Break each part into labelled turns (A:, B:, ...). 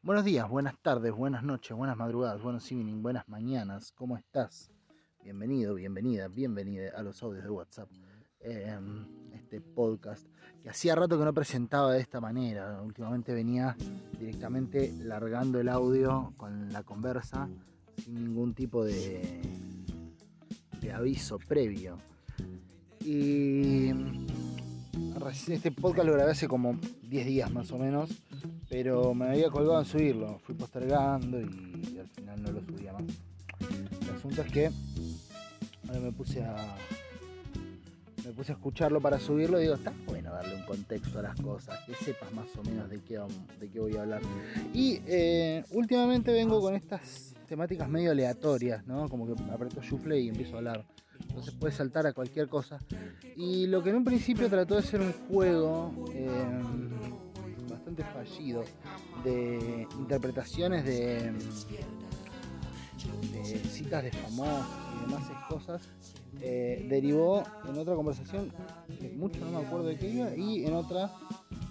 A: Buenos días, buenas tardes, buenas noches, buenas madrugadas, buenos evening, buenas mañanas. ¿Cómo estás? Bienvenido, bienvenida, bienvenida a los audios de WhatsApp. Eh, este podcast que hacía rato que no presentaba de esta manera. Últimamente venía directamente largando el audio con la conversa sin ningún tipo de, de aviso previo. Y este podcast lo grabé hace como 10 días más o menos, pero me había colgado en subirlo. Fui postergando y, al final no lo subía más. El asunto es que ahora me puse a me puse a escucharlo para subirlo y digo, está bueno darle un contexto a las cosas, que sepas más o menos de qué, de qué voy a hablar. Y eh, últimamente vengo con estas temáticas medio aleatorias, ¿no? Como que aprieto shuffle y empiezo a hablar. Entonces puede saltar a cualquier cosa. Y lo que en un principio trató de ser un juego eh, fallido de interpretaciones de, citas de famosos y demás cosas, eh, derivó en otra conversación, que mucho no me acuerdo de qué iba, y en otra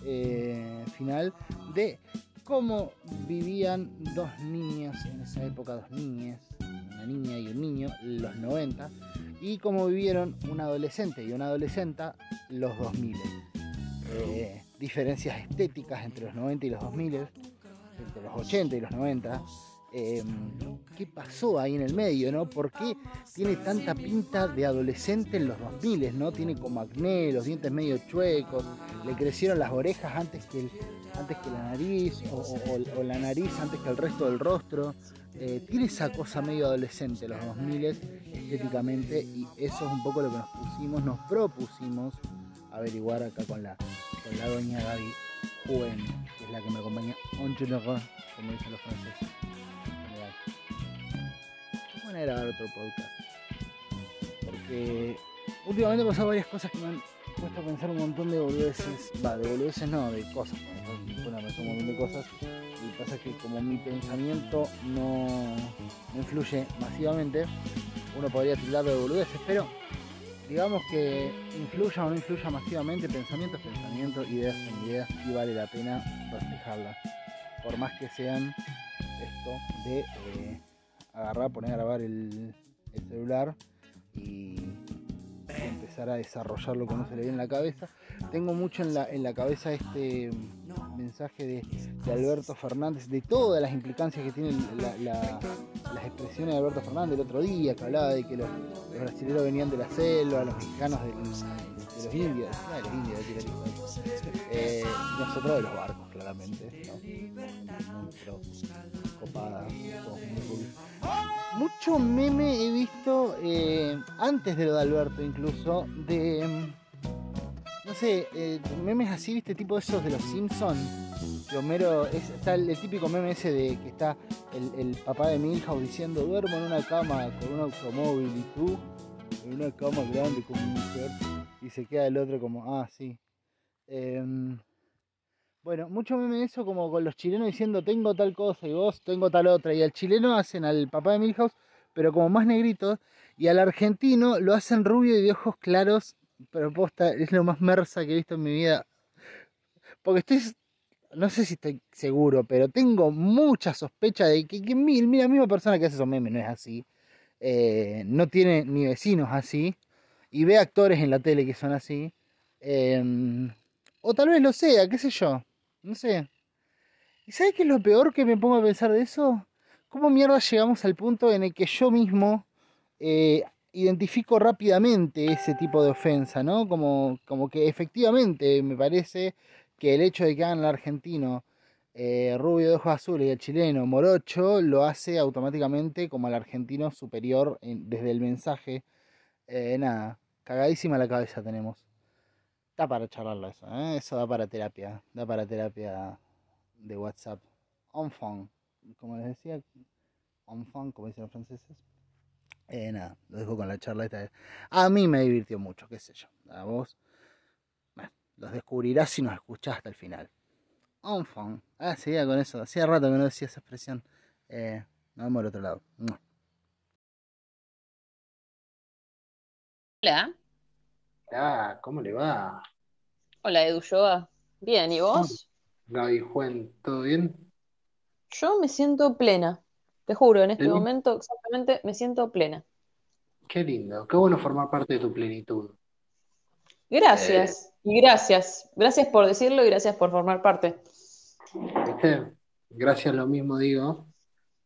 A: eh, final de cómo vivían dos niñas en esa época, dos niñas, una niña y un niño, los 90, y cómo vivieron un adolescente y una adolescente los 2000. Eh, diferencias estéticas entre los 90 y los 2000, entre los 80 y los 90, Em, qué pasó ahí en el medio, ¿no? ¿Por qué tiene tanta pinta de adolescente en los 2000, ¿no? Tiene como acné, los dientes medio chuecos, le crecieron las orejas antes que, antes que la nariz, o, la nariz antes que el resto del rostro. Eh, tiene esa cosa medio adolescente los 2000 estéticamente y eso es un poco lo que nos pusimos, nos propusimos averiguar acá con la, con la doña Gaby Juen, que es la que me acompaña en como dicen los franceses a grabar otro podcast. Porque últimamente han pasado varias cosas que me han puesto a pensar un montón de boludeces. Va, de boludeces no, de cosas. Bueno, me un montón de cosas. Y pasa que como mi pensamiento no, influye masivamente, uno podría titularlo de boludeces, pero digamos que influya o no influya masivamente, pensamientos, pensamientos, ideas son ideas y vale la pena reflejarlas. Por más que sean esto de eh, agarrar, poner a grabar el, celular y empezar a desarrollar lo que no se le viene en la cabeza. Tengo mucho en la, en la cabeza este mensaje de, Alberto Fernández, de todas las implicancias que tienen las expresiones de Alberto Fernández el otro día, que hablaba de que los, brasileños venían de la selva, los mexicanos de, los indios, de los indios, eh, nosotros de los barcos, claramente, copada, mucho meme he visto eh, antes de lo de Alberto incluso de no sé eh, memes así viste tipo esos de los Simpsons Homero está el, típico meme ese de que está el, papá de Milhouse diciendo duermo en una cama con un automóvil y tú en una cama grande con mi mujer. Y se queda el otro como ah sí em, bueno, mucho meme eso como con los chilenos diciendo tengo tal cosa y vos tengo tal otra. Y al chileno hacen al papá de Milhouse, pero como más negrito. Y al argentino lo hacen rubio y de ojos claros. Pero posta, es lo más mersa que he visto en mi vida. Porque estoy, no sé si estoy seguro, pero tengo mucha sospecha de que, mira, la misma persona que hace esos memes no es así. Eh, no tiene ni vecinos así. Y ve actores en la tele que son así. Em, o tal vez lo sea, qué sé yo. No sé. ¿Y sabes qué es lo peor que me pongo a pensar de eso? ¿Cómo mierda llegamos al punto en el que yo mismo eh, identifico rápidamente ese tipo de ofensa, ¿no? Como, como que efectivamente me parece que el hecho de que hagan el argentino eh, rubio de ojos azules y el chileno morocho lo hace automáticamente como al argentino superior desde el mensaje. Eh, nada, cagadísima la cabeza tenemos da para charlarlo eso, ¿eh? eso da para terapia, da para terapia de WhatsApp. Enfant, como les decía, enfant, como dicen los franceses. Eh, nada, lo dejo con la charla esta. A mí me divirtió mucho, qué sé yo. A vos, bueno, los descubrirás si nos escuchás hasta el final. Enfant, ah, seguía con eso, hacía rato que no decía esa expresión. Eh, nos vemos al otro lado.
B: Hola.
C: Ah, ¿cómo le va?
B: Hola, Edu Yoga. Bien, ¿y vos?
C: Gaby Juan, ¿todo bien?
B: Yo me siento plena. Te juro, en este momento exactamente me siento plena.
C: Qué lindo, qué bueno formar parte de tu plenitud.
B: Gracias. Y gracias. Gracias por decirlo y gracias por formar parte.
C: ¿Viste? Gracias, lo mismo digo.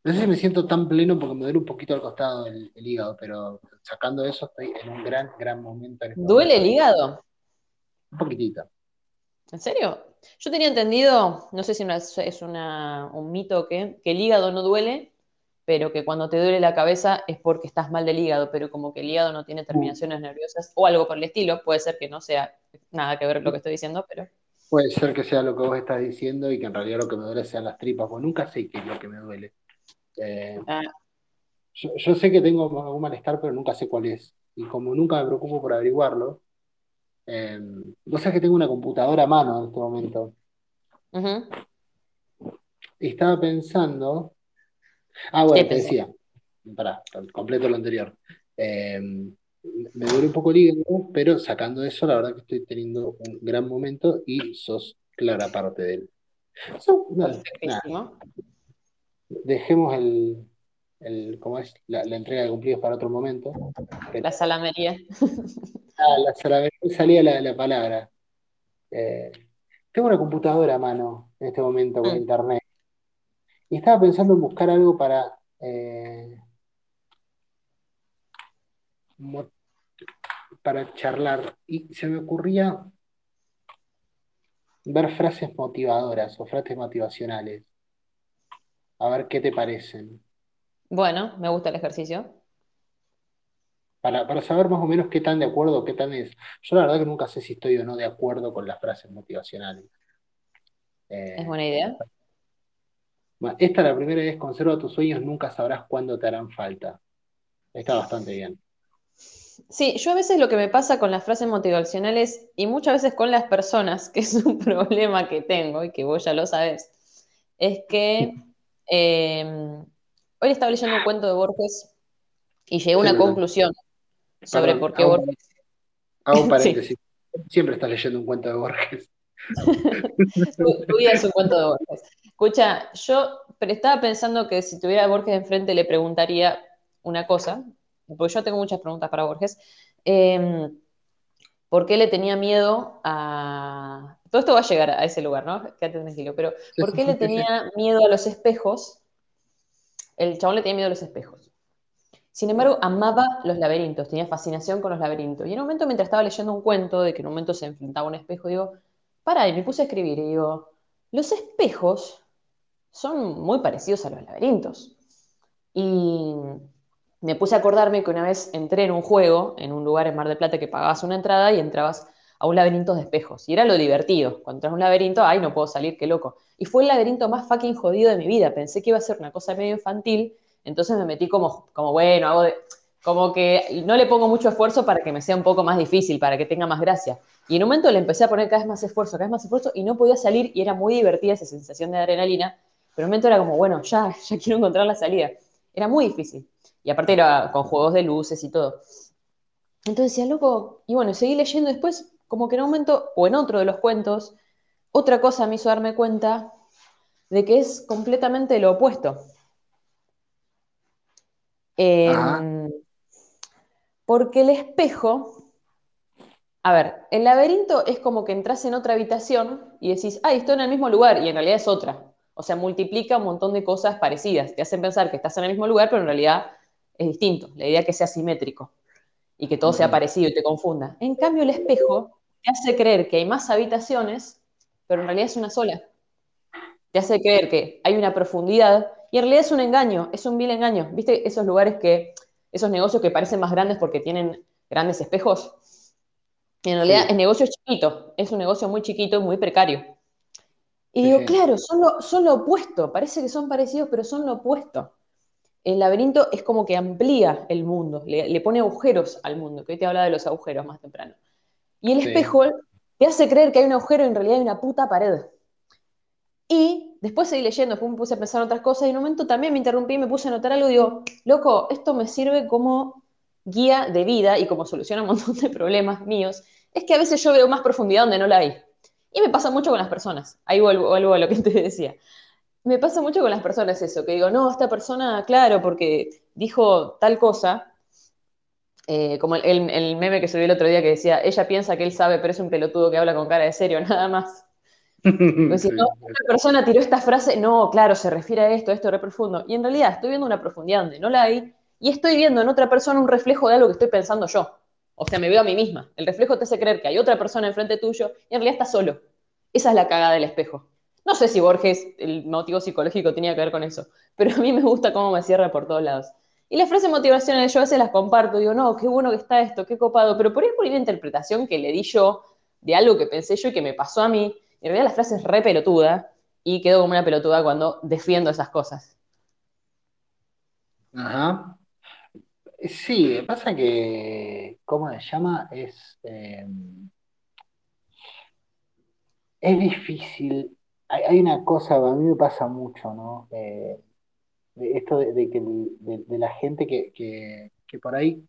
C: No sé si me siento tan pleno porque me duele un poquito al costado el, el hígado, pero sacando eso estoy en un gran, gran momento. en este
B: ¿Duele el hígado?
C: Un poquitito.
B: ¿En serio? Yo tenía entendido, no sé si una- es una- un mito o qué, que el hígado no duele, pero que cuando te duele la cabeza es porque estás mal del hígado, pero como que el hígado no tiene terminaciones nerviosas o algo por el estilo, puede ser que no sea nada que ver lo que estoy diciendo, pero
C: Puede ser que sea lo que vos estás diciendo y que en realidad lo que me duele sean las tripas, porque nunca sé qué es lo que me duele. Eh,
B: Ah.
C: yo, yo sé que tengo algún malestar, pero nunca sé cuál es. Y como nunca me preocupo por averiguarlo, eh, vos sabés que tengo una computadora a mano en este momento.
B: ujú.
C: Y estaba pensando. Ah, bueno,
B: ¿Qué
C: te decía. Pará, completo lo anterior. Eh, me duele un poco el hígado, pero sacando eso, la verdad que estoy teniendo un gran momento y sos clara parte de él. So, no, nada. Dejemos el, el, ¿cómo es? La, la entrega de cumplidos para otro momento.
B: La salamería.
C: Ah, la salaberría, salía la, la palabra. Eh, tengo una computadora a mano en este momento con
B: Mm.
C: internet. Y estaba pensando en buscar algo para eh, para charlar. Y se me ocurría ver frases motivadoras o frases motivacionales. A ver qué te parecen.
B: Bueno, me gusta el ejercicio.
C: Para, para saber más o menos qué tan de acuerdo, qué tan es. Yo la verdad que nunca sé si estoy o no de acuerdo con las frases motivacionales. Eh,
B: Es buena idea.
C: Bueno, esta la primera es, conserva tus sueños, nunca sabrás cuándo te harán falta. Está bastante bien.
B: Sí, yo a veces lo que me pasa con las frases motivacionales y muchas veces con las personas, que es un problema que tengo y que vos ya lo sabés, es que eh, hoy estaba leyendo un cuento de Borges y llegué a una
C: Sí, perdón.
B: conclusión sobre por qué
C: hago,
B: Borges.
C: hago un paréntesis. Siempre estás leyendo un cuento de Borges.
B: Tu, tu vida es un cuento de Borges. Escucha, yo estaba pensando que si tuviera a Borges enfrente le preguntaría una cosa, porque yo tengo muchas preguntas para Borges. Eh, ¿por qué le tenía miedo a... Todo esto va a llegar a ese lugar, ¿no? Quédate tranquilo, pero ¿por qué le tenía miedo a los espejos? El chabón le tenía miedo a los espejos. Sin embargo, amaba los laberintos, tenía fascinación con los laberintos. Y en un momento, mientras estaba leyendo un cuento de que en un momento se enfrentaba a un espejo, digo, para, y me puse a escribir y digo, los espejos son muy parecidos a los laberintos. Y me puse a acordarme que una vez entré en un juego, en un lugar en Mar del Plata que pagabas una entrada y entrabas a un laberinto de espejos. Y era lo divertido. Cuando entras a un laberinto, ay, no puedo salir, qué loco. Y fue el laberinto más fucking jodido de mi vida. Pensé que iba a ser una cosa medio infantil, entonces me metí como, como bueno, hago de- como que no le pongo mucho esfuerzo para que me sea un poco más difícil, para que tenga más gracia. Y en un momento le empecé a poner cada vez más esfuerzo, cada vez más esfuerzo, y no podía salir, y era muy divertida esa sensación de adrenalina, pero en un momento era como, bueno, ya, ya quiero encontrar la salida. Era muy difícil. Y aparte era con juegos de luces y todo. Entonces decía, loco, y bueno, seguí leyendo después, como que en un momento, o en otro de los cuentos, otra cosa me hizo darme cuenta de que es completamente lo opuesto. Em, porque el espejo, a ver, el laberinto es como que entras en otra habitación y decís, ah, estoy en el mismo lugar, y en realidad es otra. O sea, multiplica un montón de cosas parecidas. Te hacen pensar que estás en el mismo lugar, pero en realidad es distinto. La idea es que sea simétrico y que todo sea parecido y te confunda. En cambio, el espejo te hace creer que hay más habitaciones, pero en realidad es una sola. Te hace creer que hay una profundidad y en realidad es un engaño, es un vil engaño. ¿Viste esos lugares que, esos negocios que parecen más grandes porque tienen grandes espejos? En realidad
C: Sí.
B: el negocio es chiquito, es un negocio muy chiquito y muy precario. Y
C: Sí,
B: digo, claro, son lo, son lo opuesto, parece que son parecidos, pero son lo opuesto. El laberinto es como que amplía el mundo, le, le pone agujeros al mundo, que hoy te hablaba de los agujeros más temprano. Y el
C: Sí.
B: espejo te hace creer que hay un agujero y en realidad hay una puta pared. Y después seguí leyendo, después me puse a pensar en otras cosas y en un momento también me interrumpí y me puse a notar algo y digo, loco, esto me sirve como guía de vida y como solución a un montón de problemas míos. Es que a veces yo veo más profundidad donde no la hay. Y me pasa mucho con las personas. Ahí vuelvo, vuelvo a lo que te decía. Me pasa mucho con las personas eso, que digo, no, esta persona, claro, porque dijo tal cosa, eh, como el, el- el meme que subí el otro día que decía, ella piensa que él sabe, pero es un pelotudo que habla con cara de serio, nada más. Pues si
C: Sí.
B: no, esta persona tiró esta frase, no, claro, se refiere a esto, esto es re profundo. Y en realidad estoy viendo una profundidad donde no la hay, y estoy viendo en otra persona un reflejo de algo que estoy pensando yo. O sea, me veo a mí misma. El reflejo te hace creer que hay otra persona enfrente tuyo y en realidad estás solo. Esa es la cagada del espejo. No sé si Borges, el motivo psicológico tenía que ver con eso, pero a mí me gusta cómo me cierra por todos lados. Y las frases motivacionales yo a veces las comparto, digo, no, qué bueno que está esto, qué copado, pero por ahí por una interpretación que le di yo de algo que pensé yo y que me pasó a mí. En realidad la frase es re pelotuda y quedo como una pelotuda cuando defiendo esas cosas.
C: Ajá. Sí, pasa que, ¿cómo se llama? Es, eh, es difícil. Hay, hay una cosa, a mí me pasa mucho, ¿no? Eh, de esto de, de de, de la gente que, que, que por ahí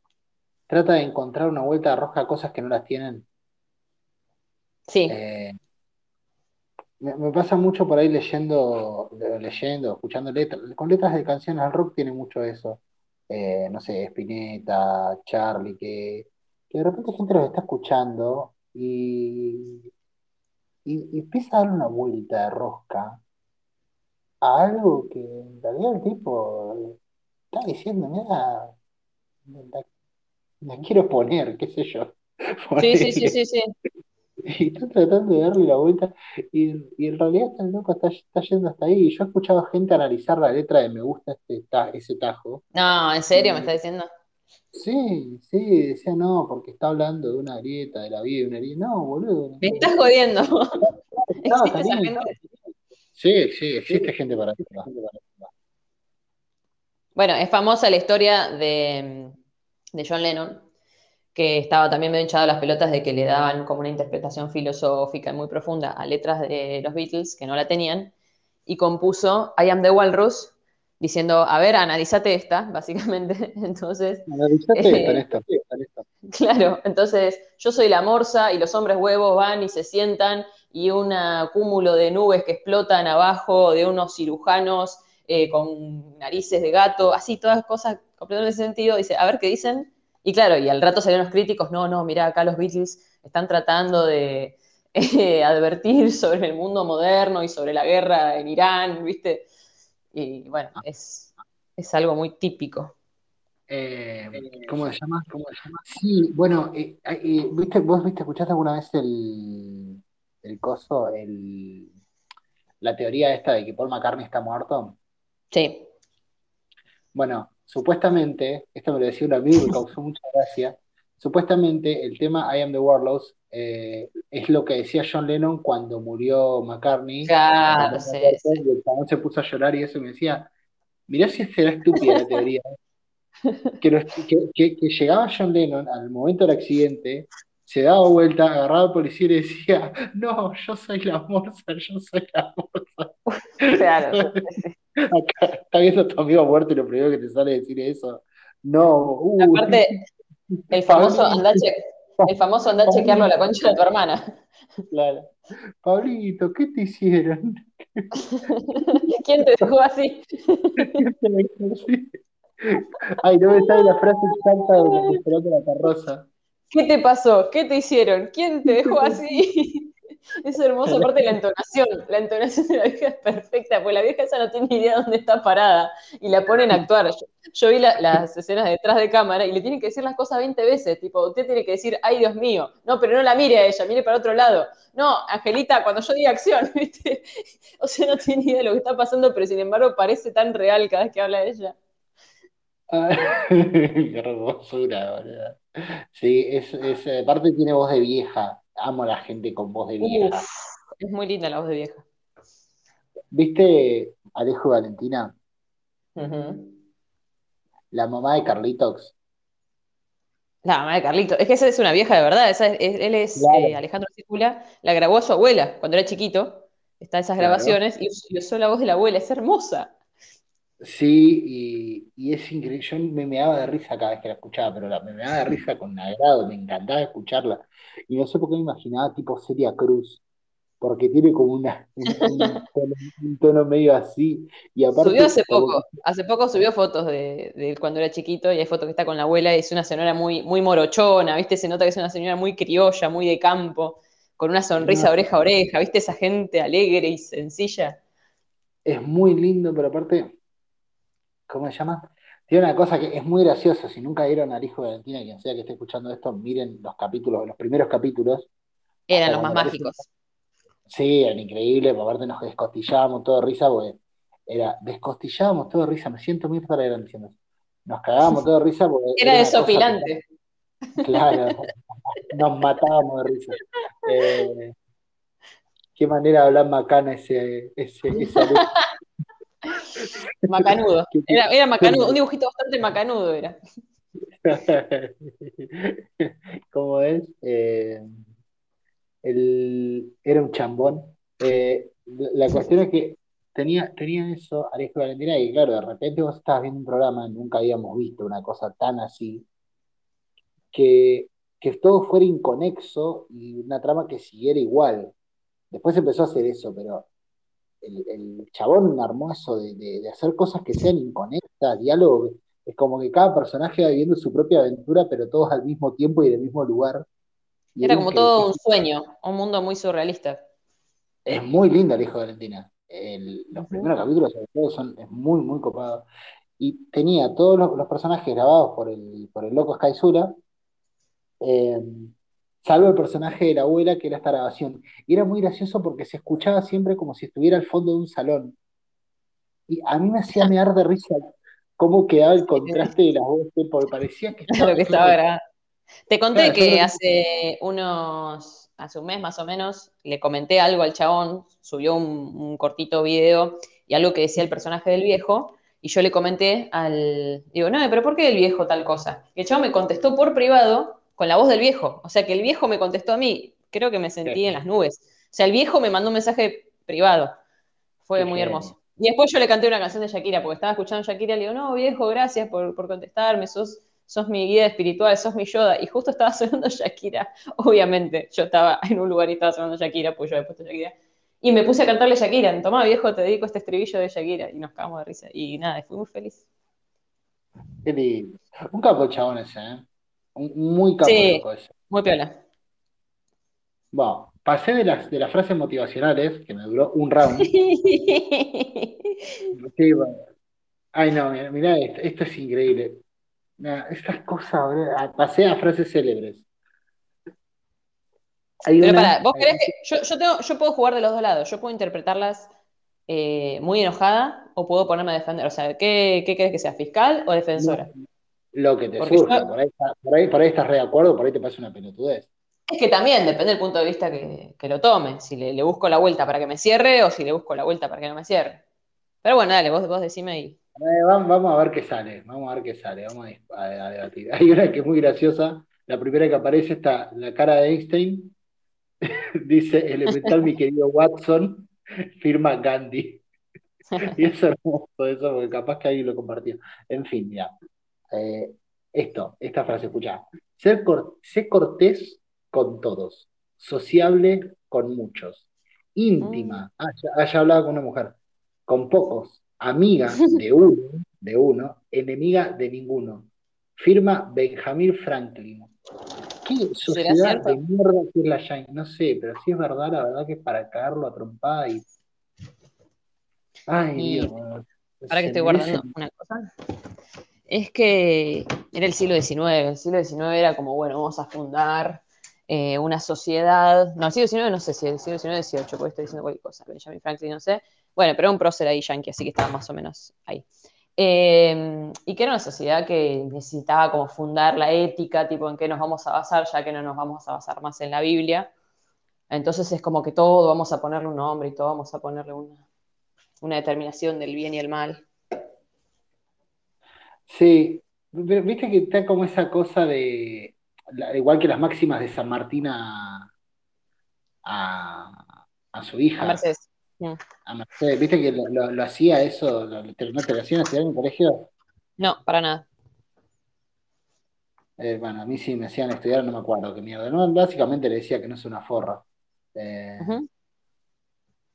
C: trata de encontrar una vuelta de rosca a cosas que no las tienen.
B: Sí,
C: Eh, me, me pasa mucho por ahí leyendo, leyendo, escuchando letras, con letras de canciones al rock tiene mucho eso. Eh, no sé, Spinetta, Charlie, que, que de repente gente los está escuchando y, y, y empieza a dar una vuelta de rosca a algo que en realidad el tipo está diciendo, mira, la, la quiero poner, qué sé yo.
B: sí, sí, sí, sí, sí.
C: Y está tratando de darle la vuelta y, y en realidad está el loco está, está yendo hasta ahí. Y yo he escuchado gente analizar la letra de Me gusta este, ta- ese tajo.
B: No, ¿en serio me está diciendo?
C: Sí, sí, decía no, porque está hablando de una grieta, de la vida de una grieta. No, boludo.
B: Me estás jodiendo.
C: Estaba
B: ¿Existe esa
C: saliendo.
B: gente?
C: Sí, sí, existe gente para.
B: Bueno, es famosa la historia de, de John Lennon, que estaba también medio hinchado las pelotas de que le daban como una interpretación filosófica muy profunda a letras de los Beatles que no la tenían, y compuso I Am the Walrus, diciendo, a ver, analízate esta, básicamente. Entonces,
C: Analizate
B: Eh,
C: esto, con esto.
B: Claro, entonces yo soy la morsa y los hombres huevos van y se sientan y un cúmulo de nubes que explotan abajo de unos cirujanos eh, con narices de gato, así todas cosas completamente sentido. Dice, a ver qué dicen. Y claro, y al rato salieron los críticos, no, no, mira, acá los Beatles están tratando de eh, advertir sobre el mundo moderno y sobre la guerra en Irán, ¿viste? Y bueno, es, es algo muy típico.
C: Eh, ¿cómo se llama? ¿Cómo se llama? Sí, bueno, eh, ¿viste, vos viste, escuchaste alguna vez el, el coso, el, la teoría esta de que Paul McCartney está muerto?
B: Sí.
C: Bueno, supuestamente, esto me lo decía un amigo y me causó mucha gracia, supuestamente el tema I Am the Warlords eh, es lo que decía John Lennon cuando murió McCartney,
B: Claro, sí, sí.
C: y se puso a llorar y eso me decía, mirá si será estúpida la teoría, que, los- que, que- que llegaba John Lennon al momento del accidente, se daba vuelta, agarraba al policía y le decía, no, yo soy la morsa, yo soy la morsa.
B: Claro.
C: Acá está viendo a tu amigo muerto y lo primero que te sale decir eso. No, uh,
B: Aparte, el famoso
C: Pablito,
B: andá, che- el famoso andá a chequearlo a la concha de tu hermana.
C: claro. Pablito, ¿qué te hicieron?
B: ¿Quién te dejó así?
C: Ay, no me sale la frase exacta de la carroza.
B: ¿Qué te pasó? ¿Qué te hicieron? ¿Quién te dejó así? Es hermoso, aparte la entonación. La entonación de la vieja es perfecta, porque la vieja esa no tiene ni idea dónde está parada y la ponen a actuar. Yo, yo vi la- las escenas detrás de cámara y le tienen que decir las cosas 20 veces. Tipo, usted tiene que decir, ay Dios mío. No, pero no la mire a ella, mire para otro lado. No, Angelita, cuando yo diga acción, ¿viste? O sea, no tiene ni idea de lo que está pasando, pero sin embargo parece tan real cada vez que habla ella.
C: Qué hermosura, boludo. Sí, es, es, aparte tiene voz de vieja. Amo a la gente con voz de vieja.
B: Uf, es muy linda la voz de vieja.
C: ¿Viste Alejo y Valentina? La mamá de Carlitos.
B: La mamá de Carlito. Es que esa es una vieja de verdad. Esa es- él es
C: Claro.
B: eh, Alejandro Círcula. La grabó a su abuela cuando era chiquito. Está esas
C: Claro.
B: grabaciones y, y usó la voz de la abuela. Es hermosa.
C: Sí, y, y es increíble. Yo me meaba de risa cada vez que la escuchaba, pero la, me meaba de risa con agrado, me encantaba escucharla. Y no sé por qué me imaginaba tipo Celia Cruz, porque tiene como una, un, un tono, un tono medio así. Y aparte,
B: Subió hace
C: como-
B: poco, hace poco subió fotos de, de cuando era chiquito y hay fotos que está con la abuela y es una señora muy, muy morochona, ¿viste? Se nota que es una señora muy criolla, muy de campo, con una sonrisa
C: No.
B: oreja a oreja, ¿viste? Esa gente alegre y sencilla.
C: es muy lindo, pero aparte, ¿cómo se llama? Tiene una cosa que es muy graciosa. Si nunca vieron al hijo de Valentina, quien sea que esté escuchando esto, miren los capítulos, los primeros capítulos.
B: Eran los más mágicos.
C: Sí, eran increíbles, aparte nos descostillábamos todo de risa, porque era, descostillábamos todo de risa, me siento muy para grande diciendo. Nos cagábamos todo de risa porque
B: Era desopilante.
C: que- claro, nos matábamos de risa. Eh, qué manera de hablar macana ese, ese, luz.
B: Macanudo. Era, era macanudo, un dibujito bastante macanudo era.
C: ¿Cómo es? Eh, el- era un chambón. Eh, la cuestión es que tenía, tenía eso, Alejo Valentina, y claro, de repente vos estabas viendo un programa, nunca habíamos visto una cosa tan así, que, que todo fuera inconexo y una trama que siguiera igual. Después empezó a hacer eso, pero el, el chabón armó eso de, de- de hacer cosas que sean inconexas, diálogo. Es como que cada personaje va viviendo su propia aventura, pero todos al mismo tiempo y en el mismo lugar. Y
B: Era como todo un sueño, un mundo muy surrealista.
C: es muy lindo el hijo de Valentina. El- los primeros capítulos, sobre todo, son es muy, muy copado. Y tenía todos los, los personajes grabados por el, por el loco Skyzura, eh, salvo el personaje de la abuela, que era esta grabación. Y era muy gracioso porque se escuchaba siempre como si estuviera al fondo de un salón. Y a mí me hacía mear de risa cómo quedaba el contraste de las voces, porque parecía que estaba
B: Lo que estaba grabado. Te conté
C: claro,
B: que hace unos, hace un mes más o menos, le comenté algo al chabón, subió un, un cortito video y algo que decía el personaje del viejo, y yo le comenté al, digo, no, pero ¿por qué el viejo tal cosa? Y el chabón me contestó por privado con la voz del viejo, o sea que el viejo me contestó a mí, creo que me sentí en las nubes, o sea, el viejo me mandó un mensaje privado, fue muy hermoso. Y después yo le canté una canción de Shakira, porque estaba escuchando Shakira, le digo, no, viejo, gracias por, por contestarme, sos, sos mi guía espiritual, sos mi Yoda. Y justo estaba sonando Shakira, obviamente, yo estaba en un lugar y estaba sonando Shakira, pues yo había puesto Shakira. Y me puse a cantarle Shakira, tomá, viejo, te dedico este estribillo de Shakira. Y nos cagamos de risa. Y nada, fui muy feliz.
C: Qué lindo. Un capo chabón ese, ¿eh? Muy capo
B: Sí. Muy piola.
C: Bueno, pasé de las, de las frases motivacionales, que me duró un round. Sí, bueno. Ay, no, mira, mirá esto, esto es increíble. Mirá, estas cosas. Ah, Pasé a frases célebres. Hay
B: Pero
C: una,
B: pará, vos
C: eh,
B: querés que. Yo, yo, tengo, yo puedo jugar de los dos lados. Yo puedo interpretarlas eh, muy enojada o puedo ponerme a defender. O sea, ¿qué, qué querés que sea? ¿Fiscal o defensora?
C: Lo que te
B: Porque
C: surja,
B: yo-
C: por ahí, por ahí, por ahí estás re de acuerdo, por ahí te pasa una pelotudez.
B: Es que también depende del punto de vista que, que lo tome. Si le, le busco la vuelta para que me cierre o si le busco la vuelta para que no me cierre. Pero bueno, dale, vos, vos decime.
C: Eh, vamos, a ver qué sale, vamos a ver qué sale, vamos a, a- a debatir. Hay una que es muy graciosa, la primera que aparece está la cara de Einstein, dice elemental mi querido Watson, firma Gandhi. Y es hermoso eso, porque capaz que alguien lo compartió. En fin, ya. Eh, esto, esta frase, escucha. Ser cor- sé cortés con todos, sociable con muchos, íntima, ah, ya, ah, ya hablaba con una mujer, con pocos, amiga de uno, de uno, enemiga de ninguno. Firma Benjamin Franklin. ¿Qué sociedad de mierda que es la Yankee? No sé, pero si es verdad, la verdad que es para cagarlo a trompada y. Ay,
B: Y-
C: Dios.
B: Para que estoy guardando una cosa. Es que era el siglo XIX. El siglo XIX era como, bueno, vamos a fundar eh, una sociedad. No, el siglo XIX no sé si el siglo XIX XVIII, porque estoy diciendo cualquier cosa. Benjamin Franklin, no sé. Bueno, pero era un prócer ahí yankee, así que estaba más o menos ahí. Eh, y que era una sociedad que necesitaba como fundar la ética, tipo en qué nos vamos a basar, ya que no nos vamos a basar más en la Biblia. Entonces es como que todo vamos a ponerle un nombre y todo vamos a ponerle una, una determinación del bien y el mal.
C: Sí, pero viste que está como esa cosa de, igual que las máximas de San Martín a, a, a su
B: A
C: hija,
B: Mercedes. Mm.
C: a Mercedes, viste que lo, lo- lo hacía eso, lo, ¿no te lo hacían estudiar en el colegio?
B: No, para nada.
C: Eh, bueno, a mí sí me hacían estudiar, no me acuerdo qué mierda, no, básicamente le decía que no es una forra. Eh.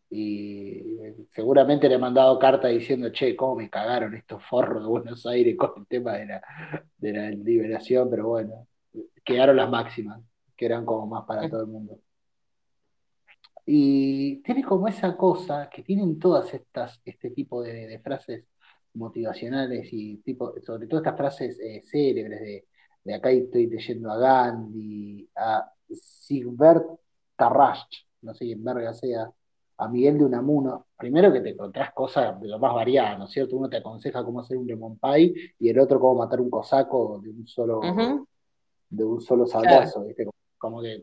C: Y seguramente le he mandado carta diciendo, che, cómo me cagaron estos forros de Buenos Aires con el tema de la, de la liberación, pero bueno, quedaron las máximas, que eran como más para todo el mundo. Y tiene como esa cosa que tienen todas estas, este tipo de, frases motivacionales y tipo, sobre todo estas frases eh, célebres de, de acá estoy leyendo a Gandhi, a Sigbert Tarrasch, no sé quién verga sea, a Miguel de Unamuno, primero que te encontrás cosas de lo más variadas, ¿no es cierto? Uno te aconseja cómo hacer un lemon pie y el otro cómo matar un cosaco de un solo, de un solo sablazo, ¿viste? Como que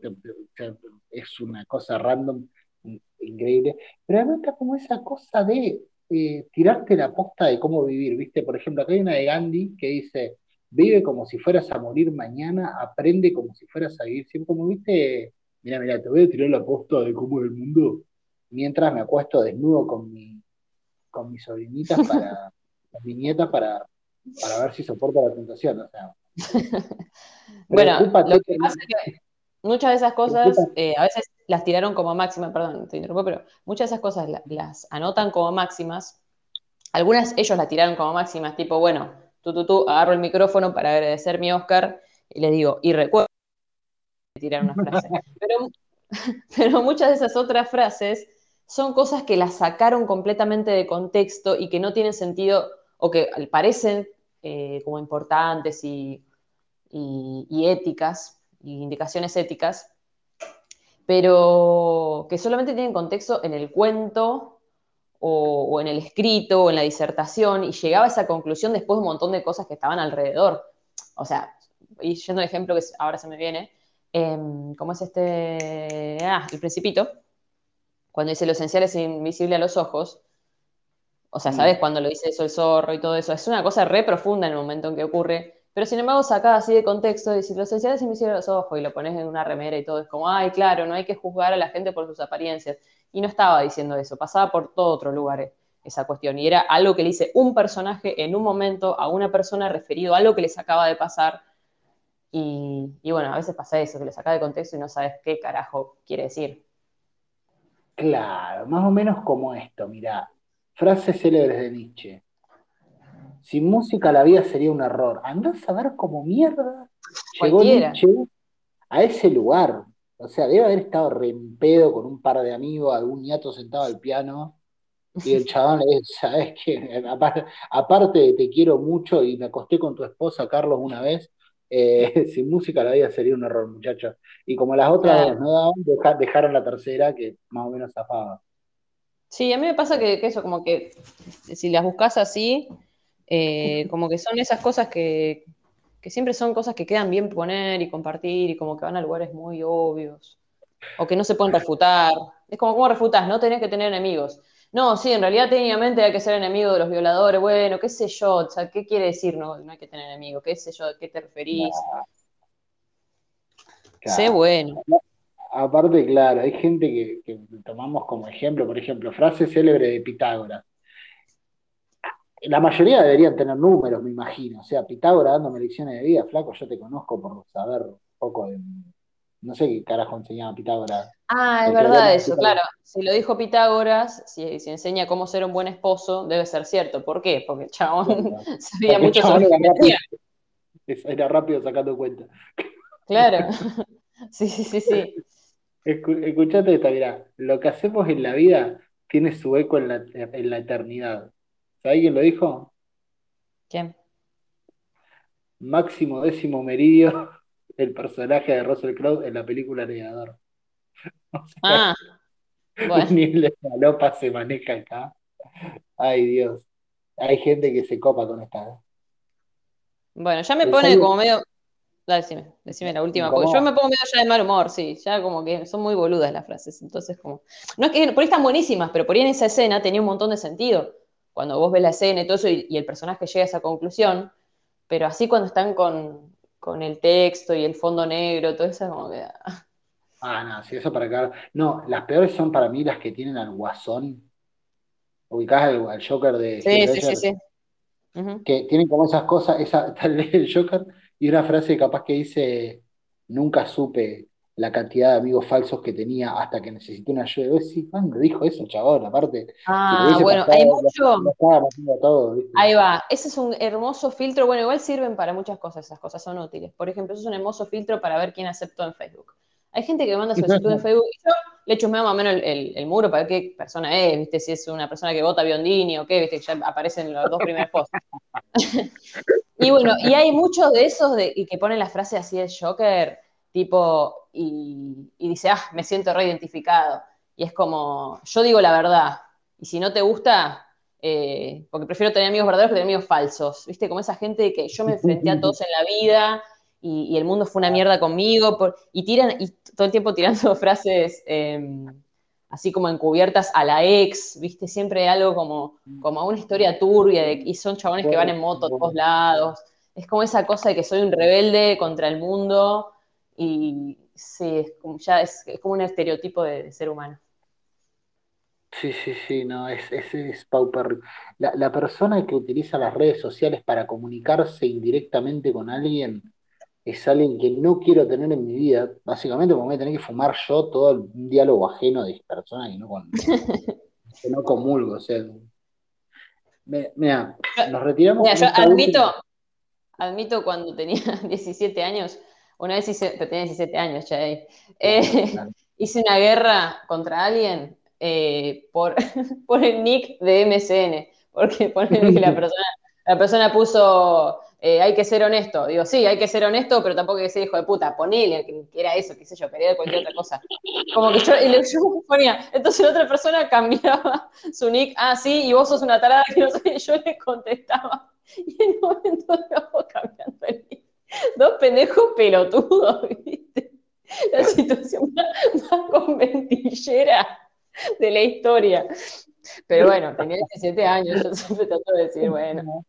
C: es una cosa random, increíble. Pero además está como esa cosa de eh, tirarte la posta de cómo vivir, ¿viste? Por ejemplo, acá hay una de Gandhi que dice, vive como si fueras a morir mañana, aprende como si fueras a vivir siempre, como viste, mira, mira, te voy a tirar la posta de cómo es el mundo, mientras me acuesto desnudo con mi, con mis sobrinitas para, con mi nieta para, para ver si soporta la tentación, o sea.
B: bueno, lo que pasa es que muchas de esas cosas, eh, a veces las tiraron como máximas, perdón, te interrumpo, pero muchas de esas cosas las anotan como máximas. Algunas ellos las tiraron como máximas, tipo, bueno, tú, tú, tú, agarro el micrófono para agradecer mi Oscar y le digo, y recuerdo tirar una frase. Pero, pero muchas de esas otras frases son cosas que las sacaron completamente de contexto y que no tienen sentido o que parecen eh, como importantes y, y, éticas, y indicaciones éticas, pero que solamente tienen contexto en el cuento o, en el escrito o en la disertación y llegaba a esa conclusión después de un montón de cosas que estaban alrededor. O sea, y yendo al ejemplo que ahora se me viene, em, ¿cómo es este? Ah, el principito cuando dice lo esencial es invisible a los ojos, o sea, ¿sabes? Mm. Cuando lo dice eso el zorro y todo eso, es una cosa re profunda en el momento en que ocurre, pero sin embargo sacada así de contexto, decir lo esencial es invisible a los ojos y lo pones en una remera y todo, es como, ay, claro, no hay que juzgar a la gente por sus apariencias. Y no estaba diciendo eso, pasaba por todo otro lugar esa cuestión, y era algo que le dice un personaje en un momento a una persona referido a algo que les acaba de pasar. Y, y bueno, a veces pasa eso, que le saca de contexto y no sabes qué carajo quiere decir.
C: Claro, más o menos como esto, mirá. Frases célebres de Nietzsche. Sin música la vida sería un error. Andás a ver cómo mierda llegó Nietzsche a ese lugar. O sea, debe haber estado rempedo con un par de amigos, algún niato sentado al piano, y el chabón le dice, ¿sabes qué? Aparte de te quiero mucho y me acosté con tu esposa, Carlos, una vez, eh, sin música la vida sería un error, muchachos. Y como las otras no daban, dejaron la tercera que más o menos zafaba.
B: Sí, a mí me pasa que, eso, como que si las buscas así, eh, como que son esas cosas que, que, siempre son cosas que quedan bien poner y compartir y como que van a lugares muy obvios o que no se pueden refutar. Es como, ¿cómo refutas? No tenés que tener enemigos. No, sí, en realidad técnicamente hay que ser enemigo de los violadores. Bueno, qué sé yo, o sea, ¿qué quiere decir no, no hay que tener enemigos? ¿Qué sé yo? ¿A qué te referís? Sé bueno.
C: Aparte, claro, hay gente que, tomamos como ejemplo, por ejemplo, frase célebre de Pitágoras. La mayoría deberían tener números, me imagino. O sea, Pitágoras dándome lecciones de vida, flaco, yo te conozco por saber un poco de, no sé qué carajo enseñaba Pitágoras.
B: Ah, es verdad eso, claro. Si lo dijo Pitágoras, si, si, enseña cómo ser un buen esposo, debe ser cierto. ¿Por qué? Porque el chabón sabía mucho sobre
C: era rápido, era rápido sacando cuenta.
B: Claro. sí, sí, sí, sí.
C: escuchate esta, mira. Lo que hacemos en la vida tiene su eco en la, en la eternidad. ¿Sabes quién lo dijo?
B: ¿Quién?
C: Máximo décimo meridio el personaje de Russell Crowe en la película Negador.
B: ah, bueno. Ni
C: la se maneja acá. Ay, Dios. Hay gente que se copa con esta.
B: Bueno, ya me pone como medio. Dale, decime, decime la última, porque yo me pongo medio ya de mal humor, sí, ya como que son muy boludas las frases, entonces como, no es que por ahí están buenísimas, pero por ahí en esa escena tenía un montón de sentido, cuando vos ves la escena y todo eso y el personaje llega a esa conclusión, pero así cuando están con, con el texto y el fondo negro, todo eso como que...
C: Ah, no, sí, eso para acá. No, las peores son para mí las que tienen al guasón. Ubicás al, Joker de...
B: Sí, sí, sí, sí.
C: Que tienen como esas cosas, esa, tal vez el Joker, y una frase capaz que dice, nunca supe la cantidad de amigos falsos que tenía hasta que necesité una ayuda. Decís, ¿cuándo dijo eso, chabón? Aparte, si
B: Ah, bueno,
C: pasado,
B: hay mucho. Ahí va, ese es un hermoso filtro. Bueno, igual sirven para muchas cosas, esas cosas son útiles. Por ejemplo, eso es un hermoso filtro para ver quién aceptó en Facebook. Hay gente que me manda solicitud en Facebook y yo le chusmeo más o menos el, el- el muro para ver qué persona es, ¿viste? Si es una persona que vota Biondini o qué, ¿viste? Que ya aparecen los dos primeros posts. Y bueno, y hay muchos de esos de, y que ponen la frase así del Joker, tipo, y, y dice, ah, me siento reidentificado. Y es como, yo digo la verdad, y si no te gusta, eh, porque prefiero tener amigos verdaderos que tener amigos falsos, ¿viste? Como esa gente que yo me enfrenté a todos en la vida y, y el mundo fue una mierda conmigo, por- y tiran, y todo el tiempo tirando frases eh, así como encubiertas a la ex, ¿viste? Siempre algo como, como una historia turbia, de, y son chabones que van en moto a todos lados. Es como esa cosa de que soy un rebelde contra el mundo y sí, es como, ya es, es como un estereotipo de, de ser humano.
C: Sí, sí, sí, no, es, es, es. La, la persona que utiliza las redes sociales para comunicarse indirectamente con alguien es alguien que no quiero tener en mi vida, básicamente porque me voy a tener que fumar yo todo el- un diálogo ajeno de personas que no, con- que no comulgo. O sea, mira, nos retiramos
B: Mira, yo admito,
C: última-
B: admito cuando tenía 17 años, una vez hice, tenía 17 años, ya, eh, eh, hice una guerra contra alguien eh, por, por el nick de MSN, porque ponele que la persona, la persona puso, eh, hay que ser honesto. Digo, sí, hay que ser honesto, pero tampoco hay que ser hijo de puta. Ponele que, era eso, qué sé yo, quería cualquier otra cosa. Como que yo, le- ponía, entonces la otra persona cambiaba su nick, ah, sí, y vos sos una tarada que no sé, yo le contestaba. Y en un momento acabó cambiando el nick. Dos pendejos pelotudos, ¿viste? La situación más, más conventillera de la historia. Pero bueno, tenía 17 años, yo siempre trato de decir, bueno,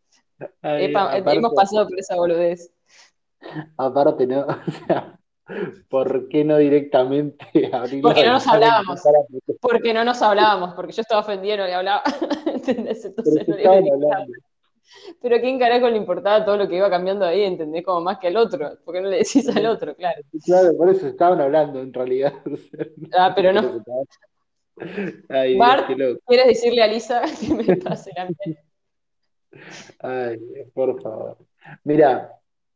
C: Ay,
B: epa,
C: aparte-
B: hemos pasado por esa boludez.
C: Aparte, ¿no? O sea, ¿por qué no directamente abrir
B: Porque no nos hablábamos. Porque no nos hablábamos, porque yo estaba ofendido y no le hablaba. ¿Entendés?
C: Pero
B: Entonces
C: si
B: no le. Pero a quién carajo le importaba todo lo que iba cambiando ahí, ¿entendés? Como más que al otro. ¿Por qué no le decís al otro? Claro.
C: Claro, por eso estaban hablando en realidad.
B: Ah, pero no.
C: Ay,
B: Bart. ¿quieres decirle a Lisa que me pase la miel?
C: Ay, por favor. Mira,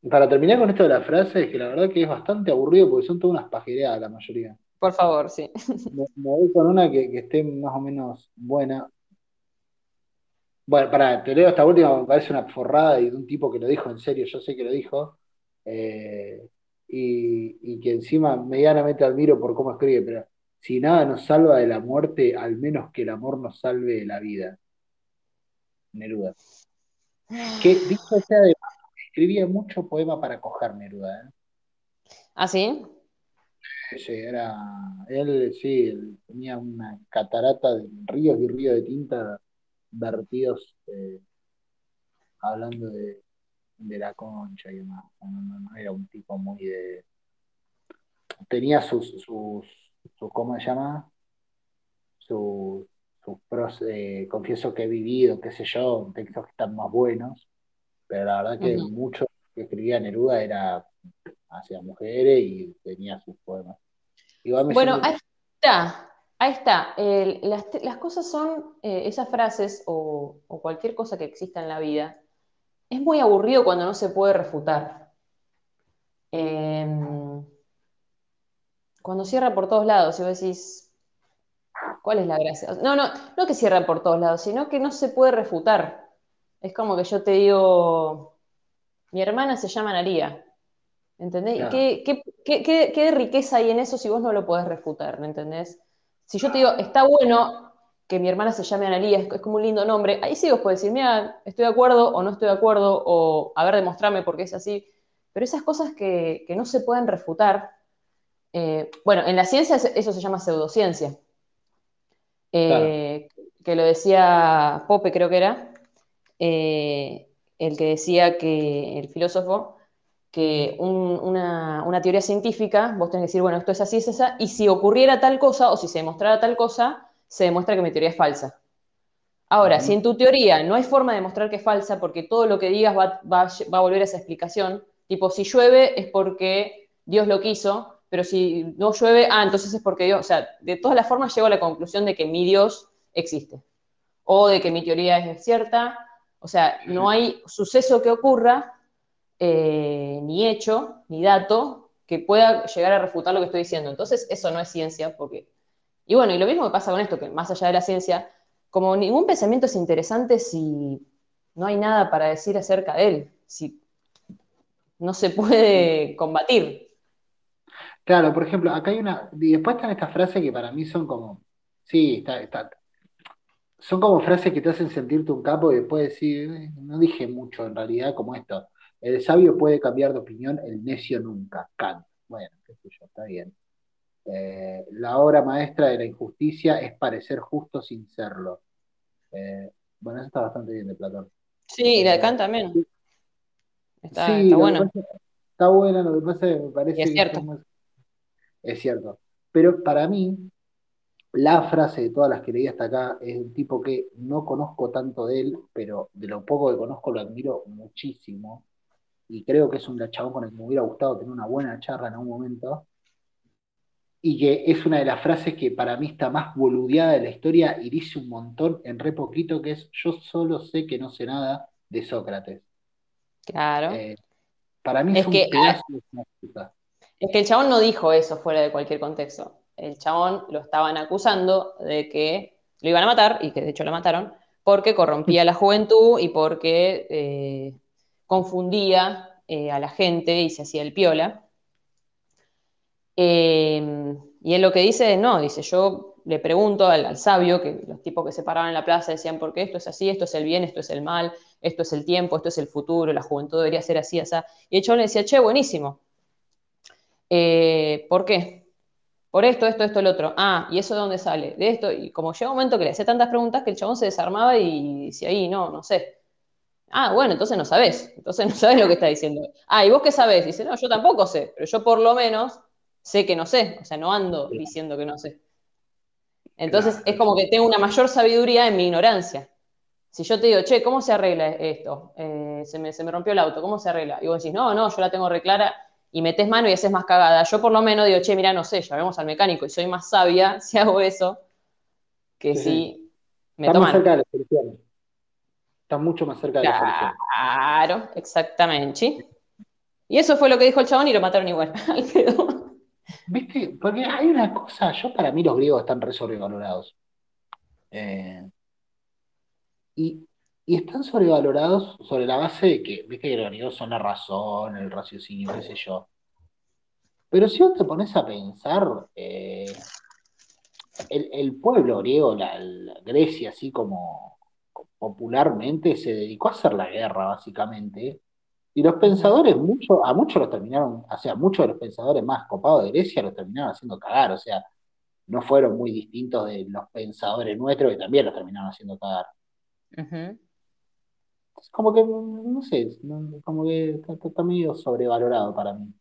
C: para terminar con esto de la frase, es que la verdad que es bastante aburrido porque son todas unas pajereadas la mayoría.
B: Por favor, sí.
C: Me, me voy con una que, que esté más o menos buena. Bueno, pará, te leo esta última, me parece una forrada y de un tipo que lo dijo en serio, yo sé que lo dijo, eh, y, y que encima medianamente admiro por cómo escribe, pero si nada nos salva de la muerte, al menos que el amor nos salve de la vida. Neruda. Que dicho sea de escribía mucho poema para coger Neruda, ¿eh?
B: ¿Ah, sí?
C: Sí, era, él sí, él tenía una catarata de ríos y ríos de tinta vertidos eh, hablando de, de la concha y demás. No, no, no era un tipo muy de... Tenía sus, sus, sus ¿cómo se llama? Sus pros, eh, confieso que he vivido, qué sé yo, textos que están más buenos, pero la verdad que
B: Ujú.
C: mucho que escribía Neruda era hacia mujeres y tenía sus poemas.
B: Bueno, ahí está, ahí está. Las, las cosas son, eh, esas frases o, o cualquier cosa que exista en la vida, es muy aburrido cuando no se puede refutar. Em, cuando cierra por todos lados y vos decís, ¿cuál es la gracia? No, no, no que cierra por todos lados, sino que no se puede refutar. Es como que yo te digo, mi hermana se llama Naría. ¿Entendés? ¿Y
C: Claro.
B: ¿Qué, qué, qué, riqueza hay en eso si vos no lo podés refutar? ¿me entendés? Si yo te digo, está bueno que mi hermana se llame Analía, es, es como un lindo nombre, ahí sí vos podés decir, mira, estoy de acuerdo o no estoy de acuerdo, o a ver, demostrame por qué es así. Pero esas cosas que, que no se pueden refutar, eh, bueno, en la ciencia eso se llama pseudociencia. Eh, Que lo decía Pope, creo que era, eh, el que decía que, el filósofo, que un- una, una teoría científica, vos tenés que decir, bueno, esto es así, es esa, y si ocurriera tal cosa o si se demostrara tal cosa, se demuestra que mi teoría es falsa. Ahora, si en tu teoría no hay forma de demostrar que es falsa, porque todo lo que digas va, va- va a volver a esa explicación, tipo, si llueve es porque Dios lo quiso, pero si no llueve, ah, entonces es porque Dios, o sea, de todas las formas llego a la conclusión de que mi Dios existe, o de que mi teoría es cierta, o sea, no hay suceso que ocurra, eh, ni hecho, ni dato, que pueda llegar a refutar lo que estoy diciendo. Entonces, eso no es ciencia, porque... Y bueno, y lo mismo que pasa con esto, que más allá de la ciencia, como ningún pensamiento es interesante si no hay nada para decir acerca de él, si no se puede combatir.
C: Claro, por ejemplo, acá hay una. Y después están estas frases que para mí son como. Sí, está, está. Son como frases que te hacen sentirte un capo y después decir, "Eh, no dije mucho en realidad, como esto. El sabio puede cambiar de opinión, el necio nunca. Kant. Bueno, qué sé yo, está bien. Eh, la obra maestra de la injusticia es parecer justo sin serlo. Eh, bueno, eso está bastante bien de Platón.
B: Sí, la de Kant también. Está,
C: sí,
B: está
C: pasa- buena, lo que pasa es que me parece
B: Y es cierto.
C: Es cierto. Pero para mí, la frase de todas las que leí hasta acá es un tipo que no conozco tanto de él, pero de lo poco que conozco lo admiro muchísimo. Y creo que es un chabón con el que me hubiera gustado tener una buena charla en algún momento. Y que es una de las frases que para mí está más boludeada de la historia y dice un montón en re poquito, que es yo solo sé que no sé nada de Sócrates.
B: Claro.
C: Eh, para mí
B: Es
C: es un
B: que, ah,
C: pedazo de.
B: Es que el chabón no dijo eso fuera de cualquier contexto. El chabón lo estaban acusando de que lo iban a matar, y que de hecho lo mataron, porque corrompía a la juventud y porque eh, confundía eh, a la gente y se hacía el piola. Eh, y él lo que dice, no, dice, yo le pregunto al, al sabio, que los tipos que se paraban en la plaza decían, ¿por qué esto es así? Esto es el bien, esto es el mal, esto es el tiempo, esto es el futuro, la juventud debería ser así, así. Y el chabón le decía, che, buenísimo. Eh, ¿por qué? Por esto, esto, esto, el otro. Ah, ¿y eso de dónde sale? De esto. Y como llega un momento que le hacía tantas preguntas que el chabón se desarmaba y decía, ahí, no, no sé. Ah, bueno, entonces no sabés. Entonces no sabés lo que está diciendo. Ah, ¿y vos qué sabés? Dice, no, yo tampoco sé, pero yo por lo menos sé que no sé. O sea, no ando diciendo que no sé. Entonces
C: Claro.
B: es como que tengo una mayor sabiduría en mi ignorancia. Si yo te digo, che, ¿cómo se arregla esto? Eh, se, me, se me rompió el auto, ¿cómo se arregla? Y vos decís, no, no, yo la tengo reclara y metes mano y haces más cagada. Yo por lo menos digo, che, mira, no sé, llamemos al mecánico y soy más sabia si hago eso que
C: Sí,
B: si me
C: Está más
B: toman.
C: cerca de la solución. Está mucho más cerca de la solución.
B: Claro, exactamente. Y eso fue lo que dijo el chabón y lo mataron igual.
C: ¿Viste? Porque hay una cosa, yo para mí los griegos están re sobrevalorados. Eh, y, y están sobrevalorados sobre la base de que, viste que los son la razón, el raciocinio, qué sé yo. Pero si vos te pones a pensar, eh, el, pueblo griego, la, Grecia, así como popularmente, se dedicó a hacer la guerra, básicamente. Y los pensadores, mucho, a muchos los terminaron, o sea, muchos de los pensadores más copados de Grecia los terminaron haciendo cagar, o sea, no fueron muy distintos de los pensadores nuestros que también los terminaron haciendo cagar. Es como que, no sé, como que está, está- medio sobrevalorado para mí,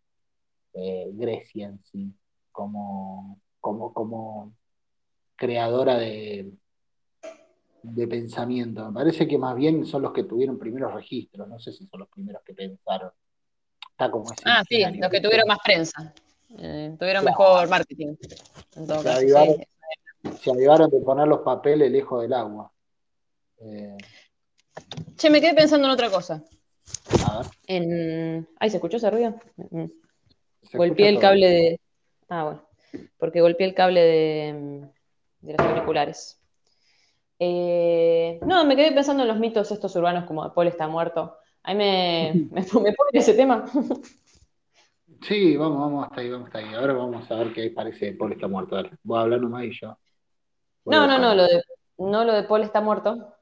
C: eh, Grecia en sí, como, como, como creadora de, de pensamiento. Me parece que más bien son los que tuvieron primeros registros, no sé si son los primeros que pensaron. Está como ese
B: Ah, sí, los que tuvieron más prensa. Eh, tuvieron
C: Claro.
B: mejor marketing. En todo
C: Se
B: caso,
C: avivaron,
B: sí.
C: se avivaron de poner los papeles lejos del agua. Eh,
B: Che, me quedé pensando en otra cosa.
C: a ver,
B: En... Ay, ¿se escuchó ese ruido? Mm.
C: se
B: Golpeé el cable de. Ah, bueno. Porque golpeé el cable de, de los auriculares. Eh, no, me quedé pensando en los mitos estos urbanos como de Paul está muerto. A mí me, me, me pone ese tema.
C: Sí, vamos, vamos hasta ahí, vamos hasta ahí. Ahora vamos a ver qué parece Paul está muerto. Dale, voy a hablar nomás y yo. voy a
B: No, no, no, lo de, no lo de Paul está muerto,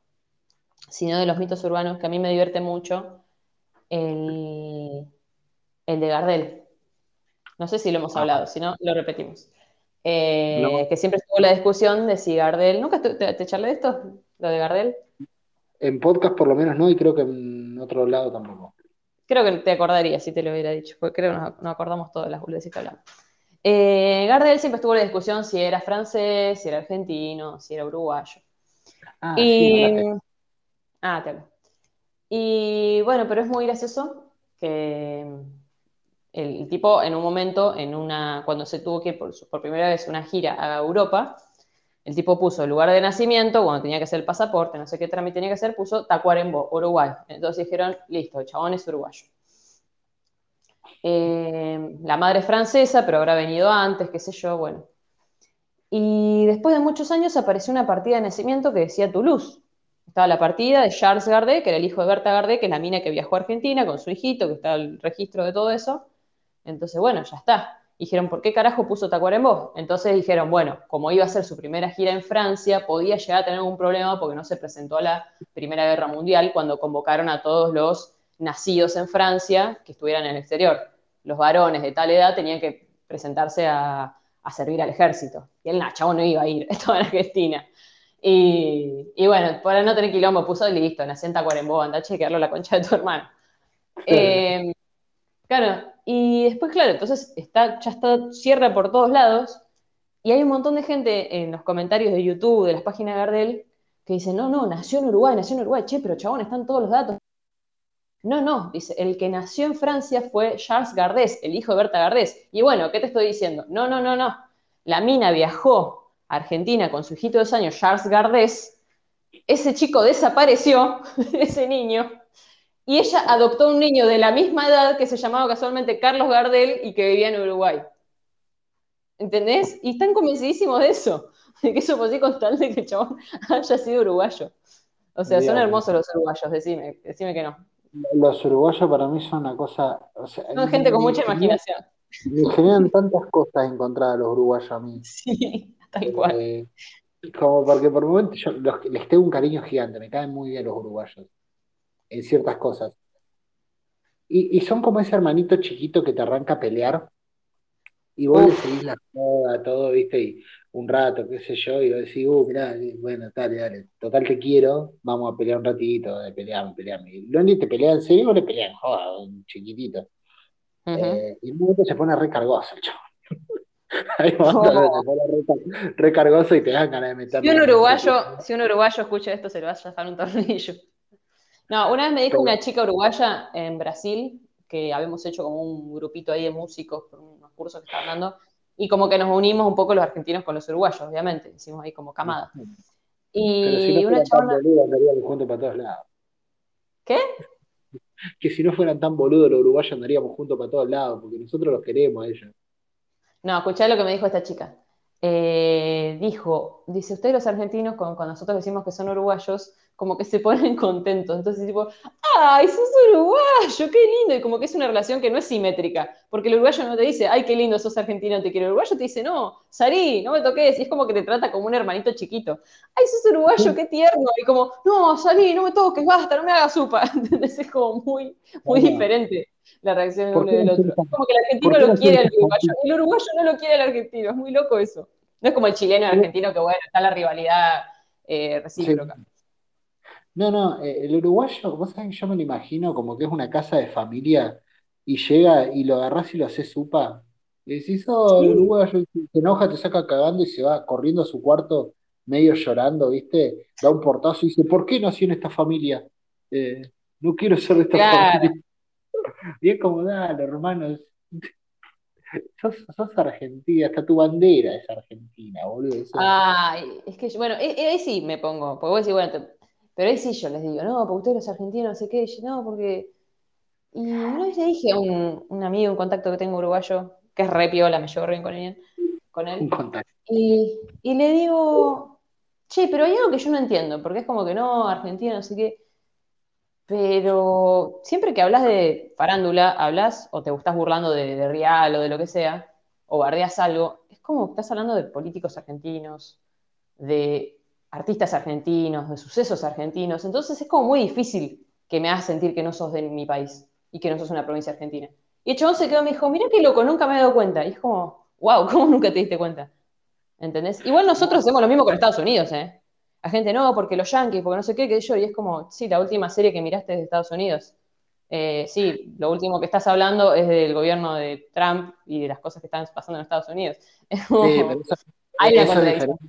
B: sino de los mitos urbanos que a mí me divierte mucho. El, el de Gardel. No sé si lo hemos
C: Ah.
B: hablado, si no, lo repetimos. Eh,
C: No.
B: que siempre estuvo la discusión de si Gardel. ¿Nunca te, te charlé de esto? Lo de Gardel.
C: En podcast por lo menos no, y creo que en otro lado tampoco.
B: Creo que te acordarías si te lo hubiera dicho, porque creo que nos, nos acordamos todas las boludeces que hablamos. Eh, Gardel siempre estuvo en la discusión si era francés, si era argentino, si era uruguayo.
C: Ah,
B: Y. ah, hablo. Y bueno, pero es muy gracioso que El, el tipo en un momento, en una, cuando se tuvo que ir por primera vez una gira a Europa, el tipo puso el lugar de nacimiento, cuando tenía que hacer el pasaporte, no sé qué trámite tenía que hacer, puso Tacuarembó, Uruguay. Entonces dijeron, listo, el chabón es uruguayo. Eh, la madre es francesa, pero habrá venido antes, qué sé yo, bueno. Y después de muchos años apareció una partida de nacimiento que decía Toulouse. Estaba la partida de Charles Gardé, que era el hijo de Berta Gardé, que es la mina que viajó a Argentina con su hijito, que está el registro de todo eso. Entonces, bueno, ya está. Dijeron, ¿por qué carajo puso Tacuarembó? Entonces dijeron, bueno, como iba a ser su primera gira en Francia, podía llegar a tener algún problema porque no se presentó a la Primera Guerra Mundial cuando convocaron a todos los nacidos en Francia que estuvieran en el exterior. Los varones de tal edad tenían que presentarse a, a servir al ejército. Y el Nacho no iba a ir, estaba en Argentina. Y, y bueno, para no tener quilombo, puso listo, nací en Tacuarembó, anda a chequearlo la concha de tu hermano. Eh, claro, y después, claro, entonces está, ya está, cierra por todos lados, y hay un montón de gente en los comentarios de YouTube, de las páginas de Gardel, que dicen, no, no, nació en Uruguay, nació en Uruguay, che, pero chabón, están todos los datos. No, no, dice, el que nació en Francia fue Charles Gardés, el hijo de Berta Gardés. Y bueno, ¿qué te estoy diciendo? No, no, no, no. La mina viajó Argentina con su hijito de dos años, Charles Gardés. Ese chico desapareció, ese niño, y ella adoptó un niño de la misma edad que se llamaba casualmente Carlos Gardel y que vivía en Uruguay. ¿Entendés? Y están convencidísimos de eso, de que eso fue constante que el chabón haya sido uruguayo. O sea, son hermosos los uruguayos, decime, decime que no.
C: Los uruguayos para mí son una cosa. O sea,
B: Son gente con mucha imaginación.
C: Me generan tantas cosas encontradas los uruguayos a mí.
B: Sí, tal cual.
C: Eh, como porque por momentos yo los- les tengo un cariño gigante, me caen muy bien los uruguayos en ciertas cosas. Y, y son como ese hermanito chiquito que te arranca a pelear y vos le
B: Uf.
C: seguís la joda, todo, viste, y un rato, qué sé yo, y vos decís, uh, mirá, eh, bueno, dale, dale, total te quiero, vamos a pelear un ratito, dale, peleame, peleame. Y ni te pelea en serio o le pelean, joda, un chiquitito. Eh, y en un momento se pone recargoso el chavo. Hay pone reca- recargoso y te dan ganas de meterle.
B: Si un uruguayo, si un uruguayo escucha esto, se le va a zafar un tornillo. No, una vez me dijo una chica uruguaya en Brasil, que habíamos hecho como un grupito ahí de músicos por unos cursos que estaban dando, y como que nos unimos un poco los argentinos con los uruguayos, obviamente, hicimos ahí como camada.
C: Pero si no
B: Y una chabona,
C: andaríamos juntos para todos lados.
B: ¿qué?
C: Que si no fueran tan boludos los uruguayos andaríamos juntos para todos lados, porque nosotros los queremos a ellos.
B: No, escuchá lo que me dijo esta chica. Eh, dijo, dice, ustedes los argentinos, con- cuando nosotros decimos que son uruguayos, como que se ponen contentos. Entonces, tipo, ¡ay, sos uruguayo! ¡Qué lindo! Y como que es una relación que no es simétrica, porque el uruguayo no te dice, ¡ay, qué lindo, sos argentino, te quiero! El uruguayo te dice, no, Sarí, no me toques. Y es como que te trata como un hermanito chiquito. ¡Ay, sos uruguayo, qué tierno! Y como, no, Sarí, no me toques, basta, no me hagas sopa. ¿Entendés? Es como muy, muy diferente la reacción de
C: ¿Por
B: uno y del otro. Es como que el argentino lo quiere al uruguayo, el uruguayo no lo quiere al argentino. Es muy loco eso. No es como el chileno y el argentino, que bueno, está la rivalidad eh, recíproca.
C: No, no, eh, el uruguayo, vos sabés que yo me lo imagino como que es una casa de familia y llega y lo agarrás y lo haces supa. Le decís, oh, el uruguayo, se enoja, te saca cagando y se va corriendo a su cuarto, medio llorando, ¿viste? Da un portazo y dice, ¿por qué nací en esta familia? Eh, no quiero ser de esta
B: Claro.
C: familia. Es como, dale, hermano, sos, sos argentina, hasta tu bandera es argentina, boludo.
B: Ay, es que, yo- bueno, eh, eh, ahí sí me pongo, porque vos decís, bueno, te- pero ahí sí yo les digo, no, porque ustedes los argentinos, no sé qué, y yo, no, porque... Y una vez le dije a un, un amigo, un contacto que tengo uruguayo, que es re piola, me llevo re bien con él, con él,
C: un contacto.
B: Y, y le digo, che, pero hay algo que yo no entiendo, porque es como que no, Argentina, no sé qué. Pero siempre que hablas de farándula, hablas o te estás burlando de, de Real o de lo que sea, o bardeas algo, es como que estás hablando de políticos argentinos, de artistas argentinos, de sucesos argentinos. Entonces es como muy difícil que me hagas sentir que no sos de mi país y que no sos una provincia argentina. Y el chabón se quedó y me dijo, mirá qué loco, nunca me he dado cuenta. Y es como, wow, ¿cómo nunca te diste cuenta? ¿Entendés? Igual nosotros hacemos lo mismo con Estados Unidos, ¿eh? La gente no, porque los yankees, porque no sé qué, qué yo, y es como, sí, la última serie que miraste es de Estados Unidos. Eh, sí, lo último que estás hablando es del gobierno de Trump y de las cosas que están pasando en Estados Unidos.
C: Sí, pero eso,
B: hay una
C: eso es diferente.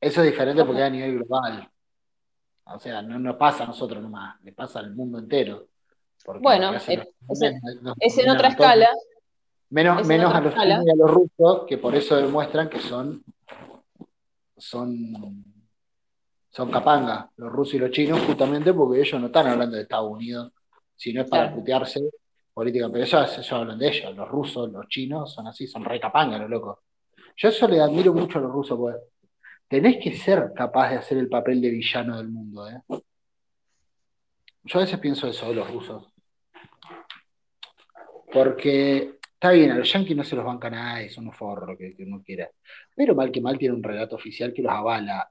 C: Eso es diferente porque es a nivel global. O sea, no nos pasa a nosotros nomás, le pasa al mundo entero.
B: Bueno, eh,
C: los
B: es en- es otra escala,
C: Menos, menos a los y a los rusos, que por eso demuestran que son, son, son capanga, los rusos y los chinos, justamente porque ellos no están hablando de Estados Unidos, sino es para
B: Claro.
C: putearse política. Pero eso, eso hablan de ellos, los rusos, los chinos son así, son re capanga los locos. Yo eso le admiro mucho a los rusos, porque tenés que ser capaz de hacer el papel de villano del mundo, ¿eh? Yo a veces pienso eso de los rusos. Porque está bien, a los yanquis no se los banca nadie, son unos forros que, que uno quiera. Pero mal que mal tiene un relato oficial que los avala.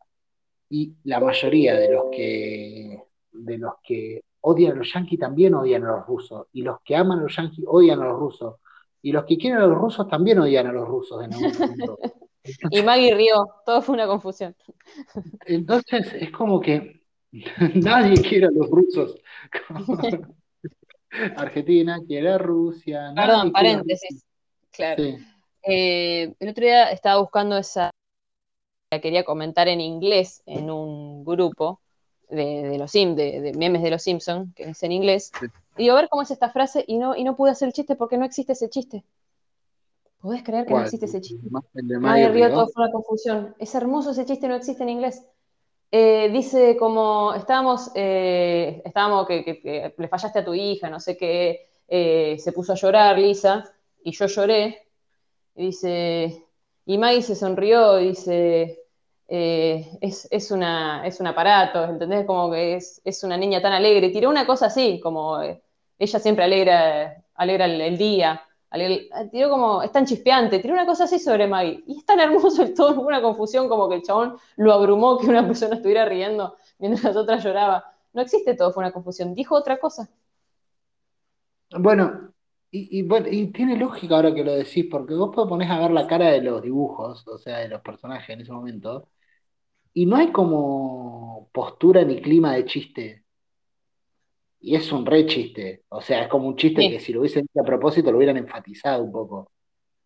C: Y la mayoría de los que de los que odian a los yanquis también odian a los rusos. Y los que aman a los yanquis odian a los rusos. Y los que quieren a los rusos también odian a los rusos en algún.
B: Y Maggie rió, todo fue una confusión.
C: Entonces es como que nadie quiere a los rusos. Argentina quiere a Rusia.
B: Perdón, paréntesis. Claro.
C: Sí.
B: Eh, el otro día estaba buscando esa, la quería comentar en inglés en un grupo de, de los Sim, de, de memes de los Simpsons, que es en inglés.
C: Sí.
B: Y digo, a ver cómo es esta frase y no, y no pude hacer el chiste porque no existe ese chiste. ¿Podés creer que no existe ese chiste?
C: El de
B: Maggie
C: Mario
B: Río,
C: Río.
B: todo fue una confusión. Es hermoso ese chiste, no existe en inglés. Eh, dice como, estábamos, eh, estábamos que, que- que le fallaste a tu hija, no sé qué, eh, se puso a llorar Lisa, y yo lloré, y dice, y Maggie se sonrió, y dice, eh, es, es una, es un aparato, ¿entendés? Como que es, es una niña tan alegre. Tiró una cosa así, como eh, ella siempre alegra, alegra el, el día. tiró como, es tan chispeante, tiró una cosa así sobre Maggie. Y es tan hermoso el tono, una confusión como que el chabón lo abrumó que una persona estuviera riendo mientras otra lloraba. No existe todo, fue una confusión. Dijo otra cosa.
C: Bueno, y, y bueno, y tiene lógica ahora que lo decís, porque vos te pones a ver la cara de los dibujos, o sea, de los personajes en ese momento, y no hay como postura ni clima de chiste. Y es un re chiste. O sea, es como un chiste
B: Sí.
C: que si lo hubiesen hecho a propósito lo hubieran enfatizado un poco.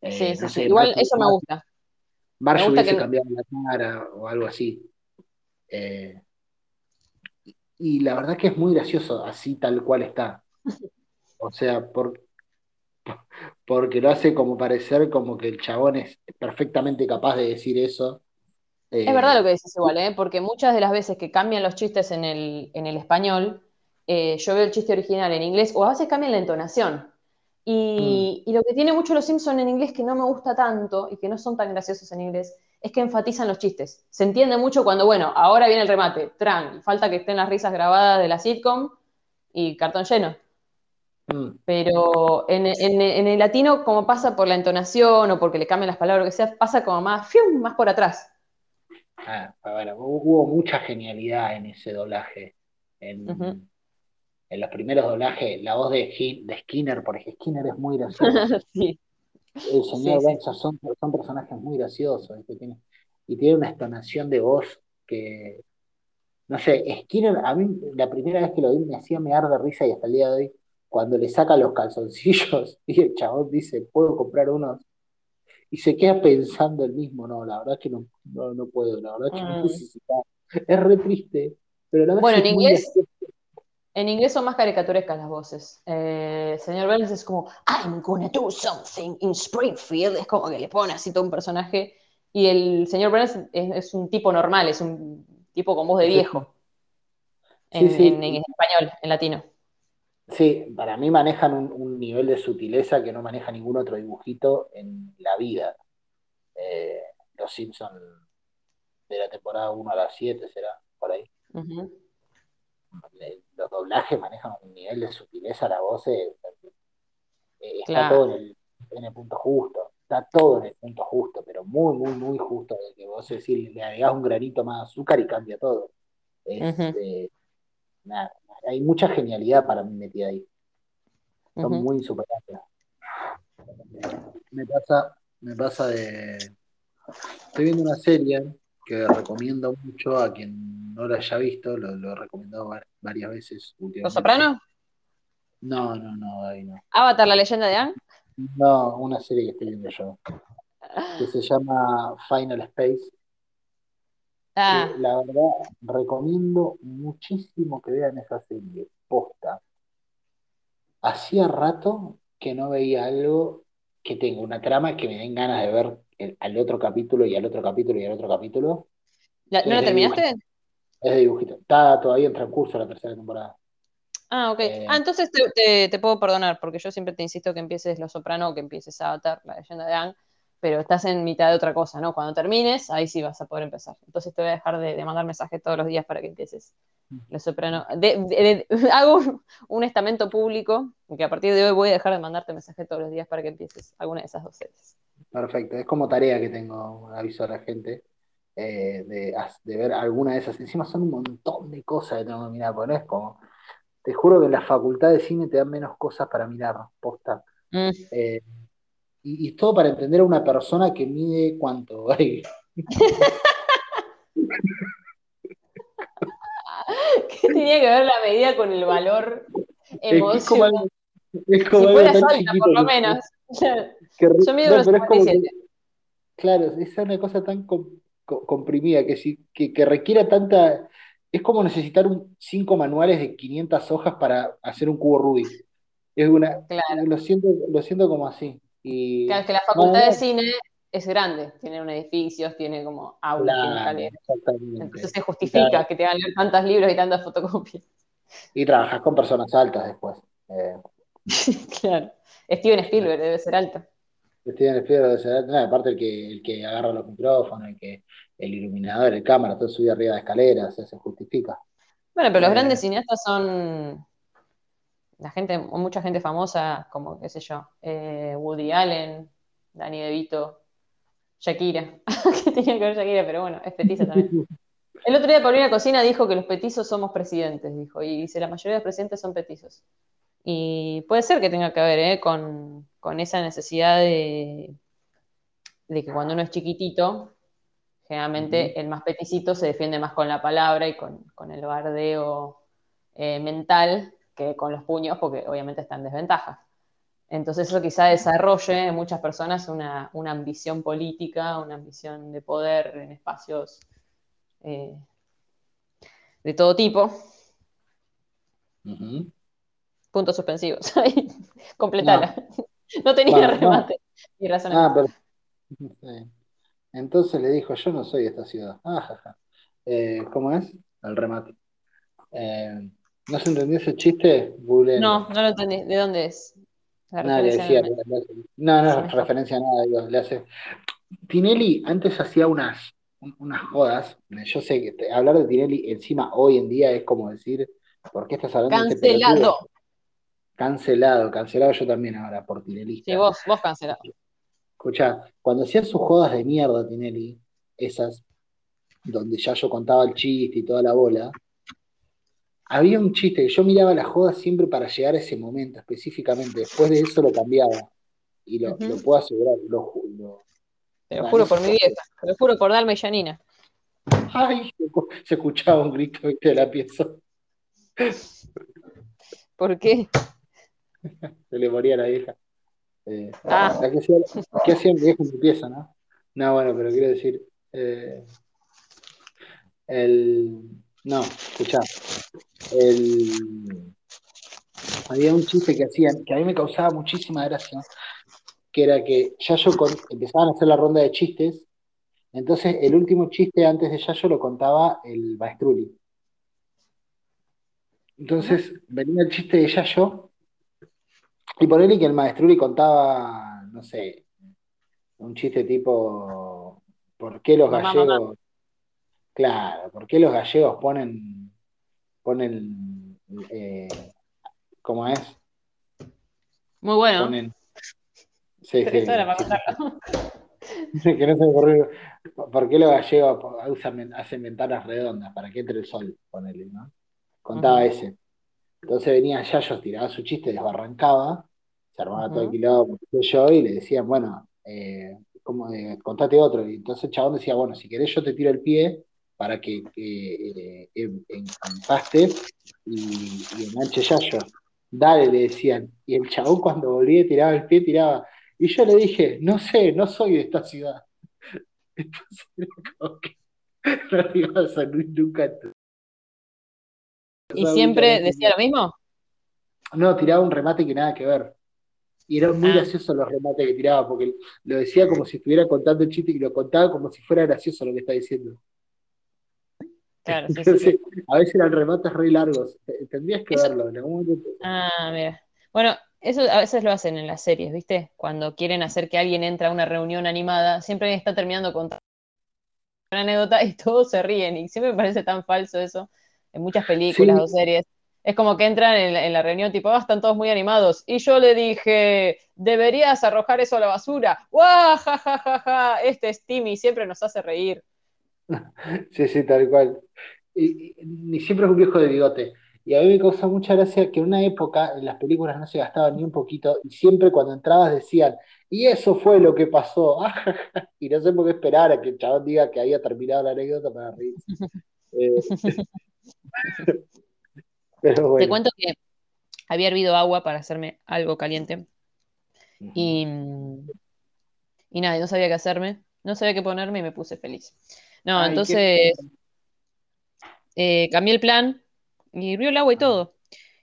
C: Eh,
B: Sí, sí,
C: no
B: sí.
C: sé,
B: Igual
C: Marge,
B: eso me gusta.
C: Marge
B: me gusta
C: hubiese
B: que-
C: cambiado la cara o algo así. Eh, y, y la verdad que es muy gracioso así tal cual está. O sea, por, porque lo hace como parecer como que el chabón es perfectamente capaz de decir eso. Eh,
B: Es verdad lo que dices igual, ¿eh? Porque muchas de las veces que cambian los chistes en el, en el español, eh, yo veo el chiste original en inglés, o a veces cambian la entonación. Y, y lo que tiene mucho los Simpsons en inglés que no me gusta tanto y que no son tan graciosos en inglés, es que enfatizan los chistes. Se entiende mucho cuando, bueno, ahora viene el remate, tran, falta que estén las risas grabadas de la sitcom y cartón lleno.
C: mm,
B: Pero en, en- en el latino, como pasa por la entonación o porque le cambian las palabras o lo que sea, pasa como más, ¡fium! más por atrás.
C: Ah, bueno, hubo mucha genialidad en ese doblaje. En, en los primeros doblajes, la voz de, de Skinner, porque Skinner es muy gracioso.
B: sí.
C: El señor
B: Sí, sí.
C: Benza son, son personajes muy graciosos, y tiene una entonación de voz que, no sé, Skinner, a mí la primera vez que lo vi me hacía mear de risa y hasta el día de hoy, cuando le saca los calzoncillos y el chabón dice, ¿puedo comprar unos? Y se queda pensando el mismo, no, la verdad que no, no, no puedo, la verdad que no
B: Mm.
C: necesitaba. Es re triste, pero la
B: Bueno, en
C: es
B: inglés-. En inglés son más caricaturescas las voces. Eh, señor Burns es como, I'm gonna do something in Springfield. Es como que le pone así todo un personaje. Y el señor Burns es, es un tipo normal, es un tipo con voz de viejo.
C: Sí,
B: En,
C: sí.
B: en- en español, en latino.
C: Sí, para mí manejan un, un nivel de sutileza que no maneja ningún otro dibujito en la vida. Eh, los Simpsons de la temporada 1 a la 7 será, por ahí. Los doblajes manejan un nivel de sutileza, la voz eh, eh, está
B: Claro.
C: todo en el, en el punto justo, está todo en el punto justo, pero muy, muy, muy justo, de que vos decís, le agregás un granito más de azúcar y cambia todo. Es, eh, nada, hay mucha genialidad para mí metida ahí. Son muy insuperables. Me pasa, me pasa de. Estoy viendo una serie que recomiendo mucho a quien no la haya visto, lo, lo he recomendado var- varias veces últimamente.
B: ¿Los Sopranos?
C: No, no, no, ahí no.
B: ¿Avatar, la leyenda de Anne?
C: No, una serie que estoy viendo yo, que se llama Final Space.
B: Ah,
C: la verdad, recomiendo muchísimo que vean esa serie, posta. Hacía rato que no veía algo que tengo una trama que me den ganas de ver el- al otro capítulo y al otro capítulo y al otro capítulo.
B: ¿La- ¿No la terminaste?
C: Es de dibujito. Está todavía en transcurso la tercera temporada.
B: Ah, ok.
C: Eh,
B: Ah, entonces te, te- te puedo perdonar, porque yo siempre te insisto que empieces Los Soprano o que empieces Avatar, la leyenda de Aang, pero estás en mitad de otra cosa, ¿no? Cuando termines, ahí sí vas a poder empezar. Entonces te voy a dejar de, de mandar mensajes todos los días para que empieces Los Soprano. De- de- de- hago un, un estamento público, que a partir de hoy voy a dejar de mandarte mensajes todos los días para que empieces alguna de esas dos series.
C: Perfecto. Es como tarea que tengo, aviso a la gente, eh, de, de ver alguna de esas. Encima son un montón de cosas que tengo que mirar, porque no es como. Te juro que en la facultad de cine te dan menos cosas para mirar, posta.
B: Mm.
C: Eh, y, y todo para entender a una persona que mide cuánto.
B: ¿Qué tenía que ver la medida con el valor emocional?
C: es como
B: Si alta,
C: chiquito
B: por lo menos.
C: que
B: Yo mido
C: no, como que-
B: 57.
C: Claro, es una cosa tan com- co- comprimida que, si, que, que requiera tanta... Es como necesitar un, cinco manuales de 500 hojas para hacer un cubo Rubik. Es una,
B: Claro.
C: lo siento, lo siento como así. Y,
B: Claro, es que la facultad de cine es grande, tiene un edificios, tiene como aulas, tiene
C: claro.
B: Entonces se justifica
C: Claro.
B: que te hagan leer tantos libros y tantas fotocopias.
C: Y trabajas con personas altas después. Eh,
B: Claro. Steven Spielberg debe ser alto.
C: Steven Spielberg debe ser- no, aparte el que, el que agarra los micrófonos, el que, el iluminador, el cámara, todo sube arriba de escaleras, o sea, se justifica.
B: Bueno, pero los
C: Eh.
B: grandes cineastas son la gente, mucha gente famosa, como qué sé yo, eh, Woody Allen, Danny DeVito, Shakira. que tenía que ver Shakira, pero bueno, es petiza también. El otro día Paulina Cocina dijo que los petizos somos presidentes, dijo, y dice, la mayoría de los presidentes son petizos. Y puede ser que tenga que ver ¿eh? con, con esa necesidad de, de que cuando uno es chiquitito, generalmente el más peticito se defiende más con la palabra y con, con el bardeo eh, mental que con los puños, porque obviamente está en desventaja. Entonces eso quizá desarrolle en muchas personas una, una ambición política, una ambición de poder en espacios eh, de todo tipo. Puntos suspensivos. Completala. No, tenía
C: Bueno, no.
B: remate. Y razón.
C: Ah, pero... sí. Entonces le dijo, yo no soy esta ciudad. Ah. Eh, ¿cómo es? El remate. Eh, ¿no se entendió ese chiste? Google.
B: No, no lo entendí. ¿De dónde es?
C: Nada, le decía, le hace- no, no es referencia a nada, digo, le hace. Tinelli antes hacía unas, un- unas jodas. Yo sé que te- hablar de Tinelli encima hoy en día es como decir, ¿por qué estás hablando de este
B: Cancelado.
C: Cancelado, cancelado yo también ahora por Tinelista.
B: Sí, vos, vos cancelado.
C: Escuchá, cuando hacían sus jodas de mierda, Tinelli, esas, donde ya yo contaba el chiste y toda la bola, había un chiste que yo miraba las jodas siempre para llegar a ese momento específicamente. Después de eso lo cambiaba. Y lo, lo puedo asegurar. Lo, lo-
B: Te lo juro por mi vieja. Te lo juro por Dalma y Janina.
C: ¡Ay! Se escuchaba un grito ¿viste? de la pieza.
B: ¿Por qué?
C: Se le moría a la vieja. Eh,
B: Ah.
C: la que hacía, ¿Qué hacía mi vieja en mi pieza, no? No, bueno, pero quiero decir. eh, el. No, escuchá. El, había un chiste que hacían que a mí me causaba muchísima gracia, que era que Yayo con- empezaban a hacer la ronda de chistes, entonces el último chiste antes de Yayo lo contaba el Maestruli. Entonces venía el chiste de Yayo, y por él que el Maestruli contaba, no sé, un chiste tipo, ¿por qué los
B: Mamá,
C: gallegos, claro, por qué los gallegos ponen, ponen, eh, ¿cómo es?
B: Muy bueno.
C: Ponen, sí,
B: Tres
C: sí,
B: horas para
C: sí,
B: contarlo.
C: que no se me ocurrió. ¿Por qué los gallegos usan, hacen ventanas redondas? Para que entre el sol, ponele, ¿no? Contaba ese. Entonces venía Yayo, tiraba su chiste, desbarrancaba, se armaba todo el quilombo, yo, y le decían, bueno, eh, ¿cómo, eh, contate otro. Y entonces el chabón decía, bueno, si querés yo te tiro el pie para que eh, empaste y, y enganche Yayo. Dale, le decían. Y el chabón cuando volvía tiraba el pie, tiraba. Y yo le dije, no sé, no soy de esta ciudad. Entonces era como que no iba a salir nunca.
B: ¿Y siempre decía lo mismo?
C: No, tiraba un remate que nada que ver. Y eran muy
B: Ah.
C: graciosos los remates que tiraba, porque lo decía como si estuviera contando el chiste y lo contaba como si fuera gracioso lo que está diciendo.
B: Claro, sí, sí,
C: Entonces,
B: sí.
C: a veces eran remates re largos. Te- Tendrías que
B: Eso-
C: verlo en algún momento.
B: Ah, mira. Bueno, eso a veces lo hacen en las series, ¿viste? Cuando quieren hacer que alguien entre a una reunión animada, siempre está terminando con una anécdota y todos se ríen. Y siempre me parece tan falso eso en muchas películas o series. Es como que entran en la, en la reunión tipo, ah, están todos muy animados. Y yo le dije, deberías arrojar eso a la basura. ¡Guau! Ja, ja, ja, ja! Este es Timmy, siempre nos hace reír.
C: Sí, sí, tal cual. Y, y- ni siempre es un viejo de bigote. Y a mí me causa mucha gracia que en una época en las películas no se gastaba ni un poquito y siempre cuando entrabas decían, y eso fue lo que pasó. Y no sé por qué esperar a que el chabón diga que había terminado la anécdota para reírse. Eh, pero
B: Te
C: bueno.
B: cuento que había hervido agua para hacerme algo caliente. Y, y nada, no sabía qué hacerme, no sabía qué ponerme y me puse feliz. No,
C: Ay,
B: entonces eh, cambié el plan y hirvió el agua y todo.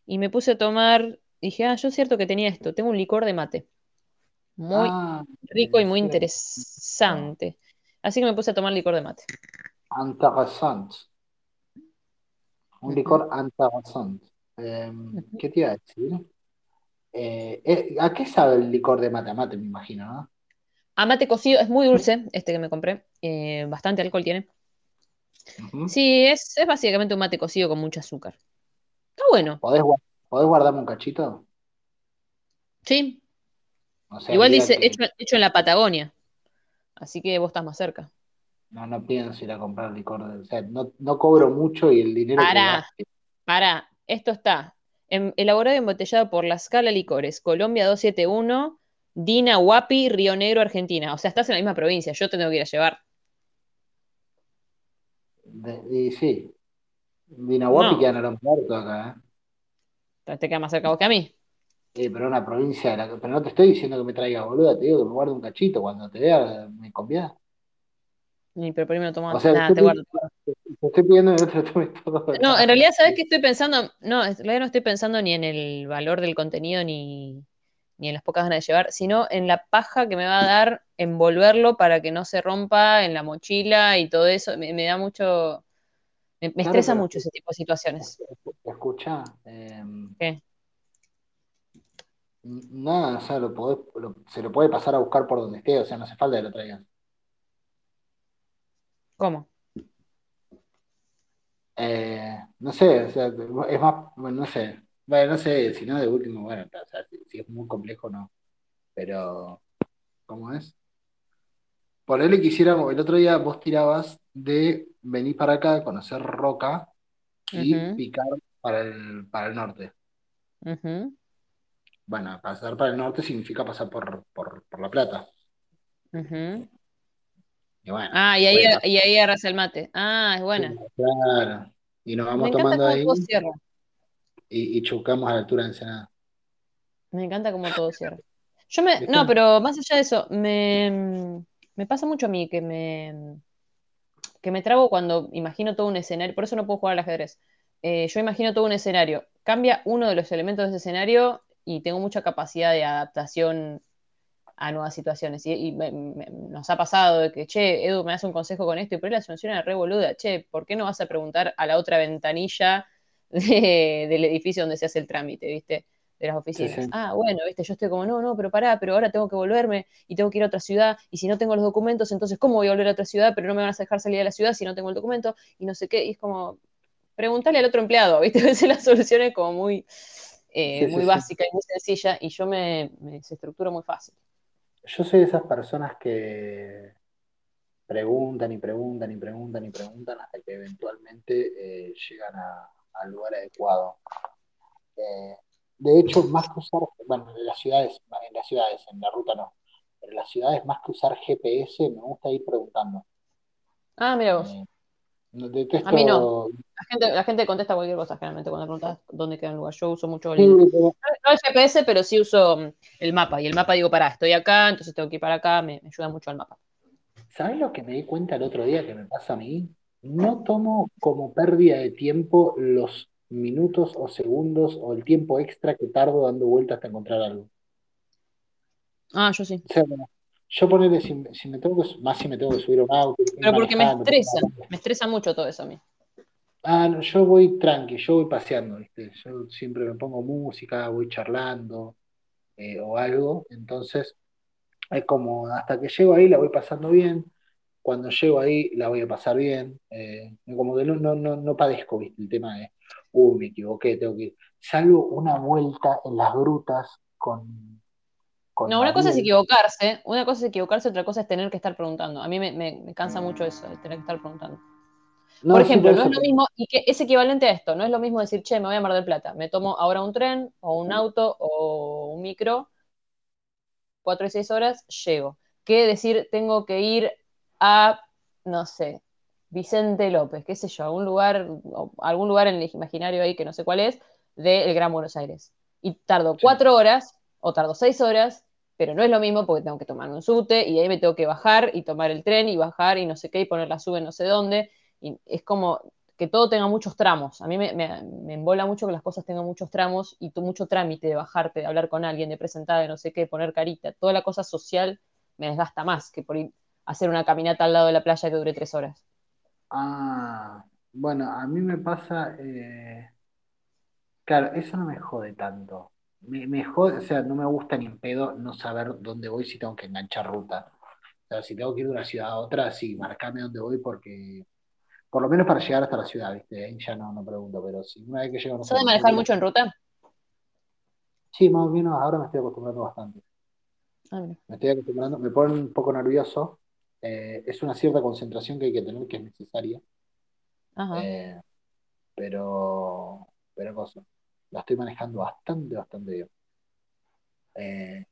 B: Y me puse a tomar, dije, ah, yo es cierto que tenía esto, tengo un licor de mate. Muy
C: Ah,
B: rico y muy interesante. Así que me puse a tomar licor de mate.
C: Interessant. Un licor interessant. Eh, ¿qué te iba a decir? Eh, eh, ¿a qué sabe el licor de mate? A mate, me imagino, ¿no?
B: A mate cocido, es muy dulce, este que me compré. eh, bastante alcohol tiene. Sí, es, es básicamente un mate cocido con mucho azúcar. Está bueno,
C: ¿Podés, podés guardarme un cachito?
B: sí.
C: O sea,
B: Igual dice
C: que-
B: hecho, hecho en la Patagonia. Así que vos estás más cerca.
C: No, no pienso ir a comprar licor. O sea, no, no cobro mucho y el dinero que
B: Pará,
C: gaste-
B: pará. Esto está elaborado y embotellado por La Scala Licores, Colombia 271, Dina Huapi, Río Negro, Argentina. O sea, estás en la misma provincia. Yo te tengo que ir a llevar.
C: de- y sí. Dinahuapi
B: No.
C: queda en aeropuerto acá, ¿eh?
B: Te queda más cerca vos que a mí.
C: Eh, pero una provincia de la Pero no te estoy diciendo que me traiga boluda, te digo que me guarde un cachito. Cuando te vea, me conviene.
B: Ni, pero primero tomo
C: O sea,
B: Nada, te guardo.
C: Te estoy pidiendo lo tomes todo.
B: No, en realidad, ¿sabes qué estoy pensando? No, en realidad no estoy pensando ni en el valor del contenido ni, ni en las pocas ganas de llevar, sino en la paja que me va a dar envolverlo para que no se rompa en la mochila y todo eso. Me, me da mucho. Me, me
C: Claro,
B: estresa mucho ese tipo de situaciones.
C: Escucha, eh,
B: ¿Qué?
C: nada, o sea, lo podés- lo- se lo puede pasar a buscar por donde esté, o sea, no hace falta que lo traigan.
B: ¿Cómo?
C: Eh, no sé, o sea, es más, bueno, no sé, bueno, no sé, si no de último, bueno, o sea, si, es muy complejo, no, pero, ¿cómo es? Ponele que hiciéramos, el otro día vos tirabas de venir para acá, conocer Roca y picar para el, para el norte. Bueno, pasar para el norte significa pasar por, por, por La Plata.
B: ujú.
C: Y bueno,
B: Ah, y ahí,
C: bueno,
B: y ahí agarras el mate. Ah, es buena.
C: claro. Y nos vamos tomando ahí
B: cierra.
C: Y, y chucamos a la altura de Ensenada.
B: Me encanta cómo todo cierra. Yo me, no, pero más allá de eso, me, me pasa mucho a mí que me, que me trago cuando imagino todo un escenario, por eso no puedo jugar al ajedrez. Eh, yo imagino todo un escenario, cambia uno de los elementos de ese escenario y tengo mucha capacidad de adaptación a nuevas situaciones. Y, y me- me- nos ha pasado de que, che, Edu, me das un consejo con esto, y por ahí la solución era re boluda, che, ¿por qué no vas a preguntar a la otra ventanilla de- del edificio donde se hace el trámite, viste? De las oficinas.
C: sí.
B: Ah, bueno, viste, yo estoy como, no, no, pero pará, pero ahora tengo que volverme y tengo que ir a otra ciudad, y si no tengo los documentos, entonces, ¿cómo voy a volver a otra ciudad? Pero no me van a dejar salir de la ciudad si no tengo el documento, y no sé qué, y es como, preguntarle al otro empleado, ¿viste? A veces la solución es como muy, eh,
C: Sí,
B: muy básica y muy sencilla, y yo me, me se estructuro muy fácil.
C: Yo soy de esas personas que preguntan y preguntan y preguntan y preguntan hasta que eventualmente eh, llegan a- al lugar adecuado. Eh, de hecho, más que usar, bueno, en las ciudades, en las ciudades, en la ruta no, pero en las ciudades más que usar GPS, me gusta ir preguntando.
B: Ah, mira vos.
C: Eh, detesto,
B: A mí no. La gente, la gente contesta cualquier cosa generalmente cuando preguntas dónde queda el lugar. Yo uso mucho
C: Sí,
B: el,
C: pero-
B: no el GPS, pero sí uso mm, el mapa. Y el mapa digo, pará, estoy acá, entonces tengo que ir para acá, me, me ayuda mucho el mapa.
C: ¿Sabes lo que me di cuenta el otro día que me pasa a mí? No tomo como pérdida de tiempo los minutos o segundos o el tiempo extra que tardo dando vueltas hasta encontrar algo.
B: Ah, yo sí.
C: O sea, bueno, yo ponerle, si, si me tengo que, más si me tengo que subir a un auto,
B: Pero porque me estresa, me estresa mucho todo eso a mí.
C: Ah, no, yo voy tranqui, yo voy paseando, ¿viste? Yo siempre me pongo música, voy charlando eh, o algo, entonces es como hasta que llego ahí la voy pasando bien, cuando llego ahí la voy a pasar bien, eh, como que no, no, no, no padezco, ¿viste? El tema de, uy, me equivoqué, tengo que ir. Salgo una vuelta en las grutas con, con
B: No, una cosa es equivocarse, una cosa es equivocarse, otra cosa es tener que estar preguntando. A mí me, me- me cansa mucho eso, tener que estar preguntando.
C: No,
B: Por ejemplo, no es lo mismo, y que es equivalente a esto, no es lo mismo decir, che, me voy a Mar del Plata, me tomo ahora un tren o un auto o un micro, cuatro y seis horas, llego. Que decir, tengo que ir a, no sé, Vicente López, qué sé yo, algún lugar, algún lugar en el imaginario ahí que no sé cuál es, del Gran Buenos Aires. Y tardo
C: Sí.
B: cuatro horas o tardo seis horas, pero no es lo mismo porque tengo que tomar un subte y de ahí me tengo que bajar y tomar el tren y bajar y no sé qué y poner la sube no sé dónde. Y es como que todo tenga muchos tramos. A mí me, me, me embola mucho que las cosas tengan muchos tramos y tu, mucho trámite de bajarte, de hablar con alguien, de presentar, de no sé qué, poner carita. Toda la cosa social me desgasta más que por ir hacer una caminata al lado de la playa que dure tres horas.
C: Ah, bueno, a mí me pasa, eh, claro, eso no me jode tanto. Me, me jode, o sea, no me gusta ni en pedo no saber dónde voy si tengo que enganchar ruta. O sea, si tengo que ir de una ciudad a otra, sí, marcame dónde voy porque, por lo menos para llegar hasta la ciudad, ¿viste? Ahí ya no, no pregunto, pero si una vez que llego, no
B: ¿Sabes manejar mucho en ruta?
C: Sí, más o menos ahora me estoy acostumbrando bastante.
B: Ah.
C: Me estoy acostumbrando, me pone un poco nervioso. Eh, es una cierta concentración que hay que tener que es necesaria.
B: Ajá.
C: Eh, pero, pero cosa, la estoy manejando bastante, bastante bien. Eh,